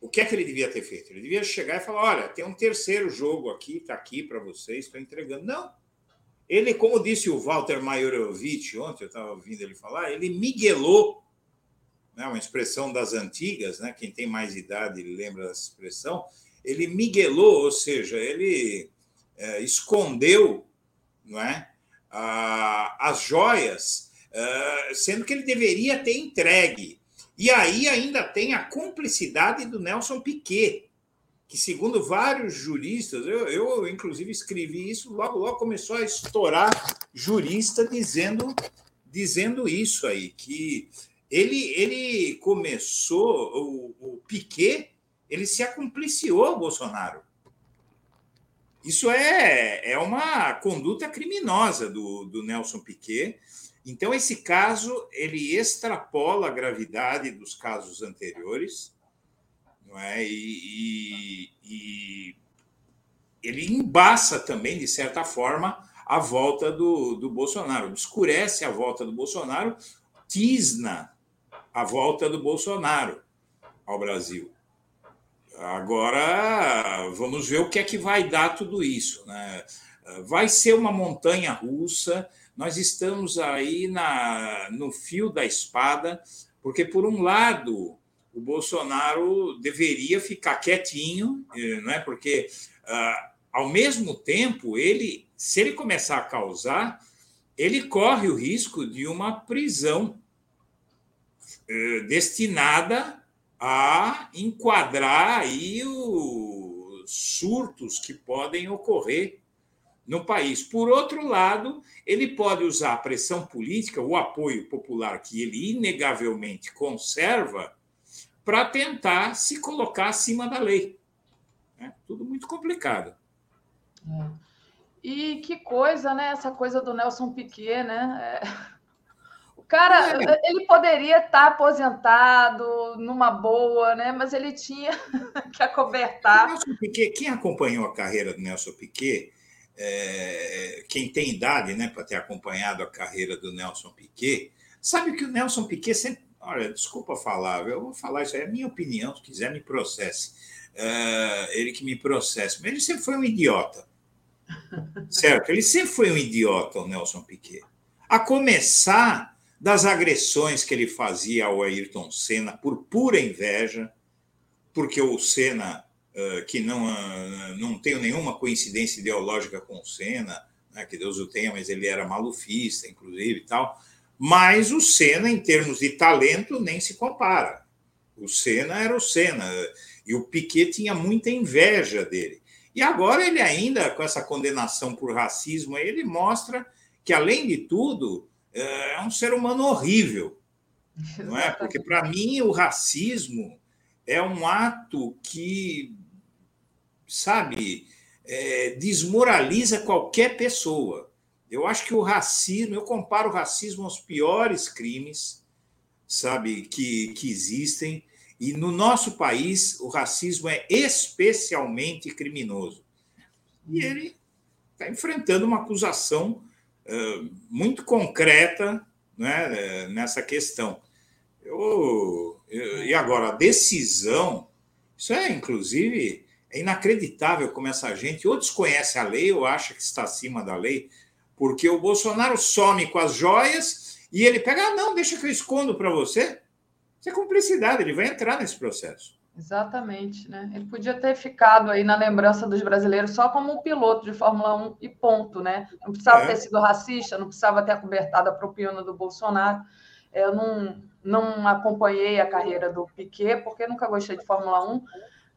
o que é que ele devia ter feito? Ele devia chegar e falar: olha, tem um terceiro jogo aqui, está aqui para vocês, estou entregando. Não. Ele, como disse o Walter Majorovich ontem, eu estava ouvindo ele falar, ele miguelou, né, uma expressão das antigas, né, quem tem mais idade lembra dessa expressão, ele miguelou, ou seja, ele é, escondeu não é, as joias, é, sendo que ele deveria ter entregue e aí ainda tem a cumplicidade do Nelson Piquet, que, segundo vários juristas, eu, eu inclusive escrevi isso, logo, logo começou a estourar jurista dizendo, dizendo isso aí, que ele, ele começou, o, o Piquet, ele se acumpliciou ao Bolsonaro. Isso é, é uma conduta criminosa do, do Nelson Piquet, então, esse caso ele extrapola a gravidade dos casos anteriores, não é? E, e, e ele embaça também, de certa forma, a volta do, do Bolsonaro, obscurece a volta do Bolsonaro, tisna a volta do Bolsonaro ao Brasil. Agora, vamos ver o que é que vai dar tudo isso. Né? Vai ser uma montanha russa, nós estamos aí na, no fio da espada, porque, por um lado, o Bolsonaro deveria ficar quietinho, eh, não é? porque, ah, ao mesmo tempo, ele, se ele começar a causar, ele corre o risco de uma prisão eh, destinada a enquadrar aí os surtos que podem ocorrer no país. Por outro lado, ele pode usar a pressão política, o apoio popular que ele inegavelmente conserva, para tentar se colocar acima da lei. É tudo muito complicado. É. E que coisa, né? Essa coisa do Nelson Piquet, né? É... Cara, é. ele poderia estar aposentado numa boa, né? Mas ele tinha que acobertar. Nelson Piquet, quem acompanhou a carreira do Nelson Piquet, é... quem tem idade, né, para ter acompanhado a carreira do Nelson Piquet, sabe que o Nelson Piquet sempre Olha, desculpa falar, eu vou falar isso aí, é minha opinião, se quiser me processe. Uh, ele que me processe, mas ele sempre foi um idiota. Certo? Ele sempre foi um idiota, o Nelson Piquet. A começar das agressões que ele fazia ao Ayrton Senna por pura inveja, porque o Senna, uh, que não, uh, não tem nenhuma coincidência ideológica com o Senna, né, que Deus o tenha, mas ele era malufista, inclusive e tal mas o Senna, em termos de talento, nem se compara. O Senna era o Senna. E o Piquet tinha muita inveja dele. E agora ele ainda, com essa condenação por racismo, ele mostra que, além de tudo, é um ser humano horrível. Não é? Porque, para mim, o racismo é um ato que, sabe, é, desmoraliza qualquer pessoa. Eu acho que o racismo, eu comparo o racismo aos piores crimes, sabe, que, que existem. E no nosso país, o racismo é especialmente criminoso. E ele está enfrentando uma acusação muito concreta né, nessa questão. Eu, eu, e agora, a decisão, isso é, inclusive, é inacreditável como essa gente ou desconhece a lei ou acha que está acima da lei porque o Bolsonaro some com as joias e ele pega, ah, não, deixa que eu escondo para você. Isso é cumplicidade, ele vai entrar nesse processo. Exatamente, né? Ele podia ter ficado aí na lembrança dos brasileiros só como um piloto de Fórmula 1 e ponto, né? Não precisava é. ter sido racista, não precisava ter acobertado a propina do Bolsonaro. Eu não, não acompanhei a carreira do Piquet, porque nunca gostei de Fórmula 1,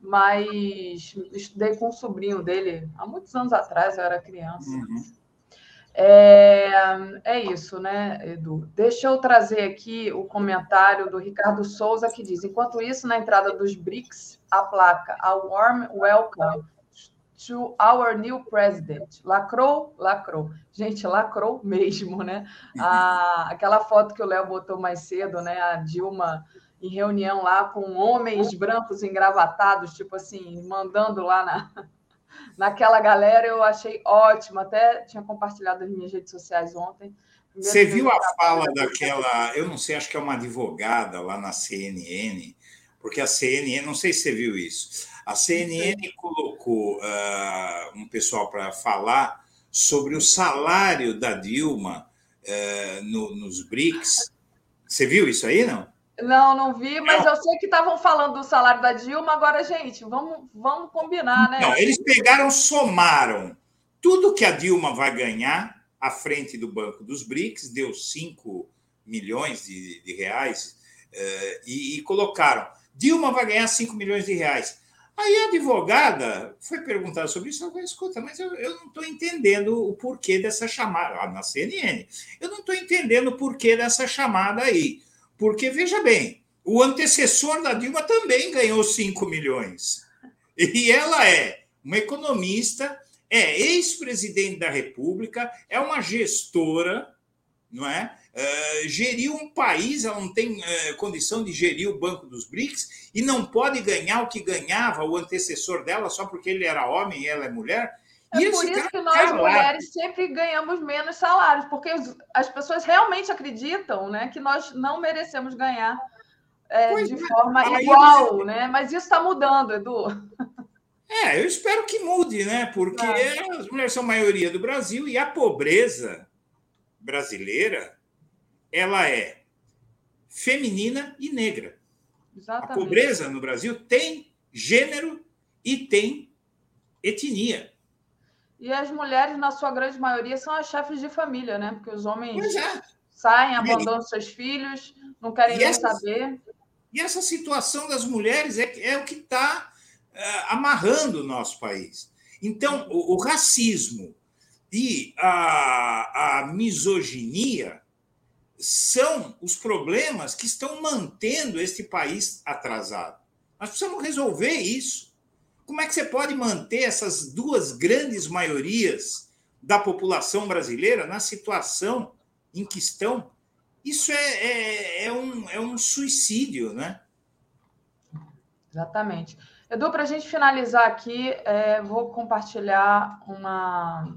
mas estudei com um sobrinho dele há muitos anos atrás, eu era criança. Uhum. É, é isso, né, Edu? Deixa eu trazer aqui o comentário do Ricardo Souza, que diz: enquanto isso, na entrada dos BRICS, a placa A Warm Welcome to Our New President. Lacrou? Lacrou. Gente, lacrou mesmo, né? A, aquela foto que o Léo botou mais cedo, né? A Dilma em reunião lá com homens brancos engravatados, tipo assim, mandando lá na naquela galera eu achei ótimo, até tinha compartilhado nas minhas redes sociais ontem. Você viu a fala daquela, eu não sei, acho que é uma advogada lá na CNN, porque a CNN, não sei se você viu isso, a CNN colocou uh, um pessoal para falar sobre o salário da Dilma uh, no, nos BRICS. Você viu isso aí, não? Não, não vi, mas não. eu sei que estavam falando do salário da Dilma. Agora, gente, vamos, vamos combinar, né? Não, eles pegaram, somaram tudo que a Dilma vai ganhar à frente do Banco dos BRICS, deu 5 milhões de, de reais, uh, e, e, colocaram: Dilma vai ganhar 5 milhões de reais. Aí a advogada foi perguntar sobre isso. Eu falei, escuta, mas eu, eu não estou entendendo o porquê dessa chamada. Ah, na CNN, eu não estou entendendo o porquê dessa chamada aí. Porque, veja bem, o antecessor da Dilma também ganhou 5 milhões. E ela é uma economista, é ex-presidente da República, é uma gestora, não é? Uh, geriu um país, ela não tem uh, condição de gerir o Banco dos BRICS e não pode ganhar o que ganhava o antecessor dela só porque ele era homem e ela é mulher. É por isso que nós, mulheres, sempre ganhamos menos salários, porque as pessoas realmente acreditam né, que nós não merecemos ganhar é, de é. forma igual, né? Mas isso está mudando, Edu. É, eu espero que mude, né? Porque ah. as mulheres são a maioria do Brasil e a pobreza brasileira ela é feminina e negra. Exatamente. A pobreza no Brasil tem gênero e tem etnia. E as mulheres, na sua grande maioria, são as chefes de família, né? Porque os homens é. saem, abandonam e... seus filhos, não querem nem essa... saber. E essa situação das mulheres é, é o que está é, amarrando o nosso país. Então, o, o racismo e a, a misoginia são os problemas que estão mantendo este país atrasado. Nós precisamos resolver isso. Como é que você pode manter essas duas grandes maiorias da população brasileira na situação em que estão? Isso é, é, é um, é um suicídio, né? Exatamente. Edu, para a gente finalizar aqui, é, vou compartilhar uma,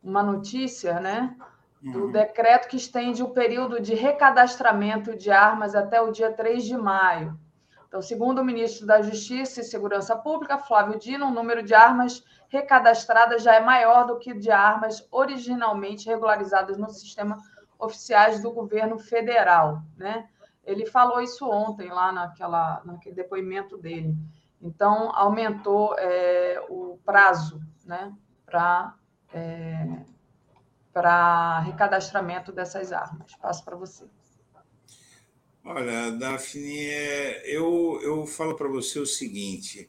uma notícia, né? do uhum. decreto que estende o período de recadastramento de armas até o dia 3 de maio. Então, segundo o ministro da Justiça e Segurança Pública, Flávio Dino, o número de armas recadastradas já é maior do que de armas originalmente regularizadas no sistema oficiais do governo federal, né? Ele falou isso ontem lá naquela, naquele depoimento dele. Então, aumentou é, o prazo, né, para é, para recadastramento dessas armas. Passo para você. Olha, Daphne, é, eu, eu falo para você o seguinte: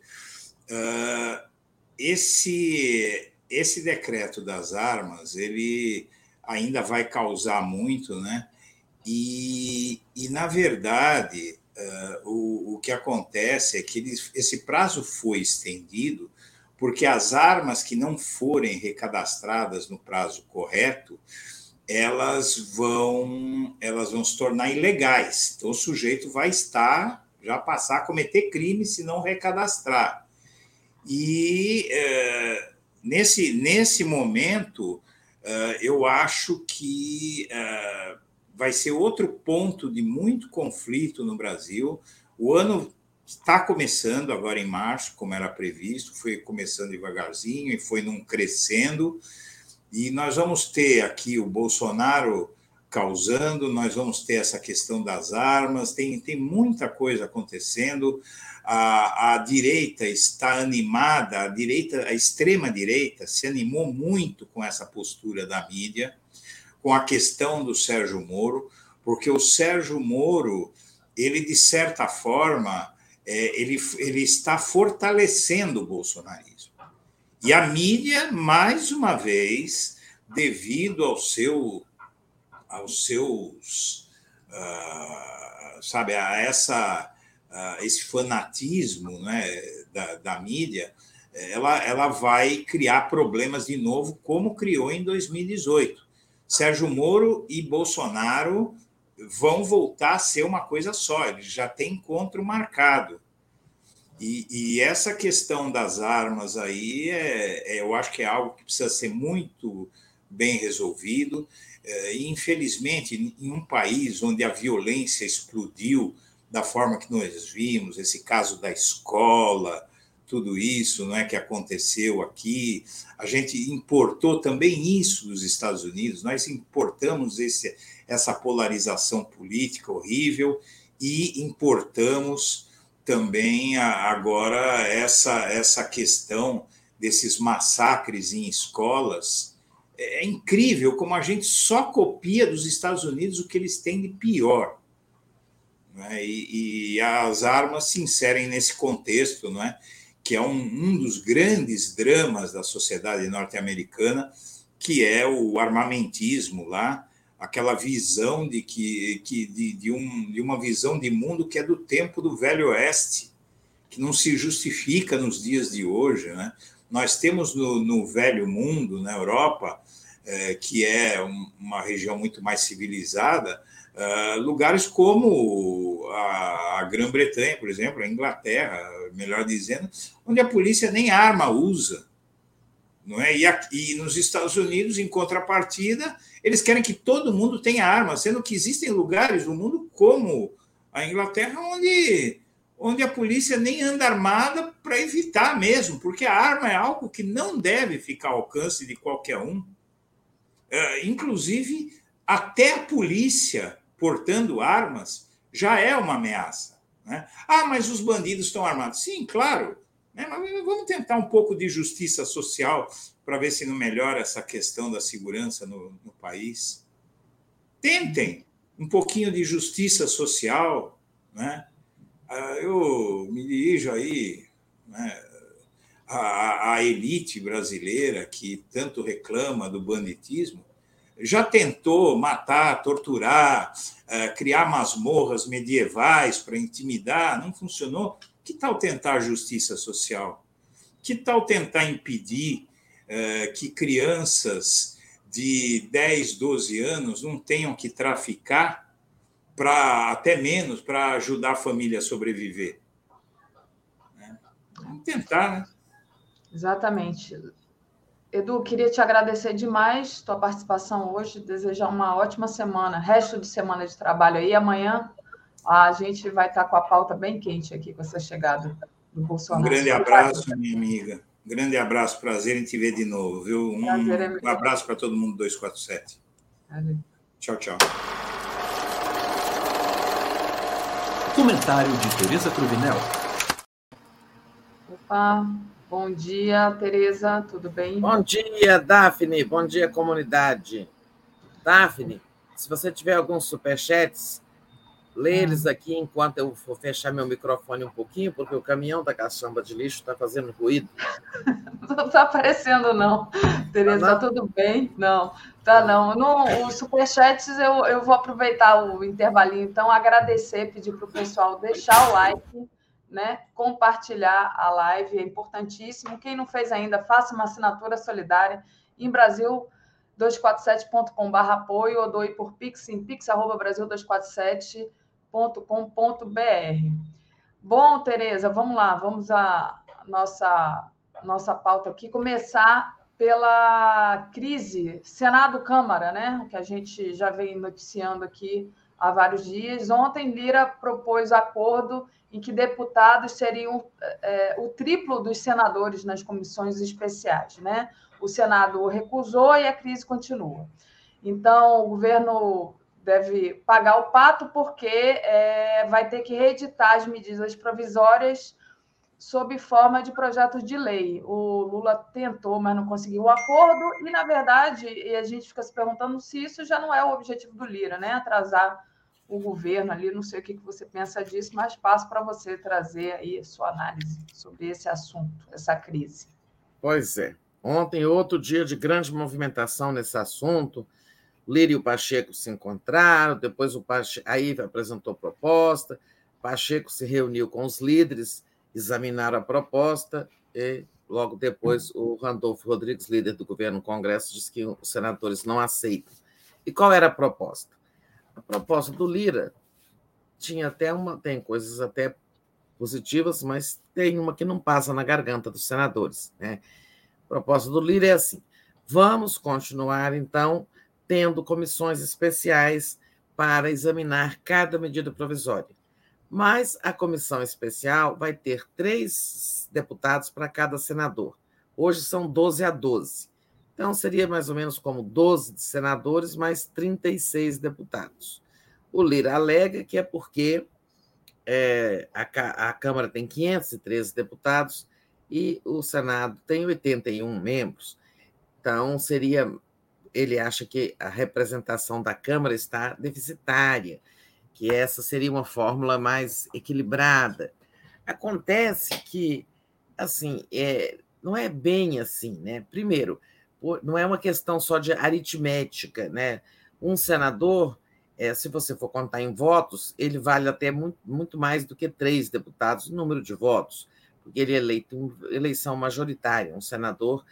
uh, esse, esse decreto das armas ele ainda vai causar muito, né? E, e na verdade, uh, o, o que acontece é que ele, esse prazo foi estendido porque as armas que não forem recadastradas no prazo correto, elas vão, elas vão se tornar ilegais. Então, o sujeito vai estar, já passar a cometer crime se não recadastrar. E é, nesse, nesse momento, é, eu acho que é, vai ser outro ponto de muito conflito no Brasil. O ano está começando agora em março, como era previsto, foi começando devagarzinho e foi num crescendo. E nós vamos ter aqui o Bolsonaro causando, nós vamos ter essa questão das armas, tem, tem muita coisa acontecendo. A, a direita está animada, a direita, a extrema direita se animou muito com essa postura da mídia, com a questão do Sérgio Moro, porque o Sérgio Moro, ele de certa forma, é, ele, ele está fortalecendo o bolsonarismo. E a mídia, mais uma vez, devido ao seu, aos seus, uh, sabe, a essa, uh, esse fanatismo né, da, da mídia, ela, ela vai criar problemas de novo, como criou em 2018. Sérgio Moro e Bolsonaro vão voltar a ser uma coisa só, eles já têm encontro marcado. E, e essa questão das armas aí, é, é, eu acho que é algo que precisa ser muito bem resolvido. É, e, infelizmente, em um país onde a violência explodiu da forma que nós vimos, esse caso da escola, tudo isso não é que aconteceu aqui. A gente importou também isso dos Estados Unidos, nós importamos esse, essa polarização política horrível e importamos também agora essa, essa questão desses massacres em escolas. É incrível como a gente só copia dos Estados Unidos o que eles têm de pior. Né? E, e, as armas se inserem nesse contexto, não é? que é um, um dos grandes dramas da sociedade norte-americana, que é o armamentismo lá, aquela visão de que, que de, de, um, de uma visão de mundo que é do tempo do Velho Oeste, que não se justifica nos dias de hoje. Né? Nós temos no, no Velho Mundo, na Europa, é, que é um, uma região muito mais civilizada, é, lugares como a, a Grã-Bretanha, por exemplo, a Inglaterra, melhor dizendo, onde a polícia nem arma usa. Não é? e, aqui, e nos Estados Unidos, em contrapartida, eles querem que todo mundo tenha arma, sendo que existem lugares no mundo como A Inglaterra, onde, onde a polícia nem anda armada para evitar mesmo, porque a arma é algo que não deve ficar ao alcance de qualquer um. É, inclusive, até a polícia portando armas já é uma ameaça. Né? Ah, mas os bandidos estão armados. Sim, claro. Né? Mas vamos tentar um pouco de justiça social para ver se não melhora essa questão da segurança no, no país. Tentem um pouquinho de justiça social. Né? Ah, eu me dirijo aí né, à, à elite brasileira que tanto reclama do banditismo já tentou matar, torturar, é, criar masmorras medievais para intimidar, não funcionou. Que tal tentar justiça social? Que tal tentar impedir é, que crianças de 10, 12 anos não tenham que traficar para até menos para ajudar a família a sobreviver? Né? Vamos tentar, né? Exatamente. Edu, queria te agradecer demais tua participação hoje, desejar uma ótima semana, resto de semana de trabalho aí. Amanhã a gente vai estar com a pauta bem quente aqui com essa chegada do Bolsonaro. Um grande abraço, minha amiga. Um grande abraço, prazer em te ver de novo, viu? Um, é um abraço para todo mundo 247. Valeu. Tchau, tchau. Comentário de Tereza Cruvinel. Opa, Bom dia, Tereza, tudo bem? Bom dia, Daphne. Bom dia, comunidade. Daphne, se você tiver alguns superchats, lê ah. eles aqui enquanto eu vou fechar meu microfone um pouquinho, porque o caminhão da caçamba de lixo está fazendo ruído. não está aparecendo, não. Tereza, tá tudo bem? Não, tá não. No, os superchats eu, eu vou aproveitar o intervalinho, então, agradecer, pedir para o pessoal deixar o like né? Compartilhar a live é importantíssimo. Quem não fez ainda, faça uma assinatura solidária em Brasil 247.com.br apoio ou doe por Pix em pix@brasil247.com.br. Bom, Tereza, vamos lá, vamos à nossa nossa pauta aqui começar pela crise Senado-Câmara, né? Que a gente já vem noticiando aqui há vários dias. Ontem, Lira propôs acordo em que deputados seriam é, o triplo dos senadores nas comissões especiais. Né? O Senado recusou e a crise continua. Então, o governo deve pagar o pato porque é, vai ter que reeditar as medidas provisórias sob forma de projetos de lei. O Lula tentou, mas não conseguiu o acordo, e, na verdade, e a gente fica se perguntando se isso já não é o objetivo do Lira, né? Atrasar o governo ali. Não sei o que você pensa disso, mas passo para você trazer aí sua análise sobre esse assunto, essa crise. Pois é. Ontem, outro dia de grande movimentação nesse assunto. Lírio e o Pacheco se encontraram, depois o Pacheco, aí apresentou proposta, Pacheco se reuniu com os líderes, examinaram a proposta e logo depois o Randolfo Rodrigues, líder do governo no Congresso, disse que os senadores não aceitam. E qual era a proposta? A proposta do Lira tinha até uma, tem coisas até positivas, mas tem uma que não passa na garganta dos senadores. Né? A proposta do Lira é assim: vamos continuar, então, tendo comissões especiais para examinar cada medida provisória. Mas a comissão especial vai ter três deputados para cada senador. Hoje são 12 a 12. Então, seria mais ou menos como 12 senadores mais 36 deputados. O Lira alega que é porque é, a, a Câmara tem 513 deputados e o Senado tem 81 membros. Então, seria. Ele acha que a representação da Câmara está deficitária, que essa seria uma fórmula mais equilibrada. Acontece que, assim, é, não é bem assim, né? Primeiro, não é uma questão só de aritmética, né? Um senador, é, se você for contar em votos, ele vale até muito, muito mais do que três deputados número de votos, porque ele é eleito em eleição majoritária. Um senador,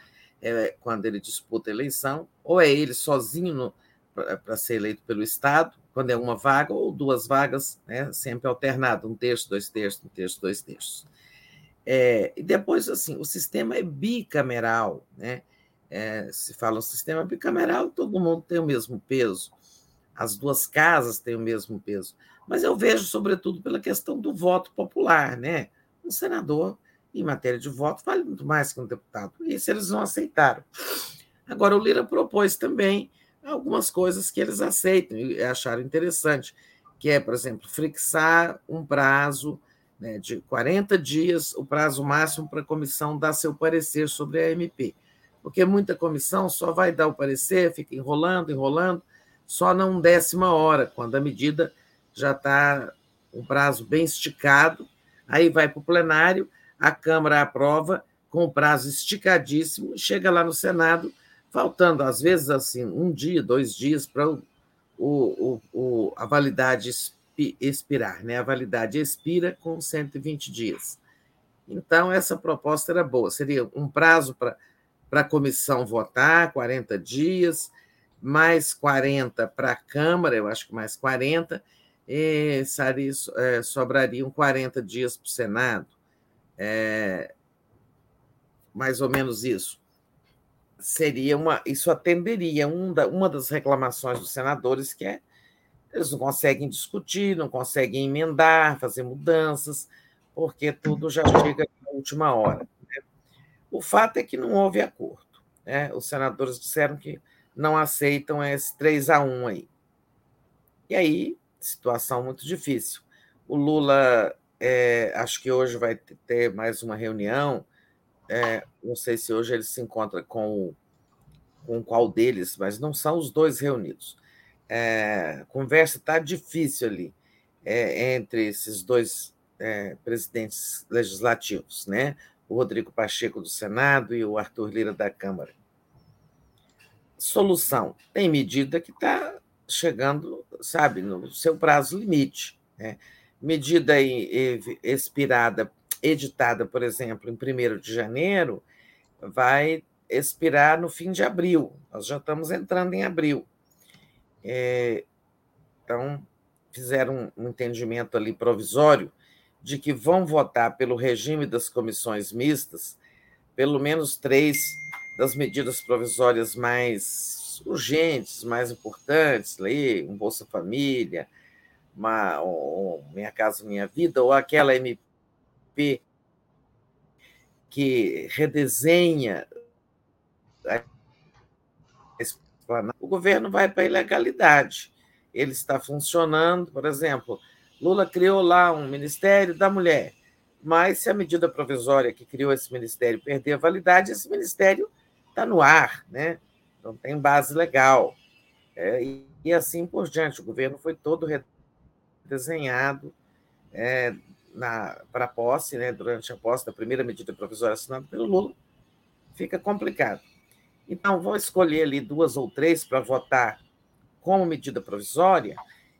é, quando ele disputa a eleição, ou é ele sozinho para ser eleito pelo Estado, quando é uma vaga, ou duas vagas, né, sempre alternado, um terço, dois terços, um terço, dois terços. É, e depois, assim, o sistema é bicameral, né? é, se fala um sistema bicameral, todo mundo tem o mesmo peso. As duas casas têm o mesmo peso. Mas eu vejo, sobretudo, pela questão do voto popular. Né? Um senador, em matéria de voto, vale muito mais que um deputado. Isso eles não aceitaram. Agora, o Lira propôs também algumas coisas que eles aceitam e acharam interessante, que é, por exemplo, fixar um prazo né, de 40 dias, o prazo máximo para a comissão dar seu parecer sobre a MP. Porque muita comissão só vai dar o parecer, fica enrolando, enrolando, só não décima hora, quando a medida já está um prazo bem esticado, aí vai para o plenário, a Câmara aprova com o prazo esticadíssimo, chega lá no Senado, faltando, às vezes, assim, um dia, dois dias para o, o, o, a validade expirar. Né? A validade expira com 120 dias. Então, essa proposta era boa. Seria um prazo para a comissão votar, 40 dias, mais 40 para a Câmara, eu acho que mais 40, e é, sobrariam 40 dias para o Senado. É, mais ou menos isso seria uma, isso atenderia um da, uma das reclamações dos senadores, que é eles não conseguem discutir, não conseguem emendar, fazer mudanças, porque tudo já chega na última hora. Né? O fato é que não houve acordo. Né? Os senadores disseram que não aceitam esse 3 a 1 aí. E aí, situação muito difícil. O Lula, é, acho que hoje vai ter mais uma reunião é, não sei se hoje ele se encontra com, com qual deles, mas não são os dois reunidos. É, a conversa está difícil ali é, entre esses dois é, presidentes legislativos, né? o Rodrigo Pacheco do Senado e o Arthur Lira da Câmara. Solução: tem medida que está chegando, sabe, no seu prazo limite. Né? Medida expirada editada, por exemplo, em 1 de janeiro, vai expirar no fim de abril. Nós já estamos entrando em abril. É, então, fizeram um entendimento ali provisório de que vão votar pelo regime das comissões mistas pelo menos três das medidas provisórias mais urgentes, mais importantes, lei, um Bolsa Família, uma, um Minha Casa Minha Vida, ou aquela MP que redesenha o governo vai para a ilegalidade. Ele está funcionando, por exemplo, Lula criou lá um Ministério da Mulher, mas se a medida provisória que criou esse ministério perder a validade, esse ministério está no ar, né? não tem base legal. É, e, e, assim por diante. O governo foi todo redesenhado, é, para a posse, né, durante a posse da primeira medida provisória assinada pelo Lula, fica complicado. Então, vou escolher ali duas ou três para votar como medida provisória,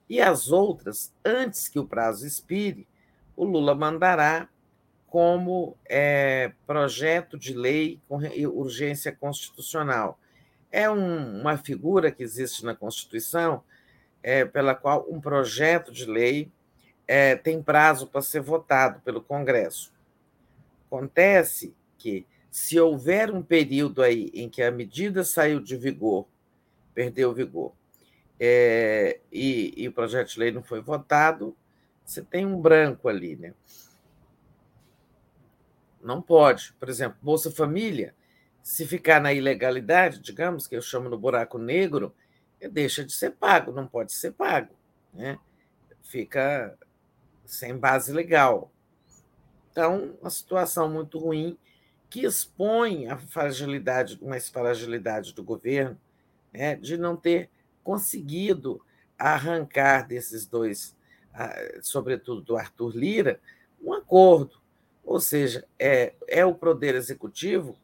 e as outras, antes que o prazo expire, o Lula mandará como é, projeto de lei com urgência constitucional. É um, uma figura que existe na Constituição é, pela qual um projeto de lei é, tem prazo para ser votado pelo Congresso. Acontece que, se houver um período aí em que a medida saiu de vigor, perdeu vigor, é, e, e, o projeto de lei não foi votado, você tem um branco ali, né? Não pode. Por exemplo, Bolsa Família, se ficar na ilegalidade, digamos que eu chamo no buraco negro, deixa de ser pago, não pode ser pago. Né? Fica sem base legal. Então, uma situação muito ruim que expõe a fragilidade, uma fragilidade do governo né, de não ter conseguido arrancar desses dois, sobretudo do Arthur Lira, um acordo. Ou seja, é, é o poder executivo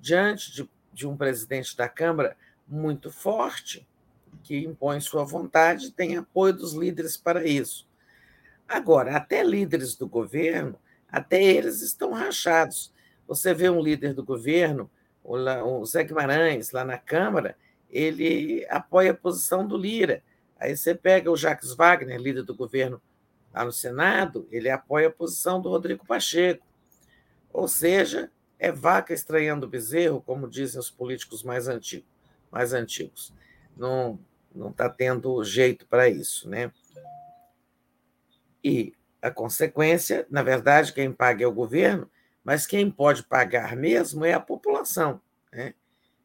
diante de, de um presidente da Câmara muito forte, que impõe sua vontade, tem apoio dos líderes para isso. Agora, até líderes do governo, até eles estão rachados. Você vê um líder do governo, o Zé Guimarães, lá na Câmara, ele apoia a posição do Lira. Aí você pega o Jacques Wagner, líder do governo lá no Senado, ele apoia a posição do Rodrigo Pacheco. Ou seja, é vaca estranhando bezerro, como dizem os políticos mais antigos. Mais antigos. Não está tendo jeito para isso, né? E a consequência, na verdade, quem paga é o governo, mas quem pode pagar mesmo é a população. Né?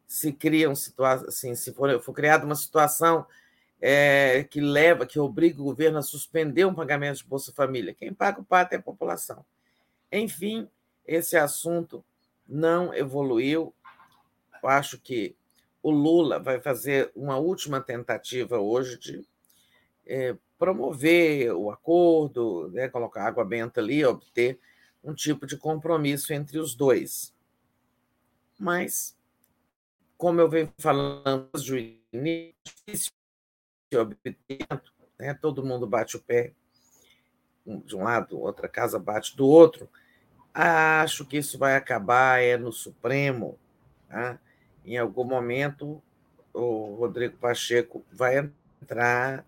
Se criam assim, se for, for criada uma situação é, que leva, que obriga o governo a suspender um pagamento de Bolsa Família, quem paga o pato é a população. Enfim, esse assunto não evoluiu. Eu acho que o Lula vai fazer uma última tentativa hoje de é, promover o acordo, né, colocar água benta ali, obter um tipo de compromisso entre os dois. Mas, como eu venho falando desde o início, difícil obter, né, todo mundo bate o pé de um lado, outra casa bate do outro. Acho que isso vai acabar é no Supremo. Tá? Em algum momento, o Rodrigo Pacheco vai entrar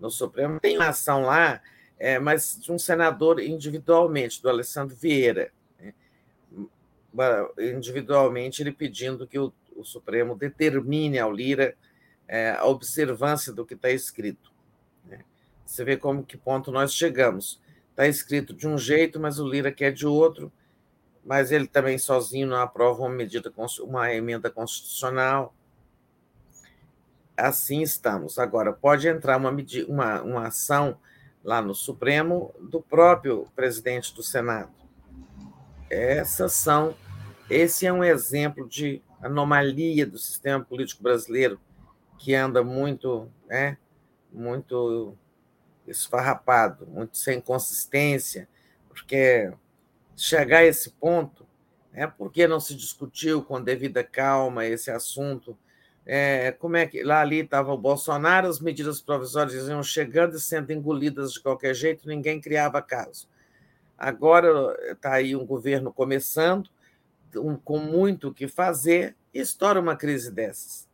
no Supremo. Tem uma ação lá, é, mas de um senador individualmente, do Alessandro Vieira. Né? Individualmente, ele pedindo que o, o Supremo determine ao Lira é, a observância do que está escrito. Né? Você vê como que ponto nós chegamos. Está escrito de um jeito, mas o Lira quer de outro, mas ele também sozinho não aprova uma medida, uma emenda constitucional assim estamos. Agora, pode entrar uma, uma, uma ação lá no Supremo do próprio presidente do Senado. Essas são. Esse é um exemplo de anomalia do sistema político brasileiro que anda muito, né, muito esfarrapado, muito sem consistência, porque chegar a esse ponto, né, porque não se discutiu com devida calma esse assunto é, como é que lá ali estava o Bolsonaro, as medidas provisórias iam chegando e sendo engolidas de qualquer jeito, ninguém criava caso. Agora está aí um governo começando, um, com muito o que fazer, e estoura uma crise dessas.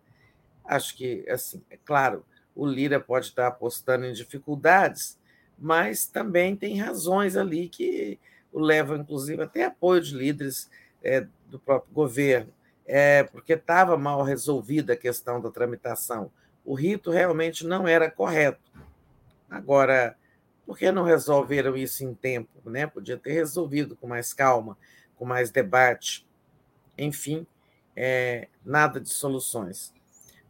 Acho que, assim, é claro, o Lira pode estar apostando em dificuldades, mas também tem razões ali que o levam, inclusive, até apoio de líderes é, do próprio governo é, porque estava mal resolvida a questão da tramitação. O rito realmente não era correto. Agora, por que não resolveram isso em tempo? Né? Podia ter resolvido com mais calma, com mais debate. Enfim, é, nada de soluções.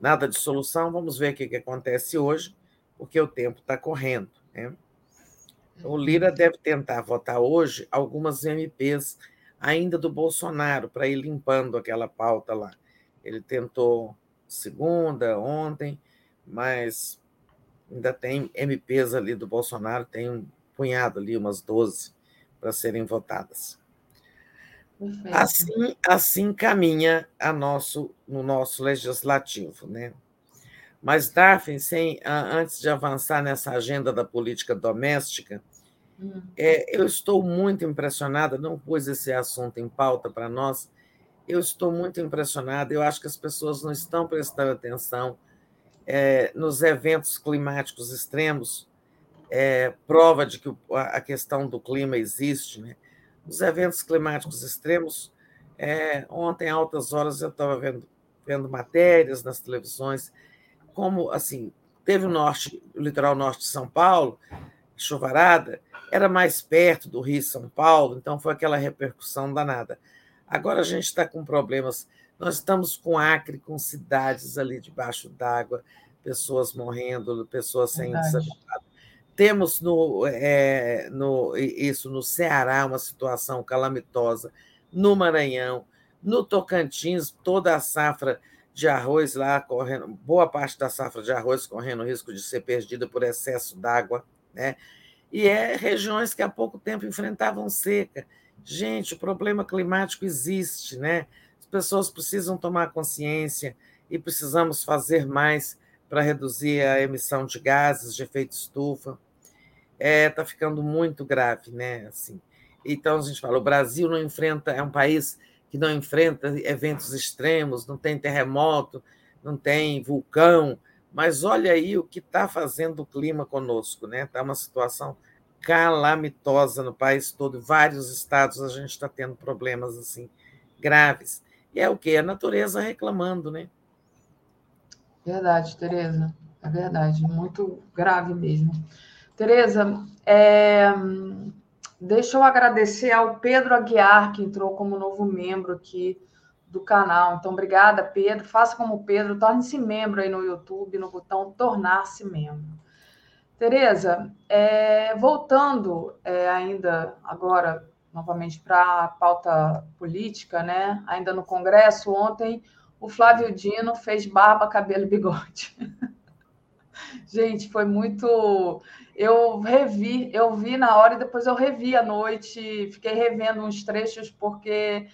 Nada de solução, vamos ver o que, que acontece hoje, porque o tempo está correndo. Né? O Lira deve tentar votar hoje algumas MPs ainda do Bolsonaro, para ir limpando aquela pauta lá. Ele tentou segunda, ontem, mas ainda tem MPs ali do Bolsonaro, tem um punhado ali, umas 12, para serem votadas. Perfeito. Assim, assim caminha a nosso, no nosso legislativo. Né? Mas, Daphne, sem, antes de avançar nessa agenda da política doméstica, é, eu estou muito impressionada, não pus esse assunto em pauta para nós, eu estou muito impressionada, eu acho que as pessoas não estão prestando atenção é, nos eventos climáticos extremos, é, prova de que a questão do clima existe. Né? Os eventos climáticos extremos, é, ontem, altas horas, eu estava vendo, vendo matérias nas televisões, como assim, teve o norte, o litoral norte de São Paulo, chuvarada, era mais perto do Rio São Paulo, então foi aquela repercussão danada. Agora a gente está com problemas. Nós estamos com Acre, com cidades ali debaixo d'água, pessoas morrendo, pessoas sem desabitado. Temos no, é, no, isso no Ceará, uma situação calamitosa, no Maranhão, no Tocantins, toda a safra de arroz lá correndo, boa parte da safra de arroz correndo risco de ser perdida por excesso d'água. Né? E é regiões que há pouco tempo enfrentavam seca. Gente, o problema climático existe, né? As pessoas precisam tomar consciência e precisamos fazer mais para reduzir a emissão de gases de efeito estufa. É, tá ficando muito grave, né? Assim, então a gente fala, o Brasil não enfrenta, é um país que não enfrenta eventos extremos, não tem terremoto, não tem vulcão, mas olha aí o que está fazendo o clima conosco, né? Está uma situação calamitosa no país todo, vários estados a gente está tendo problemas assim graves. E é o que? A natureza reclamando, né? Verdade, Tereza. É verdade, muito grave mesmo. Tereza, é... deixa eu agradecer ao Pedro Aguiar, que entrou como novo membro aqui do canal. Então, obrigada, Pedro. Faça como o Pedro, torne-se membro aí no YouTube, no botão tornar-se membro. Tereza, é, voltando é, ainda agora novamente para a pauta política, né? Ainda no Congresso, ontem o Flávio Dino fez barba, cabelo e bigode. Gente, foi muito. Eu revi, eu vi na hora e depois eu revi à noite, fiquei revendo uns trechos, porque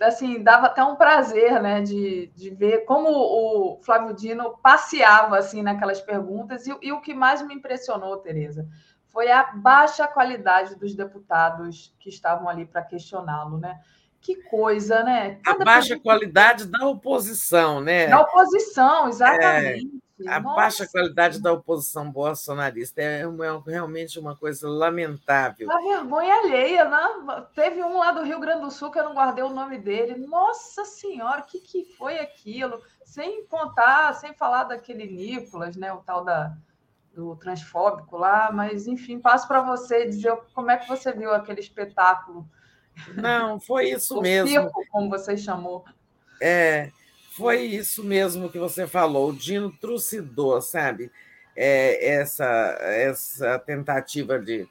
assim, dava até um prazer, né, de, de ver como o Flávio Dino passeava, assim, naquelas perguntas. E, e o que mais me impressionou, Tereza, foi a baixa qualidade dos deputados que estavam ali para questioná-lo, né? Que coisa, né? Cada a baixa pergunta... qualidade da oposição, né? Da oposição, exatamente. A Nossa. baixa qualidade da oposição bolsonarista é, é realmente uma coisa lamentável. A vergonha alheia, né? Teve um lá do Rio Grande do Sul que eu não guardei o nome dele. Nossa Senhora, o que, que foi aquilo? Sem contar, sem falar daquele Nicolas, né? O tal da, do transfóbico lá, mas enfim, passo para você dizer como é que você viu aquele espetáculo. Não, foi isso o mesmo. Circo, como você chamou. É, foi isso mesmo que você falou. O Dino trucidou, sabe? É, essa, essa tentativa de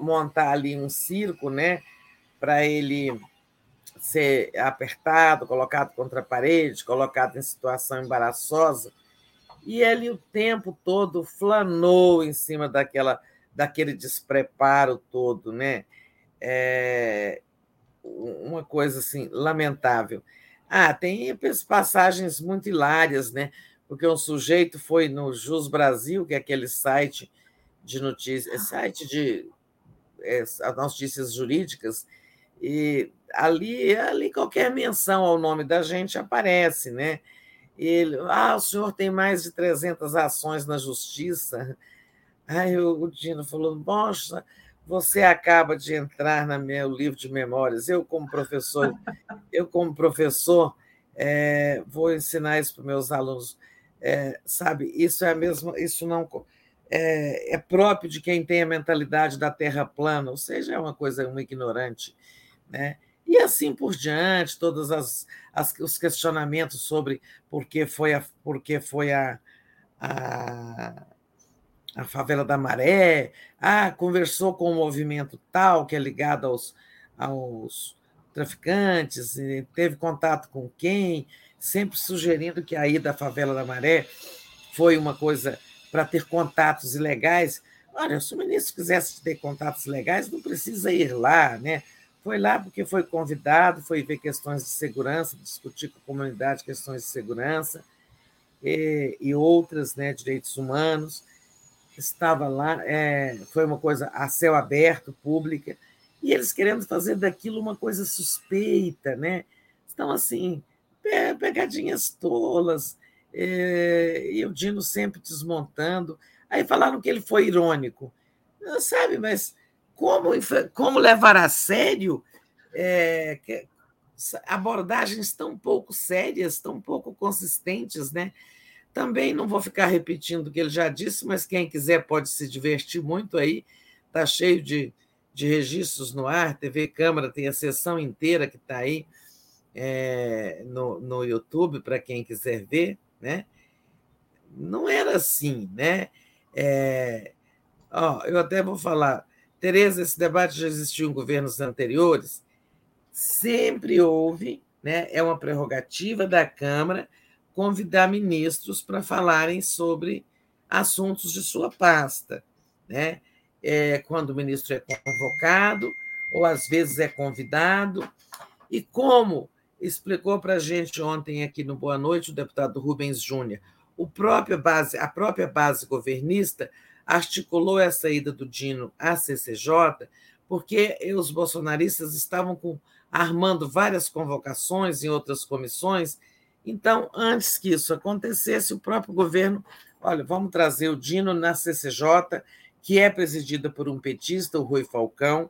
montar ali um circo, né? Para ele ser apertado, colocado contra a parede, colocado em situação embaraçosa. E ele o tempo todo flanou em cima daquela, daquele despreparo todo, né? É uma coisa assim lamentável. Ah, tem passagens muito hilárias, né? Porque um sujeito foi no Jus Brasil, que é aquele site de notícias, é site de é, notícias jurídicas, e ali, ali qualquer menção ao nome da gente aparece, né? Ele, ah, o senhor tem mais de 300 ações na justiça. Aí o Dino falou, poxa, você acaba de entrar no meu livro de memórias. Eu, como professor, eu como professor, é, vou ensinar isso para meus alunos. É, sabe, isso é mesmo, isso não é, é, próprio de quem tem a mentalidade da Terra plana, ou seja, é uma coisa um ignorante, né? E assim por diante, todos as, as, os questionamentos sobre por que foi a, por que foi a, a a favela da Maré, ah, conversou com o um movimento tal que é ligado aos, aos traficantes, teve contato com quem, sempre sugerindo que a ida à favela da Maré foi uma coisa para ter contatos ilegais. Olha, se o ministro quisesse ter contatos legais, não precisa ir lá, né? Foi lá porque foi convidado, foi ver questões de segurança, discutir com a comunidade questões de segurança e, e outras, né, direitos humanos estava lá, é, foi uma coisa a céu aberto, pública, e eles querendo fazer daquilo uma coisa suspeita, né? Então, assim, pegadinhas tolas, é, e o Dino sempre desmontando. Aí falaram que ele foi irônico. Não, sabe, mas como, como levar a sério é, abordagens tão pouco sérias, tão pouco consistentes, né? Também não vou ficar repetindo o que ele já disse, mas quem quiser pode se divertir muito aí. Está cheio de, de registros no ar, TV Câmara tem a sessão inteira que está aí é, no, no YouTube para quem quiser ver. Né? Não era assim, né? É, ó, eu até vou falar, Tereza, esse debate já existiu em governos anteriores, sempre houve, né? É uma prerrogativa da Câmara convidar ministros para falarem sobre assuntos de sua pasta, né? É, quando o ministro é convocado ou às vezes é convidado. E como explicou para a gente ontem aqui no Boa Noite o deputado Rubens Júnior, o próprio base, a própria base governista articulou essa ida do Dino à CCJ porque os bolsonaristas estavam com, armando várias convocações em outras comissões então, antes que isso acontecesse, o próprio governo, olha, vamos trazer o Dino na CCJ, que é presidida por um petista, o Rui Falcão,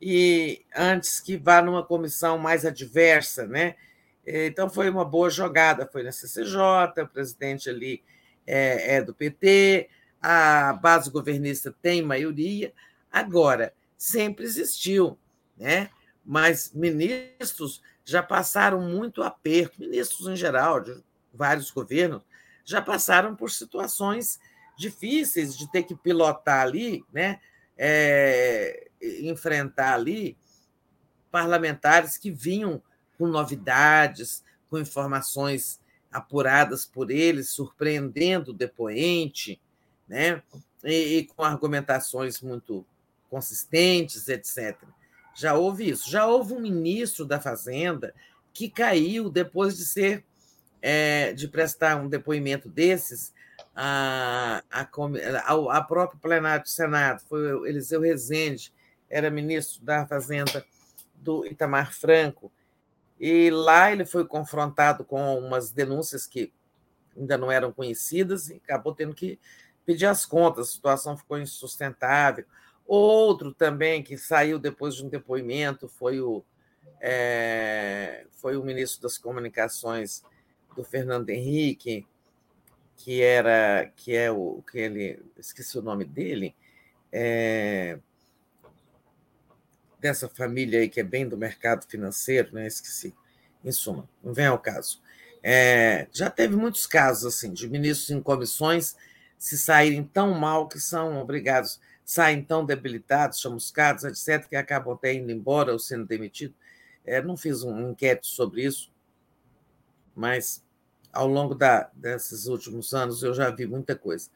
e antes que vá numa comissão mais adversa, né? Então foi uma boa jogada, foi na CCJ, o presidente ali é, é do PT, a base governista tem maioria. Agora, sempre existiu, né? mas ministros já passaram muito aperto, ministros em geral, de vários governos, já passaram por situações difíceis de ter que pilotar ali, né? É, enfrentar ali parlamentares que vinham com novidades, com informações apuradas por eles, surpreendendo o depoente, né? e, e com argumentações muito consistentes, etc. Já houve isso. Já houve um ministro da Fazenda que caiu depois de ser é, de prestar um depoimento desses a, a, a, a próprio plenário do Senado. Foi o Eliseu Rezende, era ministro da Fazenda do Itamar Franco. E lá ele foi confrontado com umas denúncias que ainda não eram conhecidas e acabou tendo que pedir as contas, a situação ficou insustentável. Outro também que saiu depois de um depoimento foi o, é, foi o ministro das Comunicações do Fernando Henrique, que era que é o que ele esqueci o nome dele, é, dessa família aí que é bem do mercado financeiro, né? Esqueci. Em suma, não vem ao caso. É, já teve muitos casos assim de ministros em comissões se saírem tão mal que são obrigados, saem tão debilitados, chamuscados, etc., que acabam até indo embora ou sendo demitidos. É, não fiz um inquérito sobre isso, mas ao longo da, desses últimos anos eu já vi muita coisa.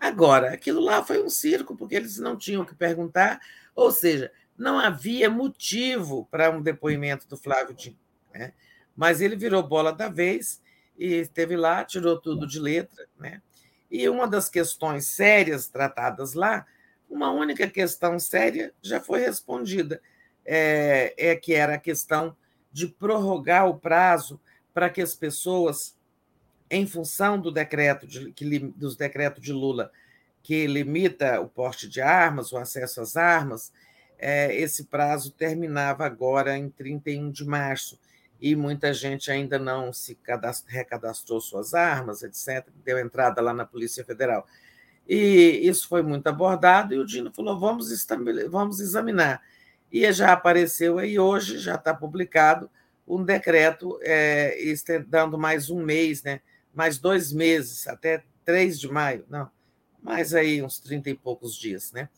Agora, aquilo lá foi um circo, porque eles não tinham que perguntar, ou seja, não havia motivo para um depoimento do Flávio Dino. Né? Mas ele virou bola da vez e esteve lá, tirou tudo de letra. Né? E uma das questões sérias tratadas lá, uma única questão séria já foi respondida, é, é que era a questão de prorrogar o prazo para que as pessoas, em função do decreto de, que, dos decretos de Lula, que limita o porte de armas, o acesso às armas, é, esse prazo terminava agora em 31 de março e muita gente ainda não se recadastrou suas armas, etc., deu entrada lá na Polícia Federal. E isso foi muito abordado, e o Dino falou: vamos, vamos examinar. E já apareceu aí hoje, já está publicado, um decreto é, dando mais um mês, né? mais dois meses, até 3 de maio, não, mais aí uns 30 e poucos dias, né?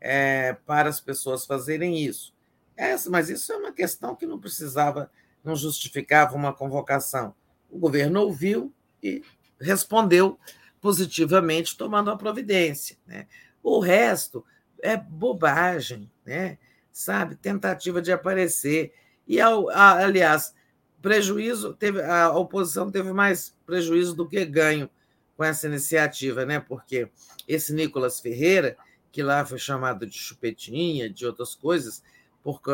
É, para as pessoas fazerem isso. Essa, mas isso é uma questão que não precisava não justificava uma convocação. O governo ouviu e respondeu positivamente, tomando a providência. Né? O resto é bobagem, né? sabe? Tentativa de aparecer. E, aliás, prejuízo, teve, a oposição teve mais prejuízo do que ganho com essa iniciativa, né? porque esse Nicolas Ferreira, que lá foi chamado de chupetinha, de outras coisas, porque,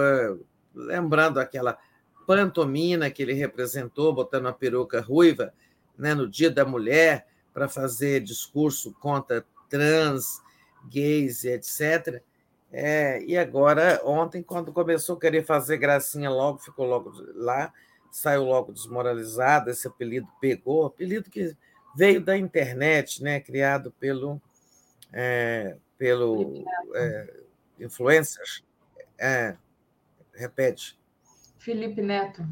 lembrando aquela pantomina que ele representou, botando a peruca ruiva né, no Dia da Mulher, para fazer discurso contra trans, gays e etc. É, e agora, ontem, quando começou a querer fazer gracinha logo, ficou logo lá, saiu logo desmoralizado, esse apelido pegou, apelido que veio da internet, né, criado pelo, é, pelo é, influencers. É, repete. Felipe Neto.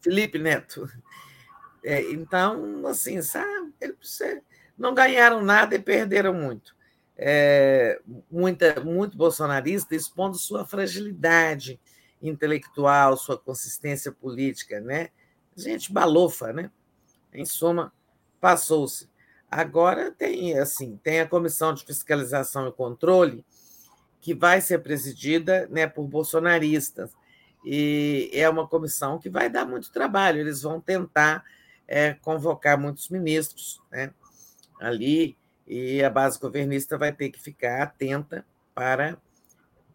Felipe Neto. É, então, assim, sabe, não ganharam nada e perderam muito. É, muita, muito bolsonarista expondo sua fragilidade intelectual, sua consistência política, né? Gente balofa, né? Em suma, passou-se. Agora tem assim, tem a comissão de fiscalização e controle que vai ser presidida, né, por bolsonaristas e é uma comissão que vai dar muito trabalho. Eles vão tentar é, convocar muitos ministros né, ali, e a base governista vai ter que ficar atenta para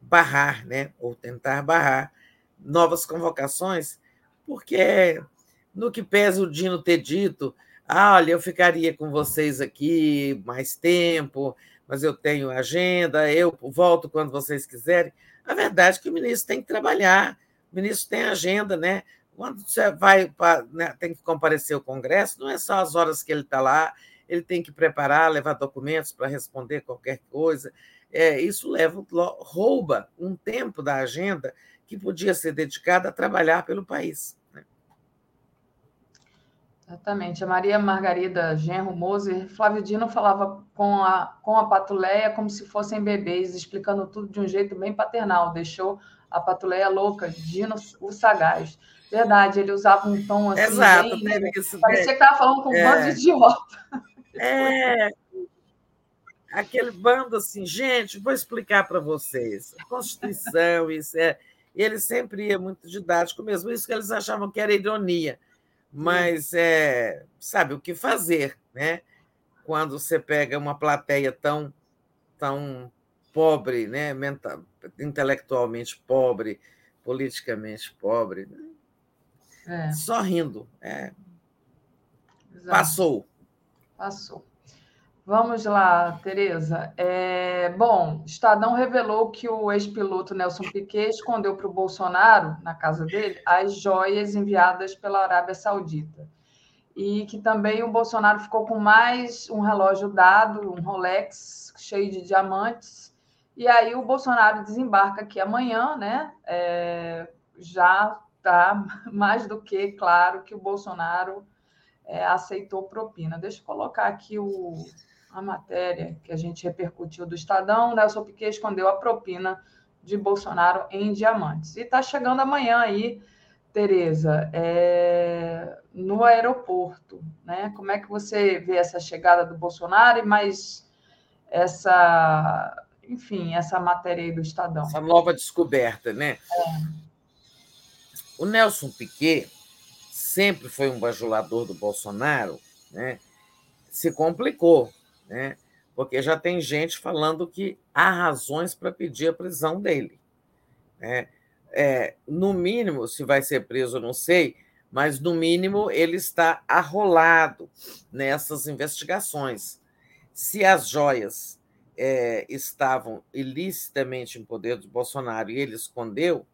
barrar, né, ou tentar barrar novas convocações, porque no que pesa o Dino ter dito, ah, olha, eu ficaria com vocês aqui mais tempo, mas eu tenho agenda, eu volto quando vocês quiserem. A verdade é que o ministro tem que trabalhar, o ministro tem agenda, né? Quando você vai, pra, né, tem que comparecer ao Congresso, não é só as horas que ele está lá, ele tem que preparar, levar documentos para responder qualquer coisa. É, isso leva, rouba um tempo da agenda que podia ser dedicado a trabalhar pelo país. Né? Exatamente. A Maria Margarida Genro Moser, Flávio Dino falava com a, com a Patuleia como se fossem bebês, explicando tudo de um jeito bem paternal. Deixou a Patuleia louca, Dino o sagaz. Verdade, ele usava um tom assim. Exato, bem, isso, parecia que estava falando com um é. bando de idiota. É, aquele bando assim, gente, vou explicar para vocês. Constituição, isso é. E ele sempre ia muito didático mesmo, isso que eles achavam que era ironia. Mas é, sabe o que fazer, né? Quando você pega uma plateia tão, tão pobre, né? Mental, intelectualmente pobre, politicamente pobre, né? É. só rindo. É. Passou. Passou. Vamos lá, Tereza. É, bom, Estadão revelou que o ex-piloto Nelson Piquet escondeu para o Bolsonaro, na casa dele, as joias enviadas pela Arábia Saudita. E que também o Bolsonaro ficou com mais um relógio dado, um Rolex cheio de diamantes. E aí o Bolsonaro desembarca aqui amanhã, né? É, já está mais do que claro que o Bolsonaro é, aceitou propina. Deixa eu colocar aqui o, a matéria que a gente repercutiu do Estadão, Nelson Piquet escondeu a propina de Bolsonaro em diamantes. E está chegando amanhã aí, Tereza, é, no aeroporto. Né? Como é que você vê essa chegada do Bolsonaro e mais essa, enfim, essa matéria aí do Estadão? Essa nova descoberta, né? É. O Nelson Piquet sempre foi um bajulador do Bolsonaro, né? se complicou né? porque já tem gente falando que há razões para pedir a prisão dele. Né? É, no mínimo, se vai ser preso, não sei, mas no mínimo ele está arrolado nessas investigações. Se as joias é, estavam ilicitamente em poder do Bolsonaro e ele escondeu,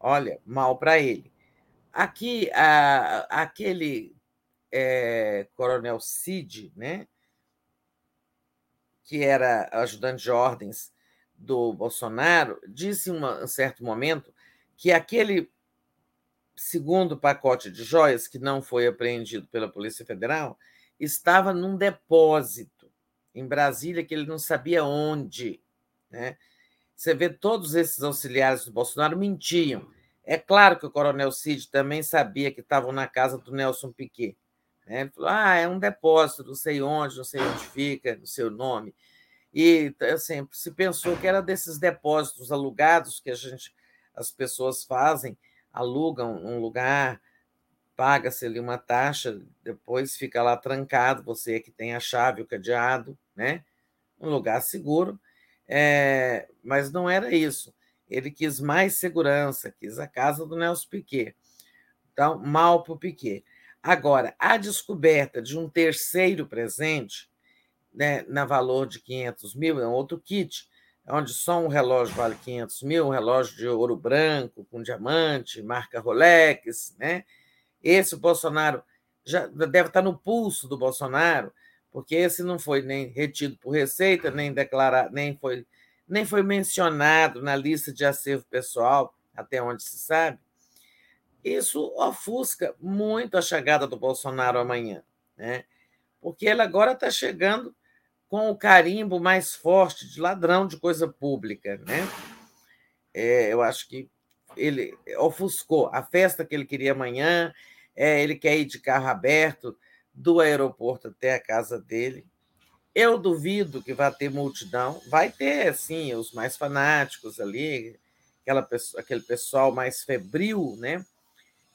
olha, mal para ele. Aqui, a, aquele é, coronel Cid, né, que era ajudante de ordens do Bolsonaro, disse em um certo momento que aquele segundo pacote de joias, que não foi apreendido pela Polícia Federal, estava num depósito em Brasília que ele não sabia onde. Né? Você vê todos esses auxiliares do Bolsonaro mentiam. É claro que o Coronel Cid também sabia que estavam na casa do Nelson Piquet. Né? Ele falou: ah, é um depósito, não sei onde, não sei onde fica, no seu nome. E assim, se pensou que era desses depósitos alugados que a gente, as pessoas fazem, alugam um lugar, paga-se ali uma taxa, depois fica lá trancado, você que tem a chave, o cadeado, né? Um lugar seguro. É, mas não era isso. Ele quis mais segurança, quis a casa do Nelson Piquet. Então, mal para o Piquet. Agora, a descoberta de um terceiro presente, né, na valor de 500 mil, é um outro kit, onde só um relógio vale 500 mil, um relógio de ouro branco, com diamante, marca Rolex, né? Esse o Bolsonaro já deve estar no pulso do Bolsonaro, porque esse não foi nem retido por Receita, nem declarado, nem foi, nem foi mencionado na lista de acervo pessoal, até onde se sabe. Isso ofusca muito a chegada do Bolsonaro amanhã, né? porque ele agora está chegando com o carimbo mais forte de ladrão de coisa pública. Né? É, eu acho que ele ofuscou a festa que ele queria amanhã, é, ele quer ir de carro aberto do aeroporto até a casa dele. Eu duvido que vá ter multidão, vai ter, sim, os mais fanáticos ali, aquela aquele pessoal mais febril, né?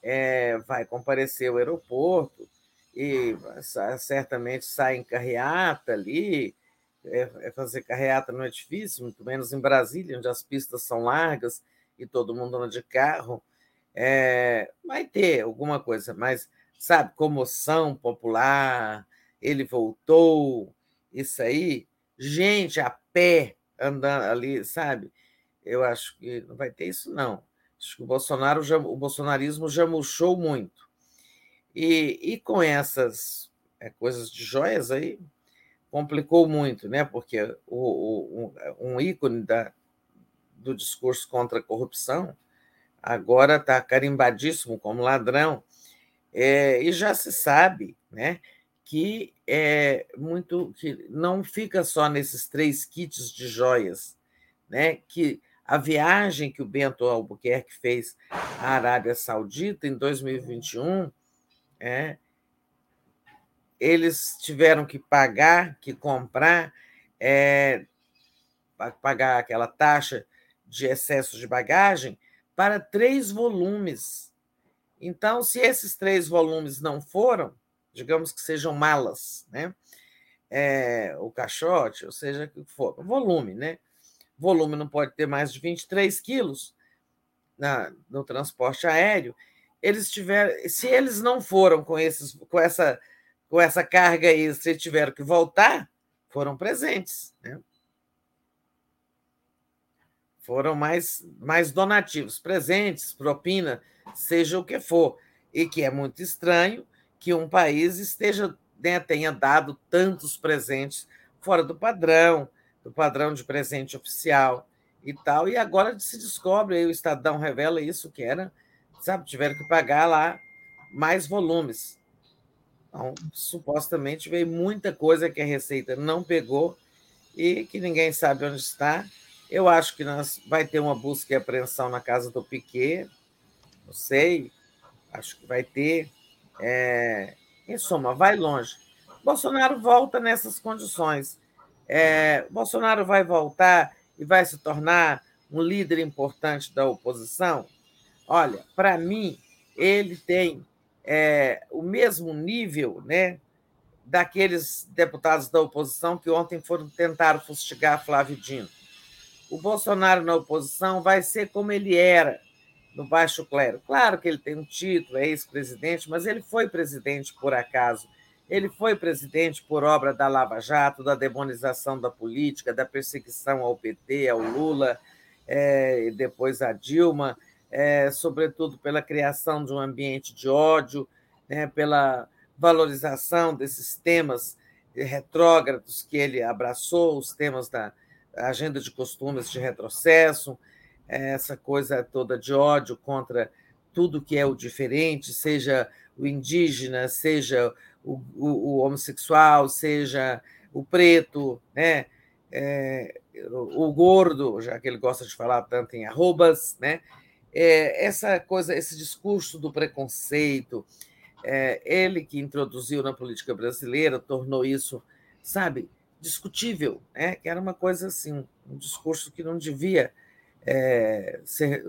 é, vai comparecer ao aeroporto e certamente sai em carreata ali. É, é, fazer carreata não é difícil, muito menos em Brasília, onde as pistas são largas e todo mundo anda de carro. É, vai ter alguma coisa, mas, sabe, comoção popular, ele voltou, isso aí, gente a pé andando ali, sabe? Eu acho que não vai ter isso, não. Acho que o Bolsonaro já, o bolsonarismo já murchou muito. E, e com essas é, coisas de joias aí complicou muito, né? Porque o, o, um ícone da, do discurso contra a corrupção agora está carimbadíssimo como ladrão. É, e já se sabe né, que é muito que não fica só nesses três kits de joias, né, que a viagem que o Bento Albuquerque fez à Arábia Saudita em 2021, é, eles tiveram que pagar, que comprar, é, pagar aquela taxa de excesso de bagagem para três volumes. Então, se esses três volumes não foram, digamos que sejam malas, né? É, o caixote, ou seja, que for, volume, né? Volume não pode ter mais de 23 quilos na, no transporte aéreo. Eles tiveram, se eles não foram com, esses, com, essa, com essa carga extra e tiveram que voltar, foram presentes. Né? foram mais, mais donativos, presentes, propina, seja o que for. E que é muito estranho que um país esteja né, tenha dado tantos presentes fora do padrão, do padrão de presente oficial e tal. E agora se descobre, aí o Estadão revela isso, que era, sabe, tiveram que pagar lá mais volumes. Então, supostamente veio muita coisa que a Receita não pegou e que ninguém sabe onde está eu acho que nós vai ter uma busca e apreensão na casa do Piquet, não sei, acho que vai ter. É, em suma, vai longe. Bolsonaro volta nessas condições. É, Bolsonaro vai voltar e vai se tornar um líder importante da oposição? Olha, para mim, ele tem é, o mesmo nível né, daqueles deputados da oposição que ontem foram tentar fustigar Flávio Dino o Bolsonaro na oposição vai ser como ele era no baixo clero. Claro que ele tem um título, é ex-presidente, mas ele foi presidente por acaso. Ele foi presidente por obra da Lava Jato, da demonização da política, da perseguição ao PT, ao Lula, é, e depois a Dilma, é, sobretudo pela criação de um ambiente de ódio, né, pela valorização desses temas retrógrados que ele abraçou, os temas da, agenda de costumes de retrocesso, essa coisa toda de ódio contra tudo que é o diferente, seja o indígena, seja o, o, o homossexual, seja o preto, né? É, o, o gordo, já que ele gosta de falar tanto em arrobas, né? É, essa coisa, esse discurso do preconceito, é, ele que introduziu na política brasileira, tornou isso, sabe, discutível, né? que era uma coisa assim, um discurso que não devia é, ser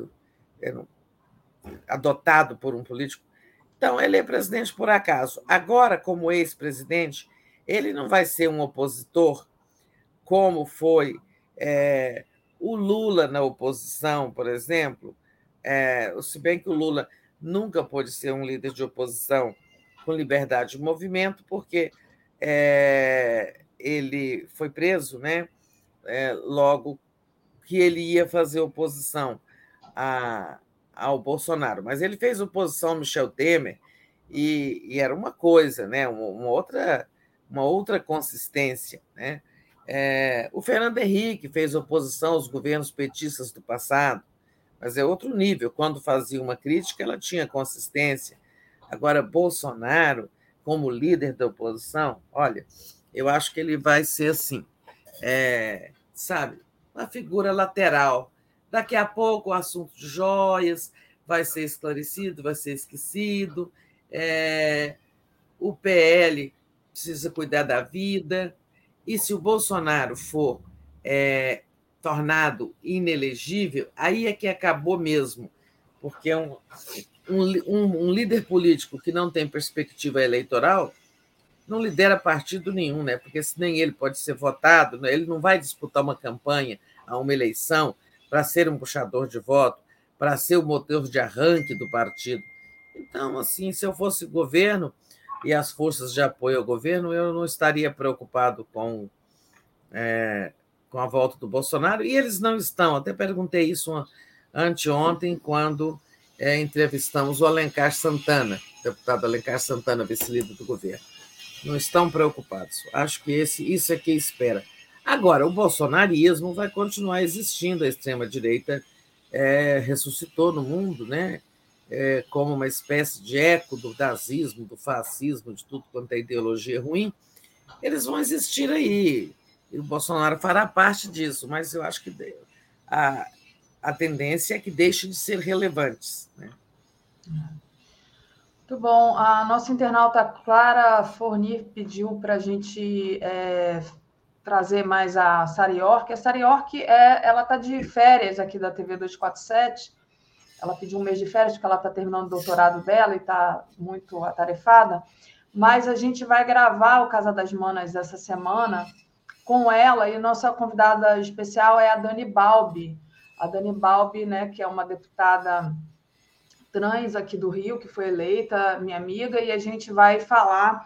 é, adotado por um político. Então, ele é presidente por acaso. Agora, como ex-presidente, ele não vai ser um opositor como foi é, o Lula na oposição, por exemplo. É, se bem que o Lula nunca pôde ser um líder de oposição com liberdade de movimento, porque é, ele foi preso, né? É, logo que ele ia fazer oposição a, ao Bolsonaro, mas ele fez oposição ao Michel Temer e, e era uma coisa, né? Uma, uma, outra, uma outra consistência, né? É, o Fernando Henrique fez oposição aos governos petistas do passado, mas é outro nível. Quando fazia uma crítica, ela tinha consistência. Agora, Bolsonaro, como líder da oposição, olha, eu acho que ele vai ser assim, é, sabe, uma figura lateral. Daqui a pouco o assunto de joias vai ser esclarecido, vai ser esquecido. É, o PL precisa cuidar da vida. E se o Bolsonaro for é, tornado inelegível, aí é que acabou mesmo, porque um, um, um líder político que não tem perspectiva eleitoral não lidera partido nenhum, né? Porque se nem ele pode ser votado, né? ele não vai disputar uma campanha a uma eleição para ser um puxador de voto, para ser o motor de arranque do partido. Então, assim, se eu fosse governo e as forças de apoio ao governo, eu não estaria preocupado com, é, com a volta do Bolsonaro. E eles não estão. Até perguntei isso anteontem, quando é, entrevistamos o Alencar Santana, deputado Alencar Santana, vice-líder do governo Não estão preocupados. Acho que esse, isso é que espera. Agora, o bolsonarismo vai continuar existindo, a extrema-direita é, ressuscitou no mundo, né? É, como uma espécie de eco do nazismo, do fascismo, de tudo quanto é ideologia ruim, eles vão existir aí. E o Bolsonaro fará parte disso, mas eu acho que a, a tendência é que deixem de ser relevantes. Né? Muito bom. A nossa internauta Clara Fornir pediu para a gente é, trazer mais a Sari York. A Sari York é, ela está de férias aqui da TV 247. Ela pediu um mês de férias porque ela está terminando o doutorado dela e está muito atarefada. Mas a gente vai gravar o Casa das Manas essa semana com ela e nossa convidada especial é a Dani Balbi. A Dani Balbi, né, que é uma deputada trans aqui do Rio, que foi eleita, minha amiga, e a gente vai falar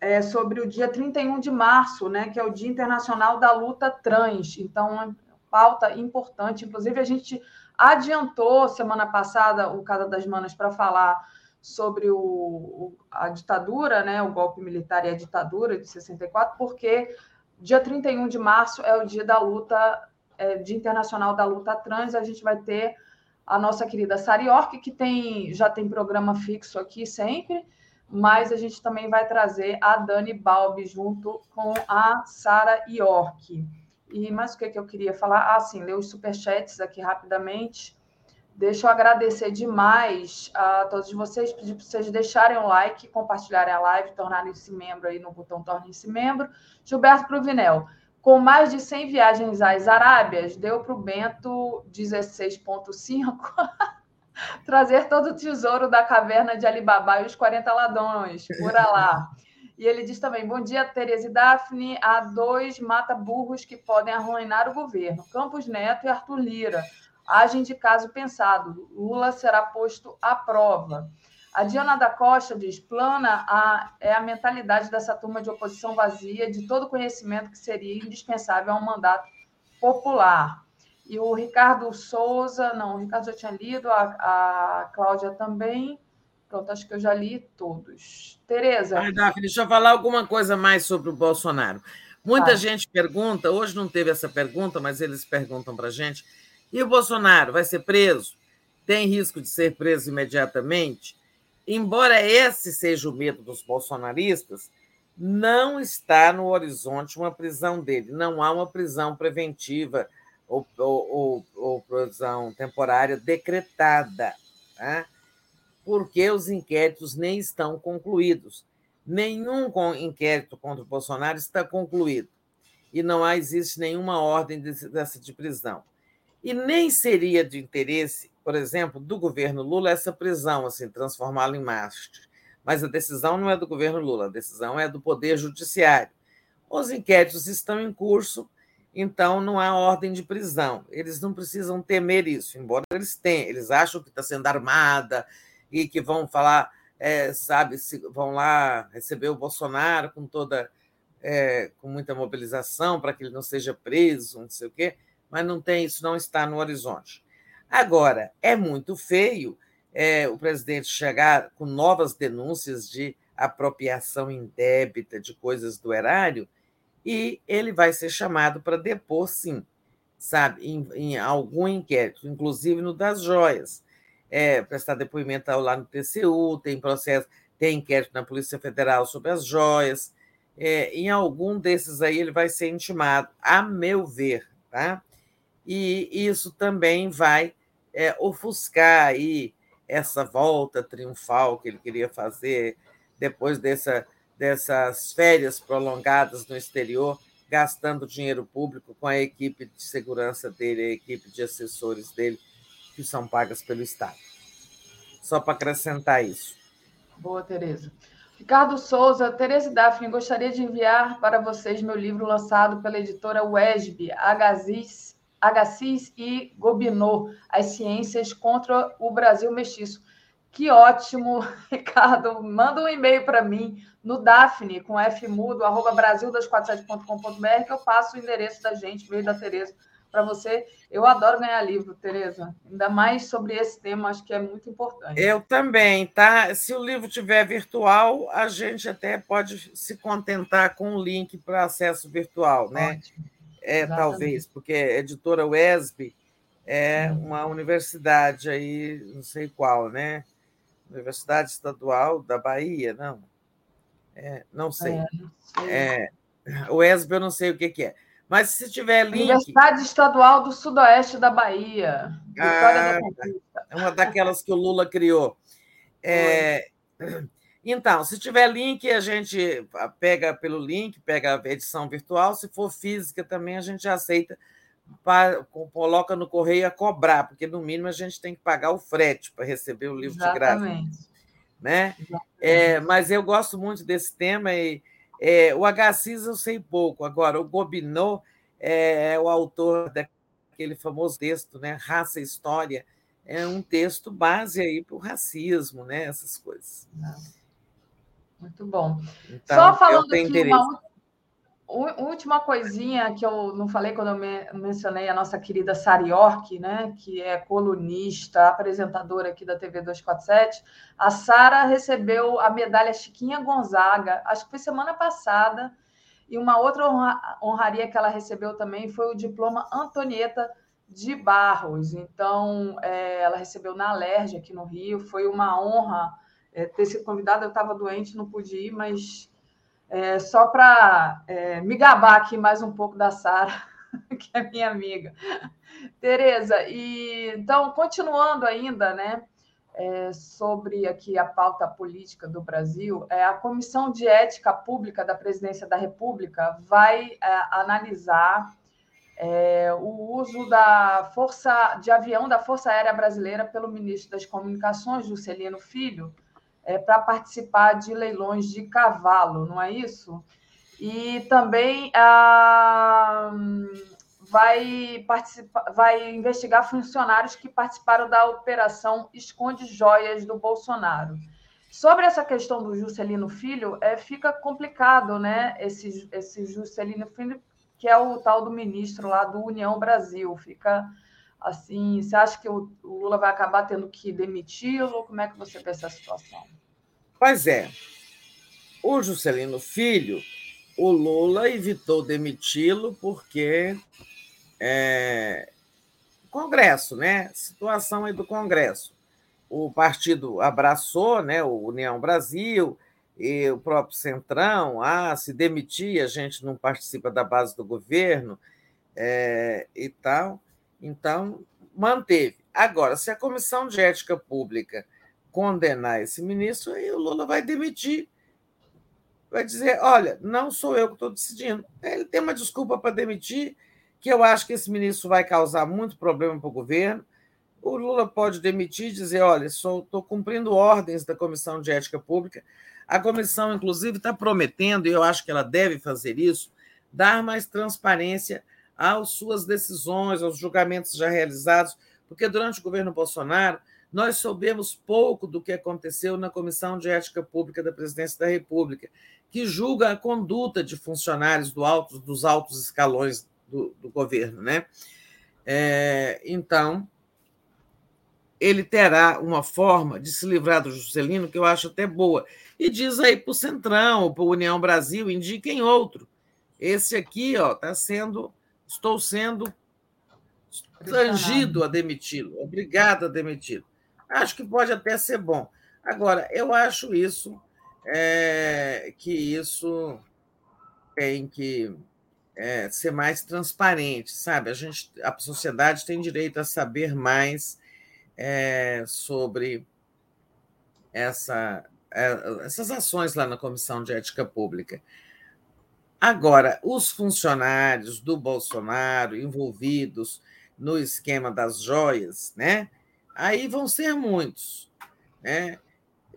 é, sobre o dia 31 de março, né, que é o Dia Internacional da Luta Trans. Então, é pauta importante. Inclusive, a gente adiantou semana passada o Casa das Manas para falar sobre o, a ditadura, né, o golpe militar e a ditadura de 64, porque Dia 31 de março é o dia da luta, é, Dia Internacional da Luta Trans. A gente vai ter a nossa querida Sara York, que tem, já tem programa fixo aqui sempre, mas a gente também vai trazer a Dani Balbi junto com a Sara York. E mais o que, que eu queria falar? Ah, sim, ler os superchats aqui rapidamente. Deixa eu agradecer demais a todos vocês, pedir para vocês deixarem o like, compartilharem a live, tornarem-se membro aí no botão Tornem-se Membro. Gilberto Provinel, com mais de 100 viagens às Arábias, deu para o Bento 16,5 trazer todo o tesouro da caverna de Alibaba e os 40 ladrões, por lá. E ele diz também: Bom dia, Tereza e Daphne. Há dois mata-burros que podem arruinar o governo: Campos Neto e Arthur Lira agem de caso pensado. Lula será posto à prova. A Diana da Costa diz: plana a, é a mentalidade dessa turma de oposição vazia de todo conhecimento que seria indispensável a um mandato popular. E o Ricardo Souza, não, o Ricardo já tinha lido, a, a Cláudia também. Pronto, acho que eu já li todos. Tereza. Ai, Daphne, deixa eu falar alguma coisa mais sobre o Bolsonaro. Muita gente pergunta, hoje não teve essa pergunta, mas eles perguntam para a gente e o Bolsonaro vai ser preso? Tem risco de ser preso imediatamente? Embora esse seja o medo dos bolsonaristas, não está no horizonte uma prisão dele. Não há uma prisão preventiva ou, ou, ou, prisão temporária decretada, tá? porque os inquéritos nem estão concluídos. Nenhum inquérito contra o Bolsonaro está concluído e não há, existe nenhuma ordem dessa de prisão. E nem seria de interesse, por exemplo, do governo Lula essa prisão, assim, transformá-la em mártir. Mas a decisão não é do governo Lula, a decisão é do Poder Judiciário. Os inquéritos estão em curso, então não há ordem de prisão. Eles não precisam temer isso, embora eles tenham, eles acham que está sendo armada e que vão falar, é, sabe, vão lá receber o Bolsonaro com toda, é, com muita mobilização para que ele não seja preso, não sei o quê mas não tem isso, não está no horizonte. Agora, é muito feio é, o presidente chegar com novas denúncias de apropriação indébita de coisas do erário e ele vai ser chamado para depor, sim, sabe, em, em, algum inquérito, inclusive no das joias. É, prestar depoimento lá no TCU, tem processo, tem inquérito na Polícia Federal sobre as joias. É, em algum desses aí ele vai ser intimado, a meu ver, tá? E isso também vai é, ofuscar aí essa volta triunfal que ele queria fazer depois dessa, dessas férias prolongadas no exterior, gastando dinheiro público com a equipe de segurança dele, a equipe de assessores dele, que são pagas pelo Estado. Só para acrescentar isso. Boa, Tereza. Ricardo Souza, Tereza e Daphne, gostaria de enviar para vocês meu livro lançado pela editora WESB, Agazis Agassiz e Gobineau, As Ciências contra o Brasil Mestiço. Que ótimo, Ricardo. Manda um e-mail para mim no Daphne, com fmudo, arroba brasil247.com.br, que eu passo o endereço da gente, veio da Tereza, para você. Eu adoro ganhar livro, Tereza. Ainda mais sobre esse tema, acho que é muito importante. Eu também, tá? Se o livro tiver virtual, a gente até pode se contentar com um link para acesso virtual, né? Ótimo. É, Exatamente. talvez, porque a editora WESB é uhum. uma universidade aí, não sei qual, né? Universidade Estadual da Bahia, não? É, não sei. É, não sei. É, o ESB eu não sei o que, que é. Mas se tiver link. Universidade Estadual do Sudoeste da Bahia. Ah, é uma daquelas que o Lula criou. É, então, se tiver link, a gente pega pelo link, pega a edição virtual. Se for física também, a gente aceita, coloca no correio a cobrar, porque no mínimo a gente tem que pagar o frete para receber o livro Exatamente. de graça. Né? É, mas eu gosto muito desse tema e é, o Agassiz eu sei pouco. Agora, o Gobineau é, é o autor daquele famoso texto, né? Raça e História. É um texto base aí para o racismo, né? Essas coisas. Muito bom. Então, Só falando aqui uma, Última coisinha que eu não falei quando eu mencionei a nossa querida Sari York, né, que é colunista, apresentadora aqui da TV 247. A Sara recebeu a medalha Chiquinha Gonzaga, acho que foi semana passada, e uma outra honra, honraria que ela recebeu também foi o diploma Antonieta de Barros. Então, é, ela recebeu na Alerj aqui no Rio. Foi uma honra é, ter sido convidada. Eu estava doente, não pude ir, mas é, só para é, me gabar aqui mais um pouco da Sara, que é minha amiga. Tereza, e então, continuando ainda, né, é, sobre aqui a pauta política do Brasil, é, a Comissão de Ética Pública da Presidência da República vai é, analisar é, o uso da força de avião da Força Aérea Brasileira pelo ministro das Comunicações, Juscelino Filho, é, para participar de leilões de cavalo, não é isso? E também ah, vai, participar, vai investigar funcionários que participaram da operação Esconde Joias do Bolsonaro. Sobre essa questão do Juscelino Filho, é, fica complicado, né? Esse, esse Juscelino Filho, que é o tal do ministro lá do União Brasil, fica assim, você acha que o, Lula vai acabar tendo que demiti-lo? Como é que você vê essa situação? Pois é. O Juscelino Filho, o Lula evitou demiti-lo porque é, Congresso, né? Situação aí do Congresso. O partido abraçou, né? O União Brasil e o próprio Centrão. Ah, se demitir, a gente não participa da base do governo é, e tal. Então, manteve. Agora, se a Comissão de Ética Pública condenar esse ministro, aí o Lula vai demitir. Vai dizer: olha, não sou eu que estou decidindo. Ele tem uma desculpa para demitir, que eu acho que esse ministro vai causar muito problema para o governo. O Lula pode demitir e dizer: olha, estou cumprindo ordens da Comissão de Ética Pública. A comissão, inclusive, está prometendo, e eu acho que ela deve fazer isso, dar mais transparência às suas decisões, aos julgamentos já realizados, porque durante o governo Bolsonaro nós soubemos pouco do que aconteceu na Comissão de Ética Pública da Presidência da República, que julga a conduta de funcionários do alto, dos altos escalões do, do governo. Né? É, então, ele terá uma forma de se livrar do Juscelino que eu acho até boa. E diz aí para o Centrão, para o União Brasil, indiquem outro. Esse aqui está sendo estou sendo tangido a demiti-lo, obrigado a demiti-lo. Acho que pode até ser bom. Agora, eu acho isso é, que isso tem que é, ser mais transparente, sabe? A gente, a sociedade tem direito a saber mais é, sobre essa, é, essas ações lá na Comissão de Ética Pública. Agora, os funcionários do Bolsonaro envolvidos no esquema das joias, né? Aí vão ser muitos, né?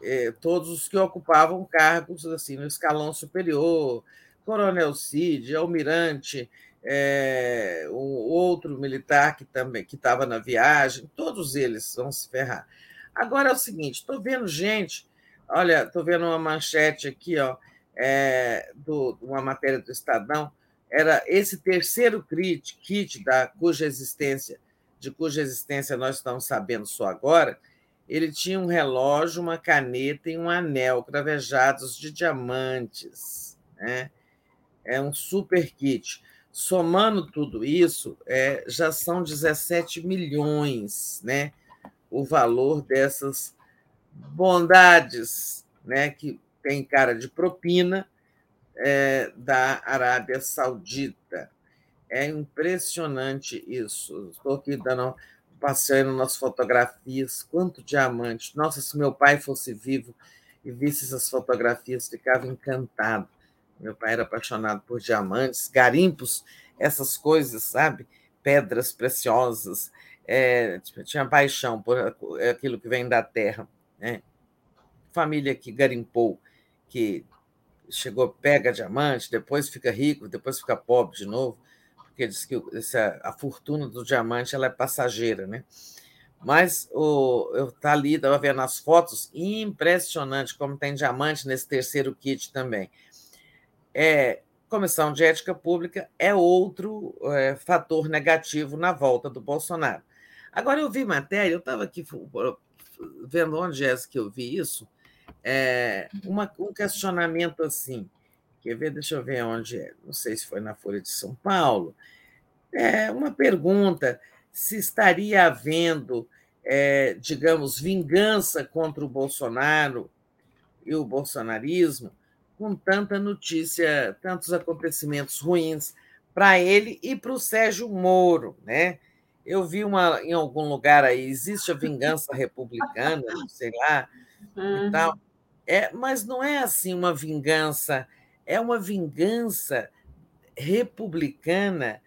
É, todos os que ocupavam cargos assim no escalão superior, Coronel Cid, Almirante, é, o outro militar que também que estava na viagem, todos eles vão se ferrar. Agora é o seguinte, estou vendo gente, olha, estou vendo uma manchete aqui, ó, é, do, uma matéria do Estadão, era esse terceiro kit, kit da cuja existência, de cuja existência nós estamos sabendo só agora, ele tinha um relógio, uma caneta e um anel cravejados de diamantes. Né? É um super kit. Somando tudo isso, é, já são 17 milhões né? o valor dessas bondades né? que tem cara de propina é, da Arábia Saudita. É impressionante isso. Estou aqui dando passeando nas fotografias, quanto diamante. Nossa, se meu pai fosse vivo e visse essas fotografias, ficava encantado. Meu pai era apaixonado por diamantes, garimpos, essas coisas, sabe? Pedras preciosas. É, tinha paixão por aquilo que vem da terra. Né? Família que garimpou, que chegou, pega diamante, depois fica rico, depois fica pobre de novo porque diz que essa, a fortuna do diamante ela é passageira, né? Mas o, eu tá ali, estava vendo as fotos, impressionante como tem diamante nesse terceiro kit também. É, comissão de ética pública é outro é, fator negativo na volta do Bolsonaro. Agora, eu vi matéria, eu estava aqui vendo onde é que eu vi isso, é, uma, um questionamento assim. Quer ver? Deixa eu ver onde é. Não sei se foi na Folha de São Paulo. É uma pergunta: se estaria havendo, é, digamos, vingança contra o Bolsonaro e o bolsonarismo com tanta notícia, tantos acontecimentos ruins para ele e para o Sérgio Moro, né? Eu vi uma em algum lugar aí, existe a vingança republicana, não sei lá, uhum. e tal. É, mas não é assim uma vingança é uma vingança republicana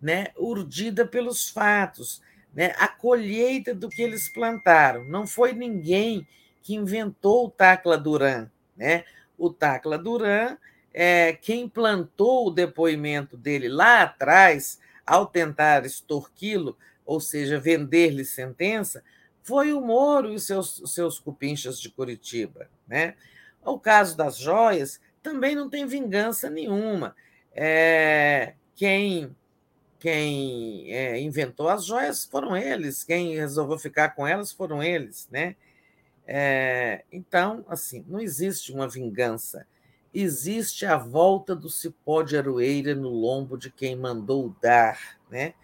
né, urdida pelos fatos, né, a colheita do que eles plantaram. Não foi ninguém que inventou o Tacla Duran. Né? O Tacla Duran, é, quem plantou o depoimento dele lá atrás, ao tentar extorquí-lo, ou seja, vender-lhe sentença, foi o Moro e seus, seus cupinchas de Curitiba. Né? O caso das joias também não tem vingança nenhuma. É, quem quem é, inventou as joias foram eles, quem resolveu ficar com elas foram eles, né? É, então, assim, não existe uma vingança, existe a volta do cipó de aroeira no lombo de quem mandou dar, né?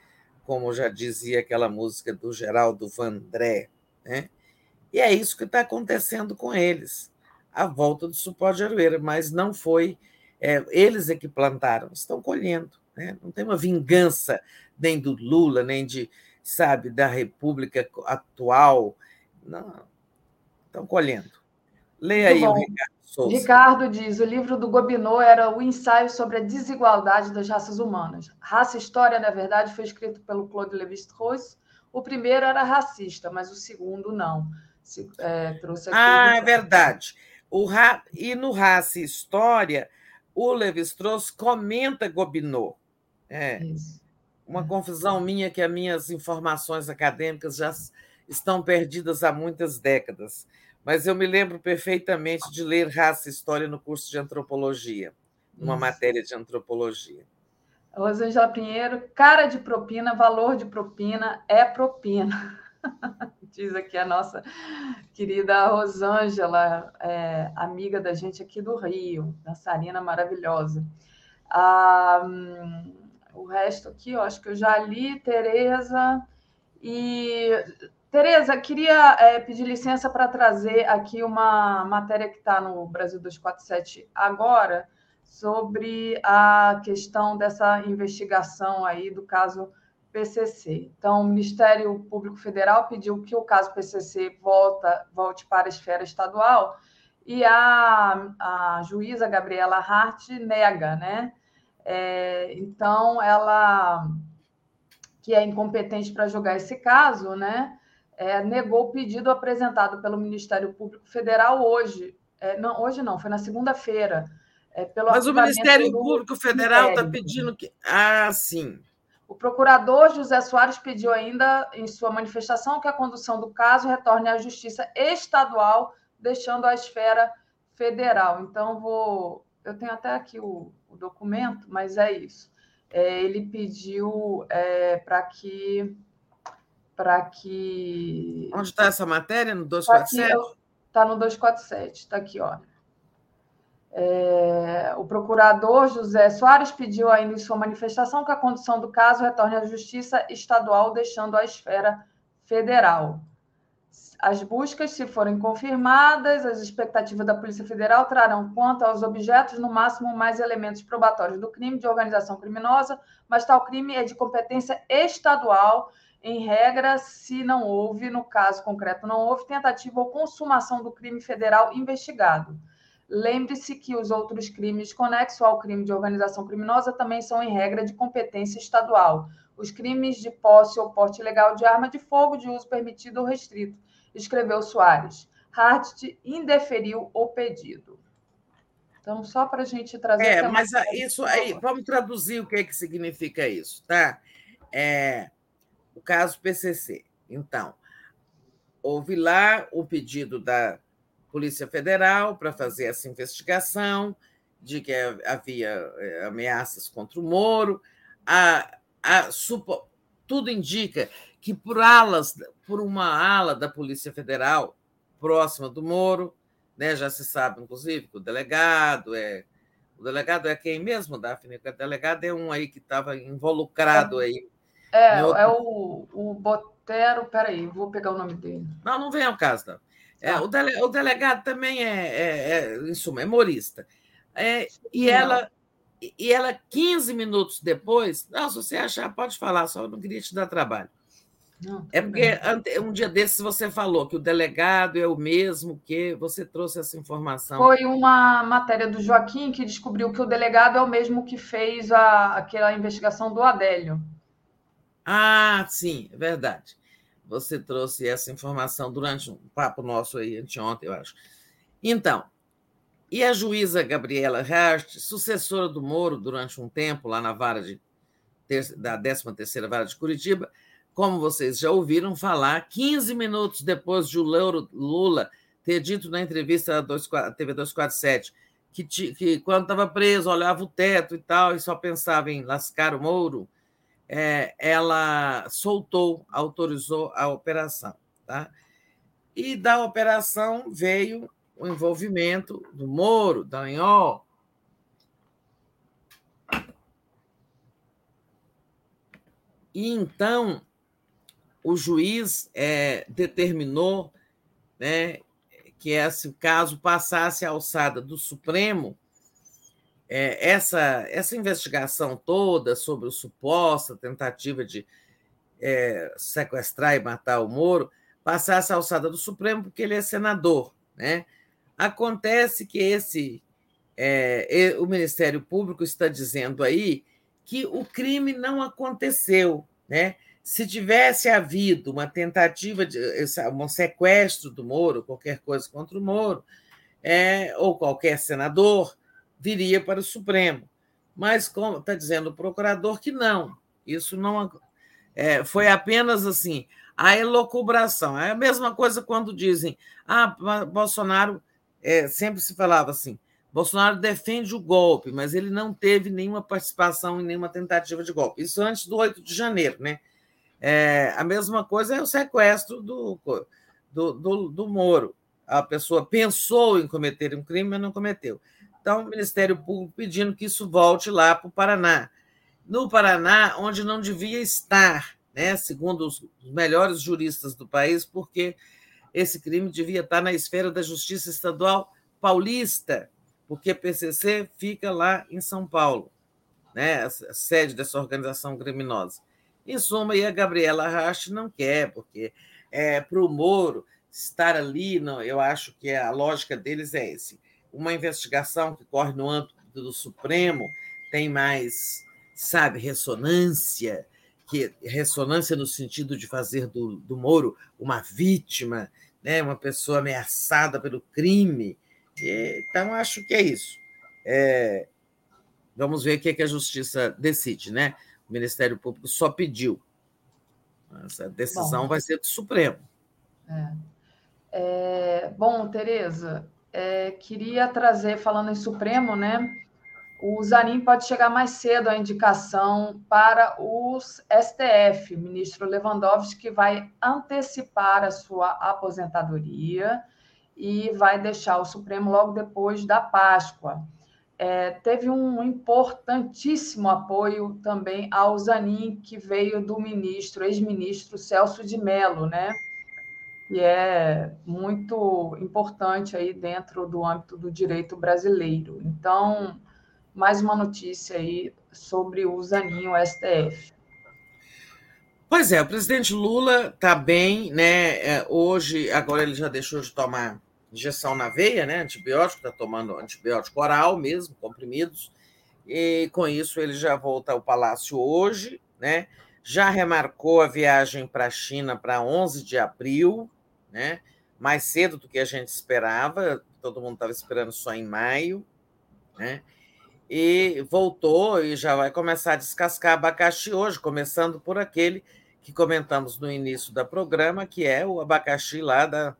Como já dizia aquela música do Geraldo Vandré, né? E é isso que está acontecendo com eles a volta do suporte de aroeira, mas não foi é, eles é que plantaram, estão colhendo. Né? Não tem uma vingança nem do Lula, nem de, sabe, da República atual. Não, estão colhendo. Leia aí o Ricardo Souza. Ricardo diz: o livro do Gobineau era o ensaio sobre a desigualdade das raças humanas. Raça e História, na verdade, foi escrito pelo Claude Lévi-Strauss. O primeiro era racista, mas o segundo não. Se, é, trouxe ah, é verdade. O, e no Raça e História, o Levi-Strauss comenta Gobineau. É uma é. confusão minha que as minhas informações acadêmicas já estão perdidas há muitas décadas. Mas eu me lembro perfeitamente de ler Raça e História no curso de Antropologia, numa Isso. matéria de Antropologia. Rosângela Pinheiro, cara de propina, valor de propina é propina. Diz aqui a nossa querida Rosângela, é, amiga da gente aqui do Rio, dançarina maravilhosa. Ah, hum, o resto aqui, eu acho que eu já li, Tereza. E, Tereza, queria é, pedir licença para trazer aqui uma matéria que está no Brasil 247 agora, sobre a questão dessa investigação aí do caso PCC. Então, o Ministério Público Federal pediu que o caso PCC volta, volte para a esfera estadual e a, a juíza Gabriela Hart nega, né? É, então, ela, que é incompetente para julgar esse caso, né? É, negou o pedido apresentado pelo Ministério Público Federal hoje. É, não, hoje não, foi na segunda-feira. É, Mas o Ministério Público Federal está pedindo que. Ah, sim. O procurador José Soares pediu ainda, em sua manifestação, que a condução do caso retorne à Justiça Estadual, deixando a esfera federal. Então, vou. Eu tenho até aqui o, o documento, mas é isso. é, ele pediu é, para que. Para que. Onde está essa matéria? No 247? Está no 247, está aqui, ó. É, o procurador José Soares pediu ainda em sua manifestação que a condução do caso retorne à Justiça Estadual, deixando a esfera federal. As buscas, se forem confirmadas, as expectativas da Polícia Federal trarão, quanto aos objetos, no máximo mais elementos probatórios do crime de organização criminosa, mas tal crime é de competência estadual. Em regra, se não houve, no caso concreto, não houve tentativa ou consumação do crime federal investigado. Lembre-se que os outros crimes conexos ao crime de organização criminosa também são, em regra, de competência estadual. Os crimes de posse ou porte ilegal de arma de fogo de uso permitido ou restrito, escreveu Soares. Hart indeferiu o pedido. Então, só para a gente trazer. É, mas isso aí, vamos traduzir o que, é que significa isso, tá? É, o caso PCC. Então, houve lá o pedido da Polícia Federal para fazer essa investigação de que havia eh, ameaças contra o Moro. A, a, supo, tudo indica que por alas, por uma ala da Polícia Federal próxima do Moro, né, já se sabe, inclusive, que o delegado é. O delegado é quem mesmo, Daphne? O delegado é um aí que estava involucrado aí. É, outro... é o, o Botero, peraí, vou pegar o nome dele. Não, não vem ao caso, não. É, o, dele, o, delegado também é, é, é, em suma, é humorista. É, e, ela, e ela, 15 minutos depois, não, se você achar, pode falar, só não queria te dar trabalho. Não, é porque um dia desses você falou que o delegado é o mesmo que você trouxe essa informação. Foi uma matéria do Joaquim que descobriu que o delegado é o mesmo que fez a, aquela investigação do Adélio. Ah, sim, é verdade. Você trouxe essa informação durante um papo nosso aí anteontem, eu acho. Então, e a juíza Gabriela Hart, sucessora do Moro durante um tempo lá na vara de da 13ª Vara de Curitiba, como vocês já ouviram falar, 15 minutos depois de o Lula ter dito na entrevista da TV 247 que, que quando estava preso olhava o teto e tal e só pensava em lascar o Moro, é, ela soltou, autorizou a operação. Tá? E da operação veio o envolvimento do Moro, da Anhol. E então o juiz é, determinou né, que esse caso passasse à alçada do Supremo é, essa, essa investigação toda sobre a suposta tentativa de é, sequestrar e matar o Moro passasse à alçada do Supremo, porque ele é senador. Né? Acontece que esse é, o Ministério Público está dizendo aí que o crime não aconteceu. Né? Se tivesse havido uma tentativa de um sequestro do Moro, qualquer coisa contra o Moro, é, ou qualquer senador, viria para o Supremo. Mas, como está dizendo o procurador, que não. Isso não é, foi apenas assim, a elocubração. É a mesma coisa quando dizem, ah, Bolsonaro é, sempre se falava assim, Bolsonaro defende o golpe, mas ele não teve nenhuma participação em nenhuma tentativa de golpe. Isso antes do 8 de janeiro, né? É, a mesma coisa é o sequestro do, do, do, do Moro. A pessoa pensou em cometer um crime, mas não cometeu. Então, o Ministério Público pedindo que isso volte lá para o Paraná. No Paraná, onde não devia estar, né, segundo os melhores juristas do país, porque esse crime devia estar na esfera da Justiça Estadual Paulista, porque PCC fica lá em São Paulo, né, a sede dessa organização criminosa. Em suma, e a Gabriela Rache não quer, porque é, para o Moro estar ali, não, eu acho que a lógica deles é esse uma investigação que corre no âmbito do Supremo tem mais, sabe, ressonância, que ressonância no sentido de fazer do, do Moro uma vítima, né, uma pessoa ameaçada pelo crime. Então, acho que é isso. É, vamos ver o que, é que a Justiça decide, né? O Ministério Público só pediu. Essa decisão bom, vai ser do Supremo. É. É, bom, Tereza, é, queria trazer, falando em Supremo, né? o Zanin pode chegar mais cedo à indicação para os STF. O ministro Lewandowski vai antecipar a sua aposentadoria e vai deixar o Supremo logo depois da Páscoa. É, teve um importantíssimo apoio também ao Zanin, que veio do ministro, ex-ministro Celso de Mello, né? E é muito importante aí dentro do âmbito do direito brasileiro. Então, mais uma notícia aí sobre o Zanin, o STF. Pois é, o presidente Lula está bem, né? É, hoje, agora ele já deixou de tomar injeção na veia, né? Antibiótico, está tomando antibiótico oral mesmo, comprimidos, e com isso ele já volta ao palácio hoje, né? Já remarcou a viagem para a China para 11 de abril, né? Mais cedo do que a gente esperava, todo mundo estava esperando só em maio, né? E voltou e já vai começar a descascar abacaxi hoje, começando por aquele que comentamos no início do programa, que é o abacaxi lá da,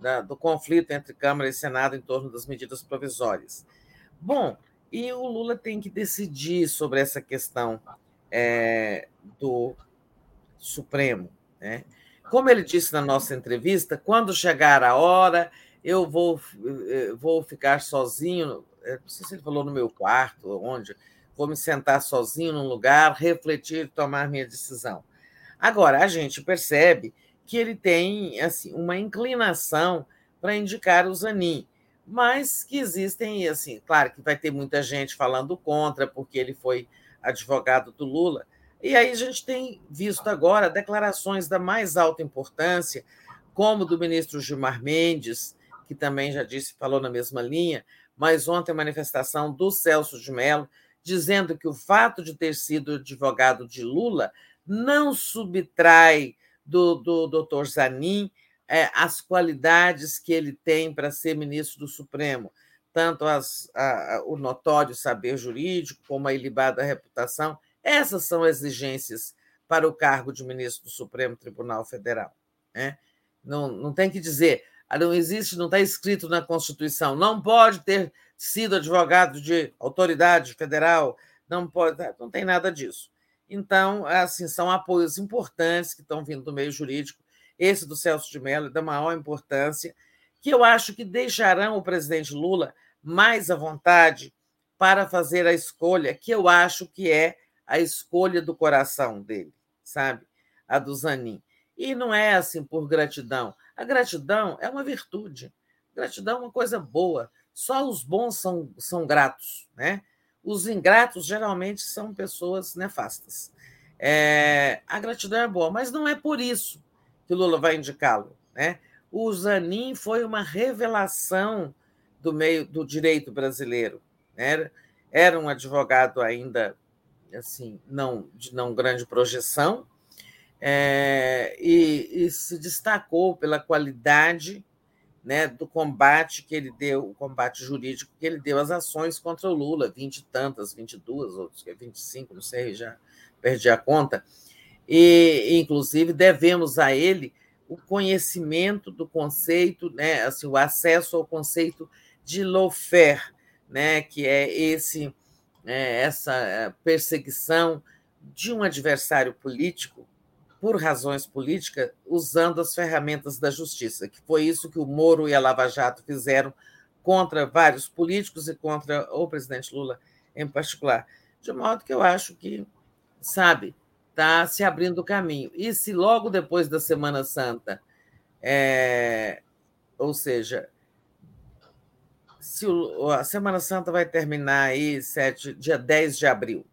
da, do conflito entre Câmara e Senado em torno das medidas provisórias. Bom, e o Lula tem que decidir sobre essa questão é, do Supremo. Né? Como ele disse na nossa entrevista, quando chegar a hora, eu vou, eh, vou ficar sozinho, eh, não sei se ele falou no meu quarto, onde, vou me sentar sozinho num lugar, refletir, tomar minha decisão. Agora, a gente percebe que ele tem assim uma inclinação para indicar o Zanin, mas que existem, assim, claro que vai ter muita gente falando contra, porque ele foi advogado do Lula. E aí a gente tem visto agora declarações da mais alta importância, como do ministro Gilmar Mendes, que também já disse, falou na mesma linha, mas ontem a manifestação do Celso de Mello, dizendo que o fato de ter sido advogado de Lula não subtrai do, do doutor Zanin é, as qualidades que ele tem para ser ministro do Supremo, tanto as, a, o notório saber jurídico como a ilibada reputação. Essas são exigências para o cargo de ministro do Supremo Tribunal Federal. Né? Não, não tem que dizer, ah, não existe, não está escrito na Constituição, não pode ter sido advogado de autoridade federal, não pode, não tem nada disso. Então, assim, são apoios importantes que estão vindo do meio jurídico. Esse do Celso de Mello é da maior importância, que eu acho que deixarão o presidente Lula mais à vontade para fazer a escolha, que eu acho que é a escolha do coração dele, sabe? A do Zanin. E não é assim por gratidão. A gratidão é uma virtude. Gratidão é uma coisa boa. Só os bons são, são gratos, né? Os ingratos geralmente são pessoas nefastas. É, a gratidão é boa, mas não é por isso que Lula vai indicá-lo. Né? O Zanin foi uma revelação do meio do direito brasileiro. Né? Era um advogado ainda assim não de não grande projeção é, e, e se destacou pela qualidade né, do combate que ele deu, o combate jurídico que ele deu às ações contra o Lula, 20 e tantas, 22, outros que 25, não sei, já perdi a conta. E, inclusive, devemos a ele o conhecimento do conceito, né, assim, o acesso ao conceito de lawfare, né, que é esse é, essa perseguição de um adversário político por razões políticas, usando as ferramentas da justiça, que foi isso que o Moro e a Lava Jato fizeram contra vários políticos e contra o presidente Lula em particular. De modo que eu acho que, sabe, está se abrindo o caminho. E se logo depois da Semana Santa, é, ou seja, se o, a Semana Santa vai terminar aí sete, dia 10 de abril,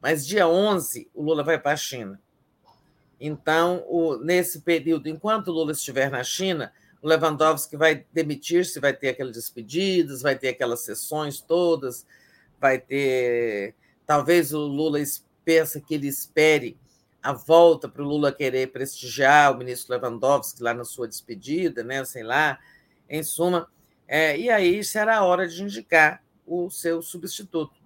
mas dia 11 o Lula vai para a China. Então, o, nesse período, enquanto Lula estiver na China, o Lewandowski vai demitir-se, vai ter aquelas despedidas, vai ter aquelas sessões todas, vai ter. Talvez o Lula pensa que ele espere a volta para o Lula querer prestigiar o ministro Lewandowski lá na sua despedida, né? sei lá, em suma. É, e aí será a hora de indicar o seu substituto.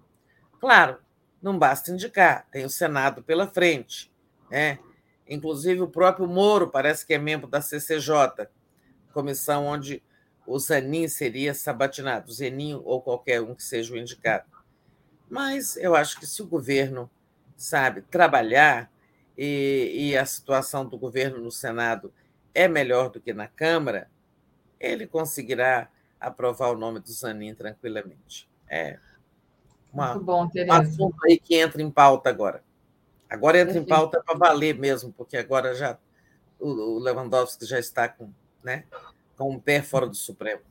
Claro, não basta indicar, tem o Senado pela frente. Né? Inclusive, o próprio Moro parece que é membro da CCJ, comissão onde o Zanin seria sabatinado, o Zenin ou qualquer um que seja o indicado. Mas eu acho que se o governo sabe trabalhar e, e a situação do governo no Senado é melhor do que na Câmara, ele conseguirá aprovar o nome do Zanin tranquilamente. É uma, Muito bom, um assunto aí que entra em pauta agora. Agora entra Perfeito. em pauta para valer mesmo, porque agora já o Lewandowski já está com, né, com um pé fora do Supremo.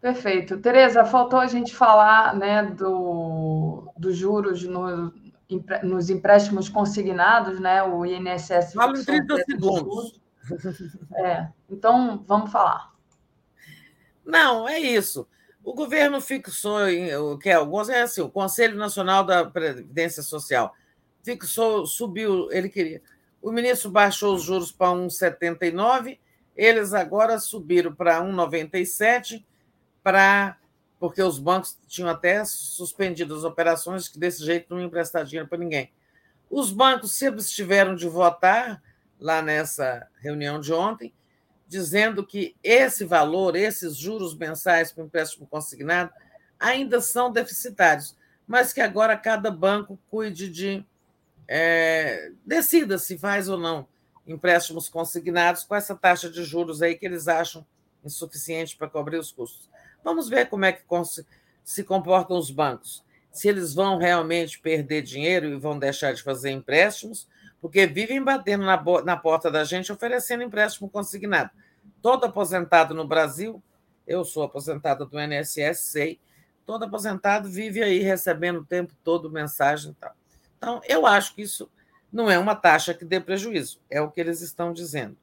Perfeito. Tereza, faltou a gente falar né, do, dos juros no, nos empréstimos consignados, né? O INSS. Fala em 30 segundos. É, então vamos falar. Não, é isso. O governo fixou, o que é é assim, o Conselho Nacional da Previdência Social fixou, subiu, ele queria. O ministro baixou os juros para 1,79, eles agora subiram para 1,97 para porque os bancos tinham até suspendido as operações que desse jeito não emprestar dinheiro para ninguém. Os bancos se abstiveram de votar lá nessa reunião de ontem, dizendo que esse valor, esses juros mensais para o empréstimo consignado, ainda são deficitários, mas que agora cada banco cuide de. É, decida se faz ou não empréstimos consignados com essa taxa de juros aí que eles acham insuficiente para cobrir os custos. Vamos ver como é que se comportam os bancos. Se eles vão realmente perder dinheiro e vão deixar de fazer empréstimos, porque vivem batendo na, na porta da gente oferecendo empréstimo consignado. Todo aposentado no Brasil, eu sou aposentada do INSS, sei, todo aposentado vive aí recebendo o tempo todo mensagem e tal. Então, eu acho que isso não é uma taxa que dê prejuízo, é o que eles estão dizendo.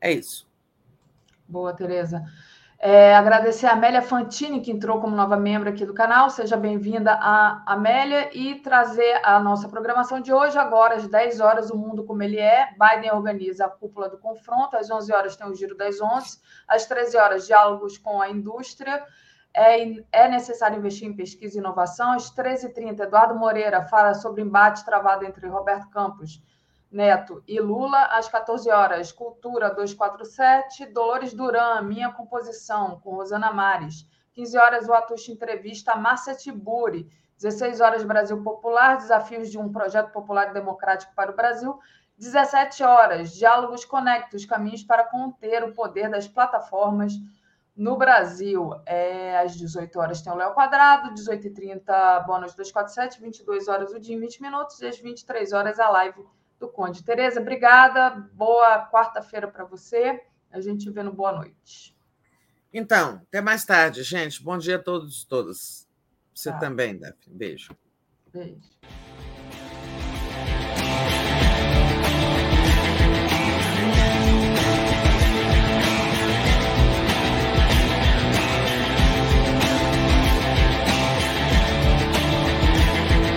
É isso. Boa, Tereza. É, agradecer a Amélia Fantini, que entrou como nova membro aqui do canal. Seja bem-vinda, a Amélia, e trazer a nossa programação de hoje. Agora, às 10 horas, o mundo como ele é. Biden organiza a cúpula do confronto. Às 11 horas tem o Giro das 11. Às 13 horas, diálogos com a indústria. É, é necessário investir em pesquisa e inovação. Às 13h30, Eduardo Moreira fala sobre embate travado entre Roberto Campos Neto e Lula, às 14 horas, Cultura 247, Dolores Duran, Minha Composição, com Rosana Mares. 15 horas, o Atush entrevista a Márcia Tiburi. 16 horas, Brasil Popular, desafios de um projeto popular e democrático para o Brasil. 17 horas, Diálogos Conectos, caminhos para conter o poder das plataformas no Brasil. É, às 18 horas tem o Léo Quadrado, 18h30, bônus 247, 22 horas o dia em 20 minutos, e às 23 horas a live do Conde. Tereza, obrigada. Boa quarta-feira para você. A gente vê no Boa Noite. Então, até mais tarde, gente. Bom dia a todos e todas. Você tá. também, Daphne. Beijo. Beijo.